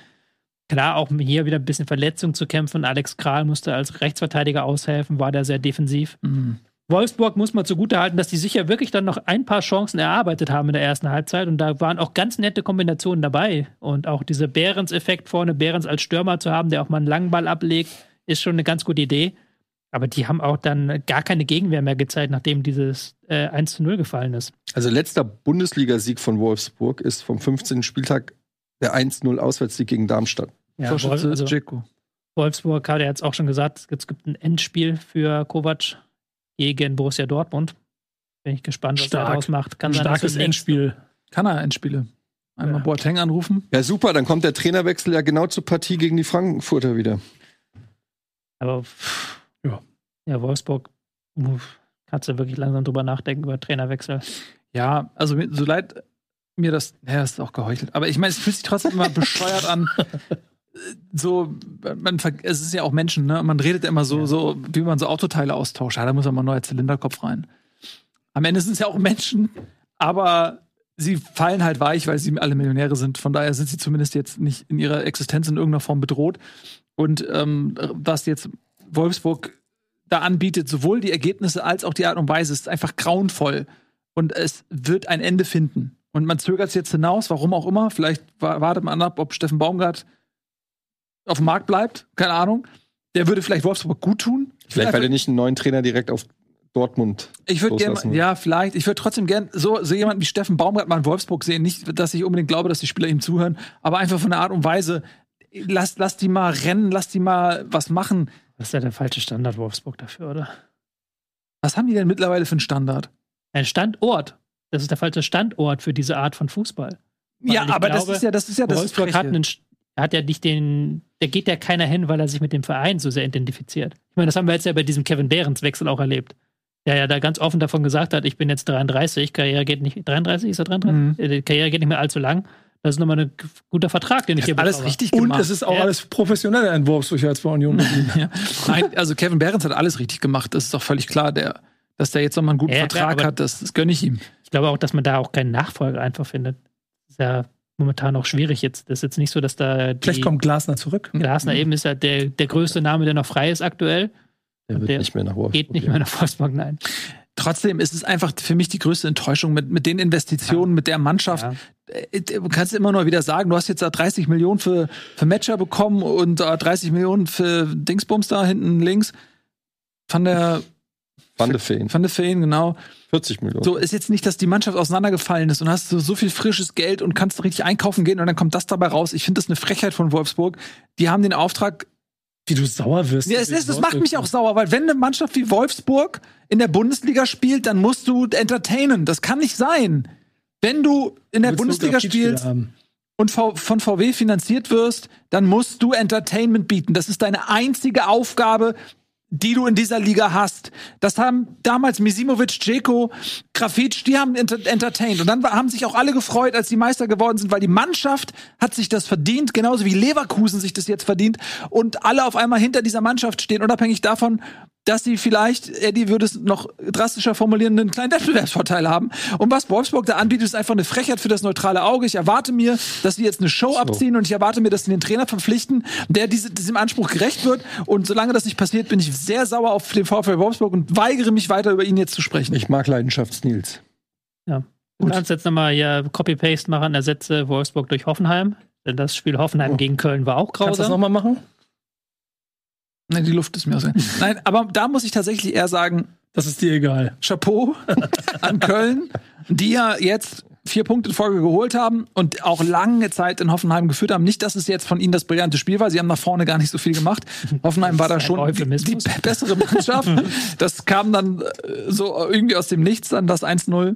Klar, auch hier wieder ein bisschen Verletzung zu kämpfen. Alex Kral musste als Rechtsverteidiger aushelfen, war da sehr defensiv. Mhm. Wolfsburg muss man zugutehalten, dass die sicher wirklich dann noch ein paar Chancen erarbeitet haben in der ersten Halbzeit und da waren auch ganz nette Kombinationen dabei und auch dieser Behrens-Effekt vorne, Behrens als Stürmer zu haben, der auch mal einen langen Ball ablegt, ist schon eine ganz gute Idee. Aber die haben auch dann gar keine Gegenwehr mehr gezeigt, nachdem dieses äh, 1 zu 0 gefallen ist. Also letzter Bundesligasieg von Wolfsburg ist vom 15. Spieltag der 1-0 Auswärtssieg gegen Darmstadt. Ja, Torschütze also Dzeko. Wolfsburg hat er jetzt auch schon gesagt, es gibt ein Endspiel für Kovac gegen Borussia Dortmund. Bin ich gespannt, was er Stark. daraus macht. Kann Ein sein, starkes nächste- Endspiel. Kann er Endspiele. Einmal Ja. Boateng anrufen. Ja, super, dann kommt der Trainerwechsel ja genau zur Partie gegen die Frankfurter wieder. Aber pff, Ja. ja, Wolfsburg, kannst du wirklich langsam drüber nachdenken über Trainerwechsel. Ja, also so leid mir das, ja, das ist auch geheuchelt. Aber ich meine, es fühlt sich trotzdem immer bescheuert an. So, man, ver- es ist ja auch Menschen, ne? Man redet immer so, so, wie man so Autoteile austauscht. Ja, da muss ja mal ein neuer Zylinderkopf rein. Am Ende sind es ja auch Menschen, aber sie fallen halt weich, weil sie alle Millionäre sind. Von daher sind sie zumindest jetzt nicht in ihrer Existenz in irgendeiner Form bedroht. Und ähm, was jetzt Wolfsburg da anbietet, sowohl die Ergebnisse als auch die Art und Weise, ist einfach grauenvoll. Und es wird ein Ende finden. Und man zögert es jetzt hinaus, warum auch immer. Vielleicht wa- wartet man ab, ob Steffen Baumgart auf dem Markt bleibt. Keine Ahnung. Der würde vielleicht Wolfsburg gut tun. Vielleicht, weil er nicht einen neuen Trainer direkt auf Dortmund. Ich würde gerne, loslassen. ja, vielleicht. Ich würde trotzdem gerne so, so jemanden wie Steffen Baumgart mal in Wolfsburg sehen. Nicht, dass ich unbedingt glaube, dass die Spieler ihm zuhören, aber einfach von der Art und Weise. Lass, lass die mal rennen, lass die mal was machen. Das ist ja der falsche Standard Wolfsburg dafür, oder? Was haben die denn mittlerweile für einen Standard? Ein Standort. Das ist der falsche Standort für diese Art von Fußball. Weil ja, aber glaube, das ist ja, das ist ja das Wolfsburg hat einen, hat ja nicht den, da geht ja keiner hin, weil er sich mit dem Verein so sehr identifiziert. Ich meine, das haben wir jetzt ja bei diesem Kevin Behrens Wechsel auch erlebt. Der ja da ganz offen davon gesagt hat, ich bin jetzt 33, Karriere geht nicht, 33, ist er 33? Mhm. Äh, Karriere geht nicht mehr allzu lang. Das ist nochmal ein guter Vertrag, den ich hier alles bekomme. richtig Und gemacht. es ist auch Ja. alles professioneller in Wolfsburg als bei Union ja. Nein, also Kevin Behrens hat alles richtig gemacht. Das ist doch völlig klar, der, dass der jetzt nochmal einen guten Ja, klar, Vertrag aber- hat. Das, das gönne ich ihm. Ich glaube auch, dass man da auch keinen Nachfolger einfach findet. Das ist ja momentan auch schwierig jetzt. Das ist jetzt nicht so, dass da die Vielleicht kommt Glasner zurück. Glasner eben ist ja der, der größte Name, der noch frei ist aktuell. Der wird Der nicht mehr nach Wolfsburg. Geht nicht gehen. mehr nach Wolfsburg, nein. Trotzdem ist es einfach für mich die größte Enttäuschung mit, mit den Investitionen, mit der Mannschaft. Ja. Äh, Du kannst immer nur wieder sagen, du hast jetzt da 30 Millionen für, für Matcher bekommen und äh, 30 Millionen für Dingsbums da hinten links. Von der, Van de Feen. von der Feen, genau. 40 Millionen. So ist jetzt nicht, dass die Mannschaft auseinandergefallen ist und hast so, so viel frisches Geld und kannst richtig einkaufen gehen und dann kommt das dabei raus. Ich finde das eine Frechheit von Wolfsburg. Die haben den Auftrag, Wie du sauer wirst. ja, es ist, das macht mich auch sauer, weil wenn eine Mannschaft wie Wolfsburg in der Bundesliga spielt, dann musst du entertainen. Das kann nicht sein. Wenn du in der Willst Bundesliga spielst haben? und von VW finanziert wirst, dann musst du Entertainment bieten. Das ist deine einzige Aufgabe, die du in dieser Liga hast. Das haben damals Misimovic, Dzeko, Grafitsch, die haben enter entertained. Und dann haben sich auch alle gefreut, als die Meister geworden sind, weil die Mannschaft hat sich das verdient, genauso wie Leverkusen sich das jetzt verdient. Und alle auf einmal hinter dieser Mannschaft stehen, unabhängig davon, dass sie vielleicht, Eddie würde es noch drastischer formulieren, einen kleinen Wettbewerbsvorteil haben. Und was Wolfsburg da anbietet, ist einfach eine Frechheit für das neutrale Auge. Ich erwarte mir, dass sie jetzt eine Show abziehen und ich erwarte mir, dass sie den Trainer verpflichten, der diese, diesem Anspruch gerecht wird. Und solange das nicht passiert, bin ich sehr sauer auf den VfL Wolfsburg und weigere mich weiter über ihn jetzt zu sprechen. Ich mag Leidenschafts-Nils. Ja. Du kannst jetzt nochmal hier Copy-Paste machen, ersetze Wolfsburg durch Hoffenheim. Denn das Spiel Hoffenheim Oh. gegen Köln war auch Kannst du das grausam. nochmal machen? Nein, die Luft ist mir aus. Nein, aber da muss ich tatsächlich eher sagen, Das ist dir egal. Chapeau an Köln, die ja jetzt vier Punkte in Folge geholt haben und auch lange Zeit in Hoffenheim geführt haben. Nicht, dass es jetzt von ihnen das brillante Spiel war. Sie haben nach vorne gar nicht so viel gemacht. Hoffenheim war da schon die, die bessere Mannschaft. Das kam dann äh, so irgendwie aus dem Nichts dann das 1-0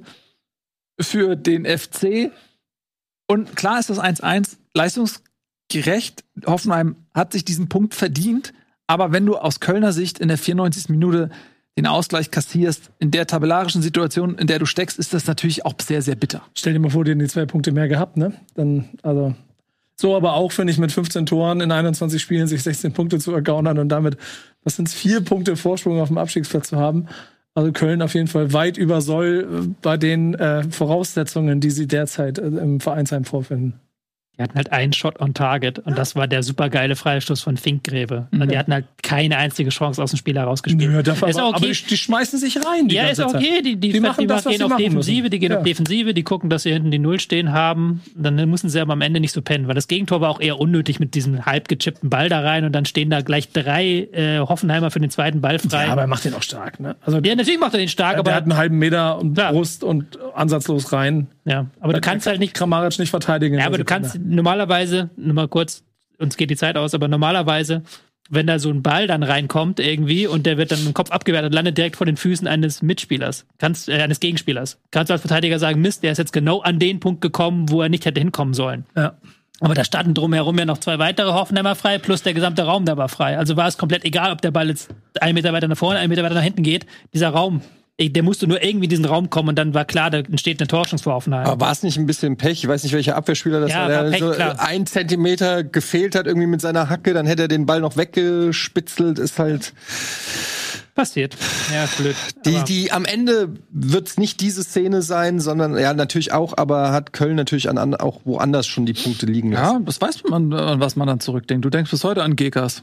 für den FC. Und klar ist das 1-1 leistungsgerecht. Hoffenheim hat sich diesen Punkt verdient. Aber wenn du aus Kölner Sicht in der 94. Minute den Ausgleich kassierst, in der tabellarischen Situation, in der du steckst, ist das natürlich auch sehr, sehr bitter. Stell dir mal vor, die hätten die zwei Punkte mehr gehabt, ne? Dann, also. So, aber auch, finde ich, mit 15 Toren in 21 Spielen sich 16 Punkte zu ergaunern und damit, was sind vier Punkte Vorsprung auf dem Abstiegsplatz zu haben. Also Köln auf jeden Fall weit über Soll äh, bei den äh, Voraussetzungen, die sie derzeit äh, im Vereinsheim vorfinden. Die hatten halt einen Shot on Target und das war der supergeile Freistoß von Finkgräbe. Mhm. Die hatten halt keine einzige Chance aus dem Spiel herausgespielt. dafür, Ist aber, okay. aber die, die schmeißen sich rein. Die Ja, ist okay. Die, die, Die machen das, was gehen auf Defensive, müssen. die gehen Ja. auf Defensive, die gucken, dass sie hinten die Null stehen haben. Dann müssen sie aber am Ende nicht so pennen, weil das Gegentor war auch eher unnötig mit diesem halb gechippten Ball da rein und dann stehen da gleich drei äh, Hoffenheimer für den zweiten Ball frei. Ja, Ja, aber er macht den auch stark, ne? Also, natürlich macht er den stark, der aber, hat einen halben Meter und. Brust und ansatzlos rein. ja, aber du kannst halt nicht. Kramaric nicht verteidigen. Ja, der aber du Sekunde. kannst normalerweise, nur mal kurz, uns geht die Zeit aus, aber normalerweise, wenn da so ein Ball dann reinkommt irgendwie und der wird dann im Kopf abgewehrt und landet direkt vor den Füßen eines Mitspielers, kannst, äh, eines Gegenspielers, kannst du als Verteidiger sagen, Mist, der ist jetzt genau an den Punkt gekommen, wo er nicht hätte hinkommen sollen. Ja. Aber da standen drumherum ja noch zwei weitere Hoffenheimer frei, plus der gesamte Raum da war frei. Also war es komplett egal, ob der Ball jetzt einen Meter weiter nach vorne, einen Meter weiter nach hinten geht. Dieser Raum, der musste nur irgendwie in diesen Raum kommen und dann war klar, da entsteht eine Torschance vor Hoffenheim. Aber war es nicht ein bisschen Pech? Ich weiß nicht, welcher Abwehrspieler das Ja, war, der war Pech, so klar. ein Zentimeter gefehlt hat irgendwie mit seiner Hacke, dann hätte er den Ball noch weggespitzelt, ist halt. Passiert. Ja, ist blöd. Die, die am Ende wird es nicht diese Szene sein, sondern ja, natürlich auch, aber hat Köln natürlich an, an, auch woanders schon die Punkte liegen lassen. Ja, das weiß man, an was man dann zurückdenkt. Du denkst bis heute an Gekas.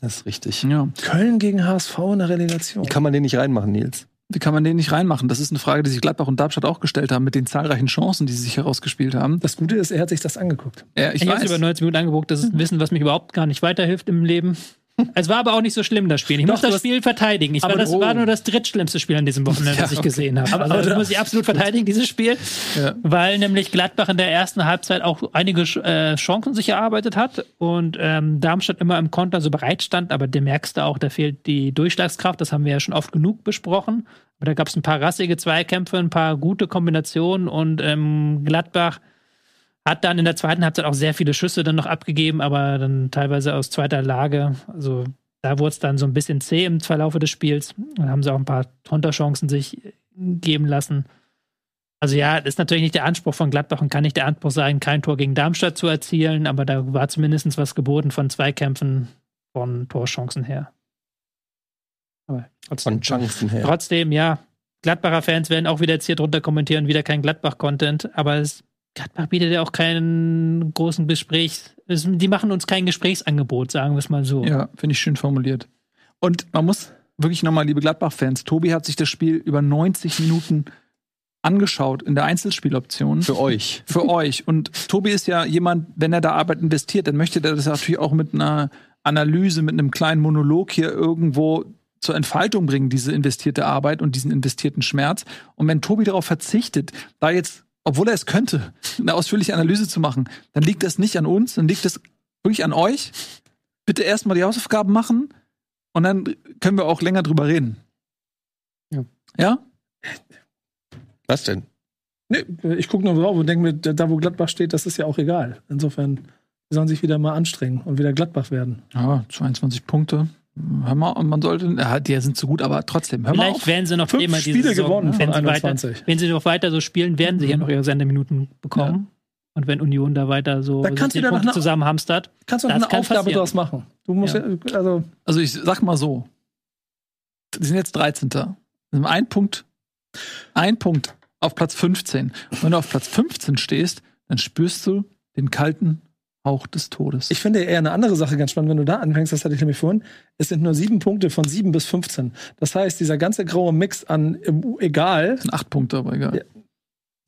Das ist richtig. Ja. Köln gegen HSV in der Relegation. Wie kann man den nicht reinmachen, Nils? Wie kann man den nicht reinmachen? Das ist eine Frage, die sich Gladbach und Darmstadt auch gestellt haben, mit den zahlreichen Chancen, die sie sich herausgespielt haben. Das Gute ist, er hat sich das angeguckt. Ja, ich, Ich, habe über 90 Minuten angeguckt. Das ist ein Wissen, was mich überhaupt gar nicht weiterhilft im Leben. Es war aber auch nicht so schlimm, das Spiel. Ich Doch, muss das hast- Spiel verteidigen. Ich war, Aber das du- war nur das drittschlimmste Spiel an diesem Wochenende, Ja, das ich okay. gesehen habe. Aber- Also, das da- muss ich absolut verteidigen, dieses Spiel. Ja. Weil nämlich Gladbach in der ersten Halbzeit auch einige äh, Chancen sich erarbeitet hat und ähm, Darmstadt immer im Konter so bereit stand. Aber der merkst du auch, da fehlt die Durchschlagskraft. Das haben wir ja schon oft genug besprochen. Aber da gab es ein paar rassige Zweikämpfe, ein paar gute Kombinationen und ähm, Gladbach hat dann in der zweiten Halbzeit auch sehr viele Schüsse dann noch abgegeben, aber dann teilweise aus zweiter Lage. Also da wurde es dann so ein bisschen zäh im Verlaufe des Spiels. Dann haben sie auch ein paar Konterchancen sich geben lassen. Also ja, das ist natürlich nicht der Anspruch von Gladbach und kann nicht der Anspruch sein, kein Tor gegen Darmstadt zu erzielen, aber da war zumindest was geboten von Zweikämpfen von Torchancen her. Aber trotzdem, Von Chancen her. trotzdem, ja, Gladbacher Fans werden auch wieder jetzt hier drunter kommentieren, wieder kein Gladbach-Content, aber es, Gladbach bietet ja auch keinen großen Gesprächs, es, die machen uns kein Gesprächsangebot, sagen wir es mal so. Ja, finde ich schön formuliert. Und man muss wirklich nochmal, liebe Gladbach-Fans, Tobi hat sich das Spiel über 90 Minuten angeschaut in der Einzelspieloption. Für euch. für euch. Und Tobi ist ja jemand, wenn er da Arbeit investiert, dann möchte er das natürlich auch mit einer Analyse, mit einem kleinen Monolog hier irgendwo zur Entfaltung bringen, diese investierte Arbeit und diesen investierten Schmerz. Und wenn Tobi darauf verzichtet, da jetzt, obwohl er es könnte, eine ausführliche Analyse zu machen, dann liegt das nicht an uns, dann liegt das wirklich an euch. Bitte erstmal die Hausaufgaben machen und dann können wir auch länger drüber reden. Ja. Ja? Was denn? Nee, ich gucke nur drauf und denke mir, da wo Gladbach steht, das ist ja auch egal. Insofern, die sollen sich wieder mal anstrengen und wieder Gladbach werden. Ja, 22 Punkte. Hör mal, und man sollte, ja, die sind zu gut, aber trotzdem, hör mal Vielleicht auf. werden sie noch Fünf immer diese Spiele Saison, gewonnen von wenn sie, weiter, 21. wenn sie noch weiter so spielen, werden sie ja Mhm. noch ihre Sendeminuten bekommen. Und wenn Union da weiter so Da kannst du 17 da Punkte eine- zusammen hamstert, Kannst du noch eine kann Aufgabe draus machen? Du musst ja. Ja. also Also ich sag mal so, die sind jetzt 13. Wir haben Ein Punkt, ein Punkt auf Platz 15. Und wenn du auf Platz 15 stehst, dann spürst du den kalten Hauch des Todes. ich finde eher eine andere Sache ganz spannend, wenn du da anfängst, das hatte ich nämlich vorhin. Es sind nur sieben Punkte von sieben bis 15. Das heißt, dieser ganze graue Mix an egal, das sind acht Punkte, aber egal. Ja.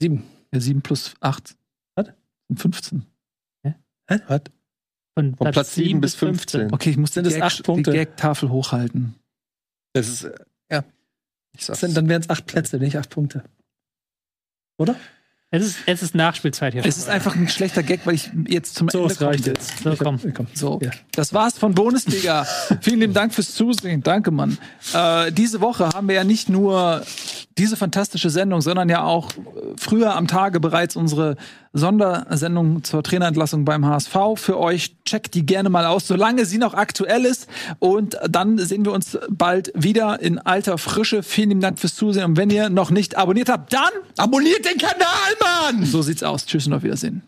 Sieben. Ja, 7 plus 8. Was? Sind 15. Was? Von Von Platz 7 bis 15. Okay, ich muss die Gag- acht Punkte? die Gag-Tafel hochhalten. Das ist, äh, ja. Ich Das sind, dann wären es acht Plätze, nicht acht Punkte. Oder? Es ist, es ist Nachspielzeit hier. Es ist einfach ein schlechter Gag, weil ich jetzt zum So, Ende es reicht jetzt. So, Ich hab- komm. komm. So, Ja. das war's von Bundesliga. Vielen lieben Dank fürs Zusehen. Danke, Mann. Äh, diese Woche haben wir ja nicht nur diese fantastische Sendung, sondern ja auch äh, früher am Tage bereits unsere Sondersendung zur Trainerentlassung beim HSV für euch. Checkt die gerne mal aus, solange sie noch aktuell ist. Und dann sehen wir uns bald wieder in alter Frische. Vielen lieben Dank fürs Zusehen. Und wenn ihr noch nicht abonniert habt, dann Abonniert den Kanal, Mann! so sieht's aus. Tschüss und auf Wiedersehen.